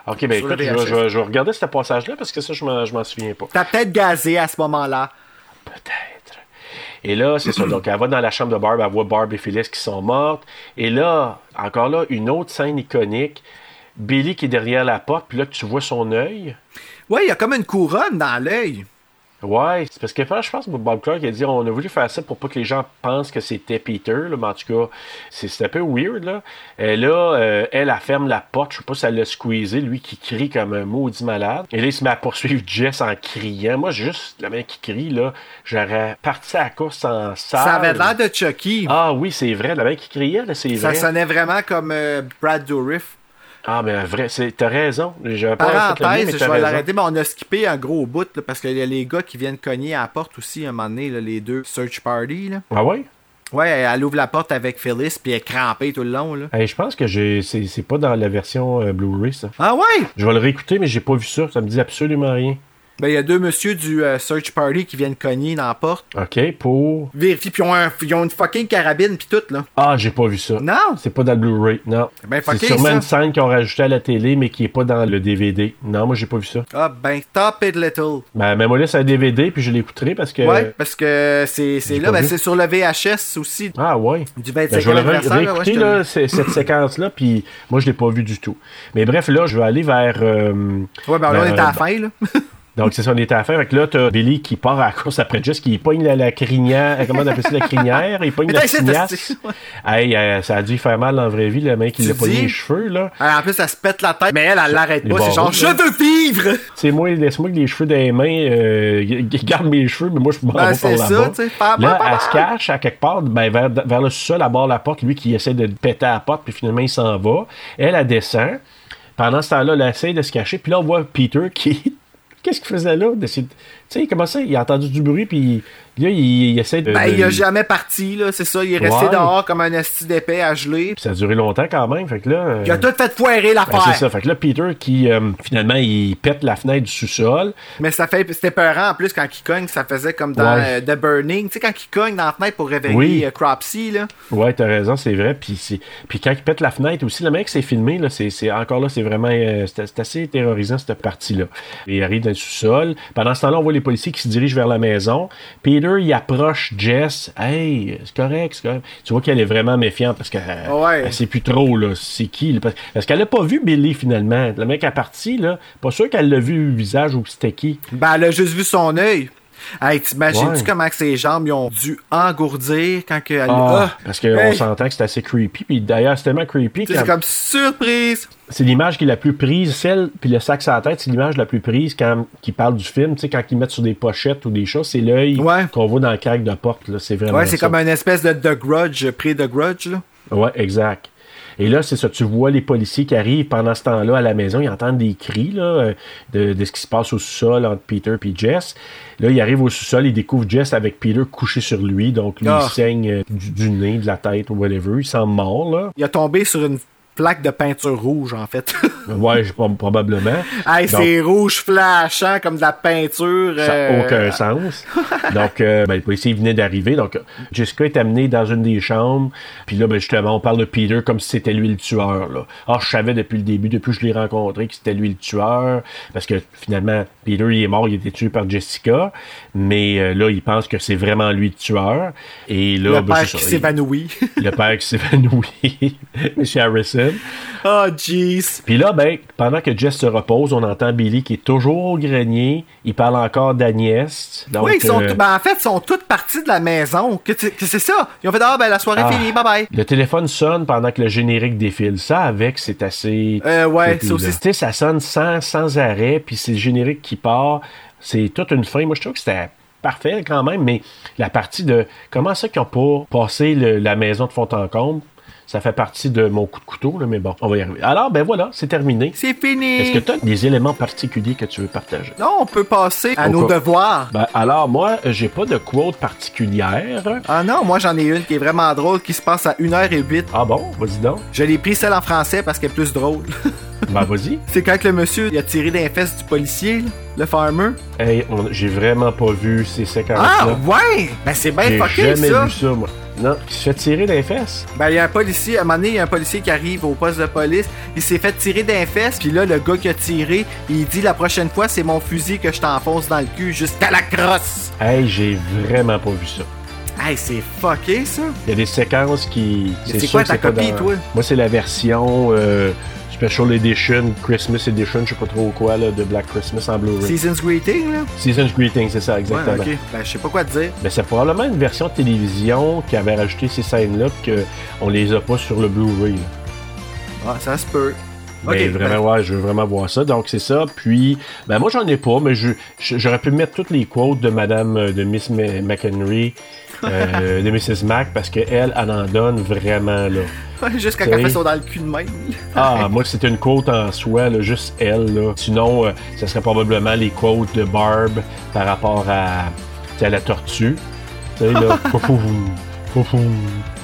Ok, ben écoute, je vais, VHS. je vais- je vais regarder ce passage-là parce que ça, je m'en, souviens pas. T'as peut-être gazé à ce moment-là. Et là, c'est ça. Donc, elle va dans la chambre de Barb, elle voit Barb et Phyllis qui sont mortes. Et là, encore là, une autre scène iconique. Billy qui est derrière la porte, puis là, tu vois son œil. Ouais, il y a comme une couronne dans l'œil. Ouais, c'est parce que je pense que Bob Clark a dit on a voulu faire ça pour pas que les gens pensent que c'était Peter, là, mais en tout cas, c'est un peu weird. Là, et là euh, elle, elle ferme la porte, je sais pas si elle l'a squeezé, lui qui crie comme un maudit malade. Et là, il se met à poursuivre Jess en criant. Moi, juste le mec qui crie, là, j'aurais parti à la course en salle. Ça avait l'air de Chucky. Ah oui, c'est vrai, le mec qui criait, c'est Ça vrai. sonnait vraiment comme euh, Brad Dourif. Ah, mais vrai, c'est- t'as raison. J'avais pas Parenthèse, je vais l'arrêter, mais on a skippé un gros bout, là, parce qu'il y a les gars qui viennent cogner à la porte aussi, à un moment donné, là, les deux Search Party. Là. Ah ouais? Ouais, elle ouvre la porte avec Phyllis, puis elle est crampée tout le long. Là. Hey, je pense que c'est pas dans la version euh, Blu-ray, ça. Ah ouais? Je vais le réécouter, mais j'ai pas vu ça. Ça me dit absolument rien. Ben, il y a deux monsieur du euh, Search Party qui viennent cogner dans la porte. OK, pour. Vérifie, puis ils ont, un- ils ont une fucking carabine, puis tout, là. Ah, j'ai pas vu ça. Non! C'est pas dans le Blu-ray, non. Ben, c'est sûrement ça. une scène qu'ils ont rajoutée à la télé, mais qui est pas dans le DVD. Non, moi, j'ai pas vu ça. Ah, ben, Stop It Little. Ben, mets-moi là sur un DVD, puis je l'écouterai parce que. Ouais, parce que c'est c'est là, ben, c'est sur le VHS aussi. Ah, ouais. Du Ben, 25e je vais le là, ouais, c'est- cette séquence-là, puis moi, je l'ai pas vu du tout. Mais bref, là, je vais aller vers. euh, Ouais, ben là, on est à la fin, là. Donc, c'est ça, on était à faire. Fait que là, t'as Billy qui part à la course après Jess, qui pogne la, la crinière. euh, Comment on appelle ça, la crinière? Il pogne la criniasse. Hey, euh, ça a dû faire mal la vraie vie, le mec qui Tu l'a pogné les cheveux, là. Ah, En plus, elle se pète la tête, mais elle, elle l'arrête pas. C'est genre, je là. veux vivre! C'est moi, laisse-moi avec les cheveux dans les mains, euh, garde mes cheveux, mais moi, je m'en Ben, vais par ça. Pas- Là, pas- pas- elle se cache à quelque part, ben, vers, vers le sous-sol, à bord de la porte, lui qui essaie de péter à la porte, puis finalement, il s'en va. Elle, elle descend. Pendant ce temps-là, elle essaie de se cacher, puis là, on voit Peter qui... Qu'est-ce qu'il faisait là? Sais, comment ça? Il a entendu du bruit, puis là, il, il essaie de... Ben, de- il a jamais parti, là, c'est ça. Il est resté dehors comme un esti d'épée à geler. Ça a duré longtemps quand même, fait que là... euh, Il a tout fait foirer ben, l'affaire. c'est ça, fait que là, Peter qui, euh, finalement, il pète la fenêtre du sous-sol. Mais ça fait, c'était peurant en plus quand il cogne, ça faisait comme dans Ouais. euh, The Burning. Tu sais, quand il cogne dans la fenêtre pour réveiller Oui. euh, Cropsy, là. Ouais, t'as raison, c'est vrai. Puis, c'est- puis quand il pète la fenêtre aussi, le mec s'est filmé, là, c'est, c'est- encore là, c'est vraiment, euh, c'est, c'est assez terrorisant cette partie-là. Il arrive dans le sous-sol. Pendant ce temps-là, on voit les policiers qui se dirigent vers la maison. Peter, il approche Jess. Hey, c'est correct, c'est correct. Tu vois qu'elle est vraiment méfiante parce qu'elle Ouais. elle sait plus trop, là, c'est qui. là, parce- qu'elle a pas vu Billy finalement. Le mec est parti, là. Pas sûr qu'elle l'a vu le visage ou c'était qui. Ben, elle a juste vu son œil. Hey, t'imagines-tu Ouais. comment que ses jambes ils ont dû engourdir quand que elle... Ah, Ah! parce qu'on Hey! s'entend que c'est assez creepy. Puis d'ailleurs, c'est tellement creepy. C'est comme surprise! C'est l'image qui est la plus prise, celle, puis le sac sur la tête, c'est l'image la plus prise quand qui parle du film, tu sais, quand ils mettent sur des pochettes ou des choses, c'est l'œil qu'on voit dans le crack de porte, là, c'est vraiment Ouais, c'est comme une espèce de The Grudge, pré-The Grudge, là. Ouais, exact. Et là, c'est ça, tu vois les policiers qui arrivent pendant ce temps-là à la maison, ils entendent des cris là, euh, de, de ce qui se passe au sous-sol entre Peter et Jess. Là, ils arrivent au sous-sol, ils découvrent Jess avec Peter couché sur lui, donc lui, Ah. il saigne euh, du, du nez, de la tête ou whatever, il semble mort, là. Il a tombé sur une plaque de peinture rouge, en fait. Ouais, probablement. hey, c'est rouge flashant comme de la peinture. Ça n'a euh, aucun sens. Donc, euh, ben, le policier venait d'arriver. Donc, Jessica est amenée dans une des chambres. Puis là, ben, justement, on parle de Peter comme si c'était lui le tueur. Là. Ah, je savais depuis le début, depuis que je l'ai rencontré, que c'était lui le tueur. Parce que finalement, Peter, il est mort, il a été tué par Jessica. Mais euh, là, il pense que c'est vraiment lui le tueur. Et là, Le ben, père qui ça, s'évanouit. Le père qui s'évanouit. Monsieur Harrison. Oh, jeez. Puis là, ben, pendant que Jess se repose, on entend Billy qui est toujours au grenier. Il parle encore d'Agnès. Oui, ils sont, euh, ben, en fait, ils sont toutes parties de la maison. Que, que c'est ça. Ils ont fait, ah, ben, la soirée Ah. finie, bye bye. Le téléphone sonne pendant que le générique défile. Ça, avec, c'est assez. Euh, ouais, ça aussi. Tu ça sonne sans, sans arrêt, puis c'est le générique qui part. C'est toute une fin. Moi, je trouve que c'était parfait quand même, mais la partie de comment ça qu'ils n'ont pas passé le- la maison de fond en comble, ça fait partie de mon coup de couteau, là, mais bon, on va y arriver. Alors, ben voilà, c'est terminé. C'est fini. Est-ce que tu as des éléments particuliers que tu veux partager? Non, on peut passer à Au nos cas- devoirs. Ben, alors, moi, j'ai pas de quote particulière. Ah non, moi j'en ai une qui est vraiment drôle, qui se passe à 1h08. Ah bon? Vas-y donc. Je l'ai pris celle en français parce qu'elle est plus drôle. Ben, vas-y. C'est quand le monsieur il a tiré des fesses du policier, là, le farmer. Hey, on- j'ai vraiment pas vu ces séquences-là. Ah, ouais! Ben c'est bien J'ai fucké jamais ça. vu ça, moi. Non, il se fait tirer les fesses. Ben, il y a un policier, à un moment donné, il y a un policier qui arrive au poste de police, il s'est fait tirer d'un fesses, puis là, le gars qui a tiré, il dit la prochaine fois, c'est mon fusil que je t'enfonce dans le cul jusqu'à la crosse. Hey, j'ai vraiment pas vu ça. Hey, c'est fucké ça. Il y a des séquences qui. C'est quoi ta copie, dans- toi? Moi, c'est la version euh, Special Edition, Christmas Edition, je sais pas trop quoi, là, de Black Christmas en Blu-ray. Season's Greeting, là? Season's Greeting, c'est ça, Ouais, exactement. ok. Ben, je sais pas quoi te dire. Mais c'est probablement une version de télévision qui avait rajouté ces scènes-là, qu'on les a pas sur le Blu-ray. Ah, ça se peut. Ok, vraiment, ouais, je veux vraiment voir ça. Donc, c'est ça. Puis, ben, moi, j'en ai pas, mais je, j'aurais pu mettre toutes les quotes de Madame, euh, de Miss McHenry, euh, de Mrs. Mac, parce qu'elle, elle en donne vraiment, là. Juste quand elle fait ça dans le cul de même. Ah, moi, c'était une quote en soi, là, juste elle, là. Sinon, euh, ça serait probablement les quotes de Barb par rapport à, tu à la tortue. Tu sais, là, foufoum,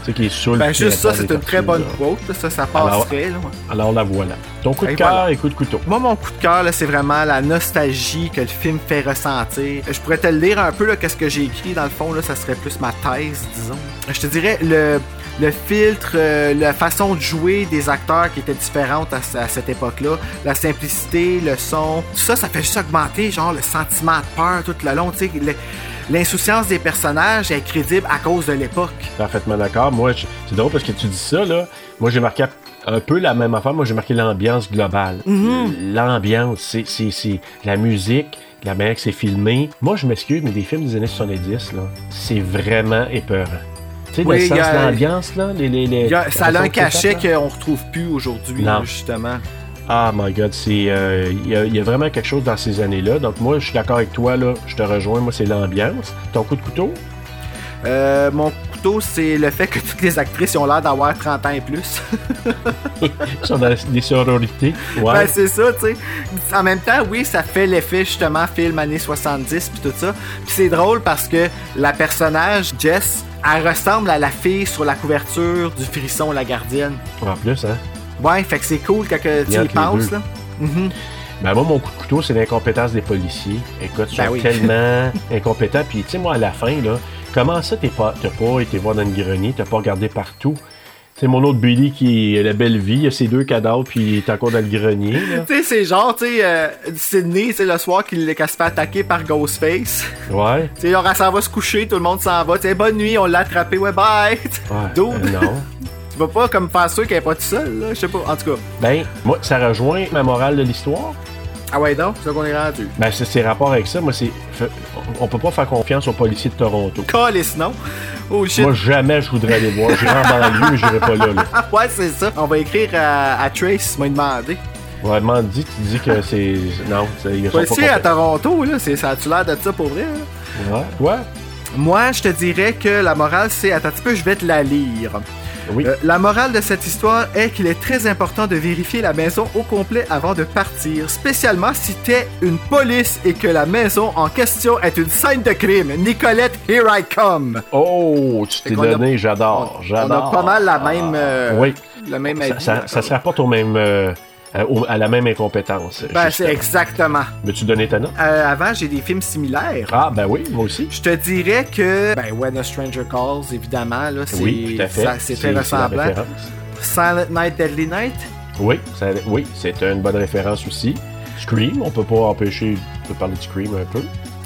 sais, qui est saoul. Ben, juste ça, c'est une très bonne là. quote. Ça, ça Alors- passerait. là. Alors la voilà. Ton coup de cœur voilà. et coup de couteau. Moi, mon coup de cœur, c'est vraiment la nostalgie que le film fait ressentir. Je pourrais te le lire un peu, qu'est-ce que j'ai écrit dans le fond, là, ça serait plus ma thèse, disons. Je te dirais, le, le filtre, euh, la façon de jouer des acteurs qui étaient différentes à, ce- à cette époque-là, la simplicité, le son, tout ça, ça fait juste augmenter, genre, le sentiment de peur tout le long, tu sais. L'insouciance des personnages est crédible à cause de l'époque. Parfaitement d'accord. Moi, je- c'est drôle parce que tu dis ça, là. Moi, j'ai marqué un peu la même affaire. Moi, j'ai marqué l'ambiance globale. Mhm. L'ambiance, c'est, la musique, la manière que c'est filmé. Moi, je m'excuse, mais des films des années 70, là, c'est vraiment épeurant. Tu sais, Oui, le sens de l'ambiance, là, les, les, les- a- ça a un cachet qu'on retrouve plus aujourd'hui, justement. Ah my god, c'est euh, il y, a- il y a vraiment quelque chose dans ces années-là. Donc moi, je suis d'accord avec toi là, je te rejoins. Moi, c'est l'ambiance. Ton coup de couteau? Euh, mon couteau, c'est le fait que toutes les actrices ont l'air d'avoir 30 ans et plus. Ils sont dans des sororités. Ouais. Ben, c'est ça, tu sais. En même temps, oui, ça fait l'effet, justement, film années 70 puis tout ça. Puis c'est drôle parce que la personnage, Jess, elle ressemble à la fille sur la couverture du Frisson, la gardienne. En plus, hein. Ouais, fait que c'est cool quand que tu y penses, là. Mhm. Ben moi, mon coup de couteau, c'est l'incompétence des policiers. Écoute, ils Ben sont oui. tellement incompétents. Puis, tu sais, moi, à la fin, là, comment ça, t'es pas, t'as pas été voir dans le grenier, t'as pas regardé partout? C'est mon autre Billy qui est la belle vie, il a ses deux cadavres, puis il est encore dans le grenier. Tu sais, c'est genre, tu sais, euh, Sydney, c'est le soir qu'il qu'elle se fait attaquer par Ghostface. Ouais. Tu sais, là, elle s'en va se coucher, tout le monde s'en va. Tu sais, bonne nuit, on l'a attrapé, ouais, bye. Ouais. Euh, non. Tu vas pas comme faire sûr qu'elle est pas toute seule, là. Je sais pas. En tout cas. Ben, moi, ça rejoint ma morale de l'histoire. Ah ouais, donc, c'est ça qu'on est rendu. Ben, c'est c'est rapport avec ça. Moi, c'est. On peut pas faire confiance aux policiers de Toronto. Calice, non? Oh shit. Moi, jamais je voudrais aller voir. J'irai en banlieue, j'irai pas là, là. Ouais, c'est ça. On va écrire à, à Trace, m'a demandé. Vraiment dit, tu dis que c'est. Non, c'est- ils sont pas Policier à. Toronto, là, c'est, ça a-tu l'air de ça pour vrai? là? Ouais. Toi? Moi, je te dirais que la morale, c'est. Attends un petit peu, je vais te la lire. Oui. Euh, la morale de cette histoire est qu'il est très important de vérifier la maison au complet avant de partir, spécialement si t'es une police et que la maison en question est une scène de crime. Nicolette, here I come. Oh, tu t'es donné, j'adore, On j'adore. a pas mal la même. euh, Oui. Le même Ça, ça, ça se rapporte au même, euh, à, au- à la même incompétence. Ben, justement. c'est exactement. Veux-tu donner ta note? Euh, avant, j'ai des films similaires. Ah, ben oui, moi aussi. Je te dirais que. Ben, When a Stranger Calls, évidemment, là, c'est. Oui, tout à fait. ça- C'est très la ressemblant. Silent Night, Deadly Night. Oui, ça- oui, c'est une bonne référence aussi. Scream, on peut pas empêcher de parler de Scream un peu.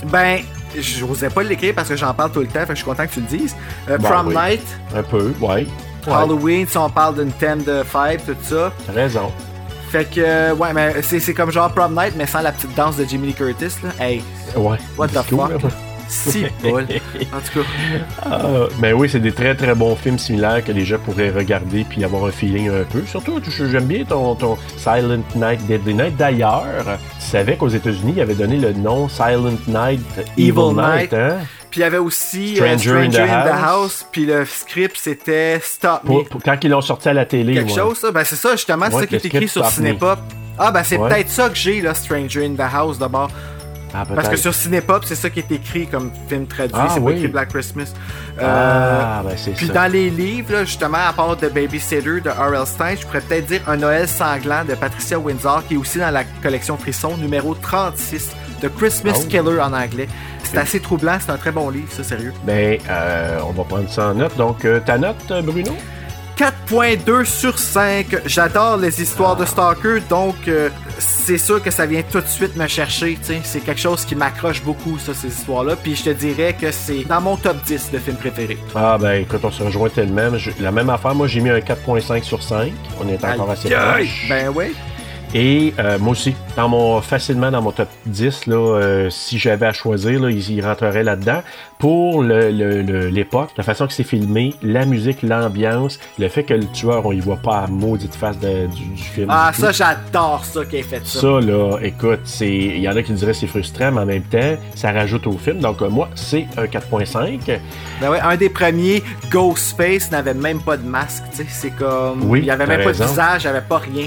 Ben, je n'osais pas l'écrire parce que j'en parle tout le temps, fait que je suis content que tu le dises. Euh, Ben Prom oui. Night, Un peu, ouais. Halloween, si on parle d'une thème de fête, tout ça. Raison. Fait que, euh, ouais, mais c'est c'est comme genre Prom Night, mais sans la petite danse de Jimmy Lee Curtis, là. Hey, Ouais. what the fuck? là. Si, bol. En tout cas. Ah, ben oui, c'est des très très bons films similaires que les gens pourraient regarder puis avoir un feeling un peu. Surtout, j'aime bien ton, ton Silent Night, Deadly Night. D'ailleurs, tu savais qu'aux États-Unis, ils avaient donné le nom Silent Night, Evil, Evil Night, Night. hein? Puis il y avait aussi euh, Stranger in the House. House, puis le script c'était Stop Me. Pour- pour- quand ils l'ont sorti à la télé. Quelque ouais. chose, ça? Ben c'est ça, justement, c'est ça qui est écrit sur. Cinépop. Ah, ben c'est peut-être ça que j'ai, là, Stranger in the House, d'abord. Ah, Parce que sur Cinépop, c'est ça qui est écrit comme film traduit, Ah, c'est pas oui. écrit Black Christmas. Euh, Ah, ben c'est Puis ça. dans les livres, là, justement, à part de Babysitter de R.L. Stein, je pourrais peut-être dire Un Noël sanglant de Patricia Windsor, qui est aussi dans la collection Frisson, numéro 36, de Christmas Oh. Killer en anglais. C'est assez troublant, c'est un très bon livre, ça, sérieux. Ben, euh, on va prendre ça en note. Donc, euh, ta note, euh, Bruno? 4.2 sur 5. J'adore les histoires de Stalker, donc euh, c'est sûr que ça vient tout de suite me chercher. C'est quelque chose qui m'accroche beaucoup, ça, ces histoires-là. Puis je te dirais que c'est dans mon top 10 de films préférés. Ah, ben, écoute, on se rejoint tellement. Je- la même affaire, moi, j'ai mis un 4.5 sur 5. On est encore assez proche. Ben oui. Et euh, moi aussi, dans mon, facilement dans mon top 10, là, euh, si j'avais à choisir, là, il, il rentrerait là-dedans. Pour le- le- le- l'époque, la façon que c'est filmé, la musique, l'ambiance, le fait que le tueur, on y voit pas à maudite face de- du, du film. Ah, du ça, j'adore ça qu'il ait fait ça. Ça, là, écoute, c'est. Il y en a qui diraient c'est frustrant, mais en même temps, ça rajoute au film. Donc, euh, moi, c'est un 4.5. Ben ouais, un des premiers, Ghostface, n'avait même pas de masque. tu sais. C'est comme. Oui, il avait t'as même pas de visage, il avait pas rien.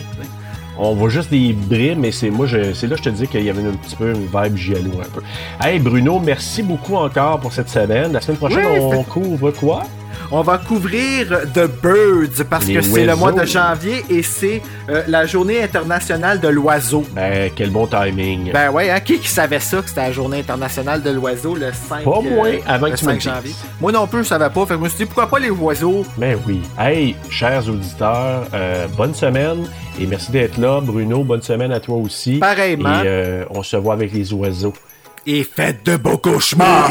On voit juste des bris, mais c'est moi, je, c'est là que je te dis qu'il y avait un petit peu une vibe giallo un peu. Hey Bruno, merci beaucoup encore pour cette semaine. La semaine prochaine, Oui, on couvre quoi? On va couvrir The Birds parce Les que c'est le mois de janvier et c'est euh, la journée internationale de l'oiseau. Ben, quel bon timing. Ben ouais, hein, qui qui savait ça que c'était la journée internationale de l'oiseau le 5 Pas moi, avant le que tu me 5 le dises. janvier? Moi non plus, je savais pas. Fait que je me suis dit pourquoi pas les oiseaux? Ben oui. Hey, chers auditeurs, euh, bonne semaine et merci d'être là. Bruno, bonne semaine à toi aussi. Pareillement. Et euh, on se voit avec les oiseaux. Et faites de beaux cauchemars.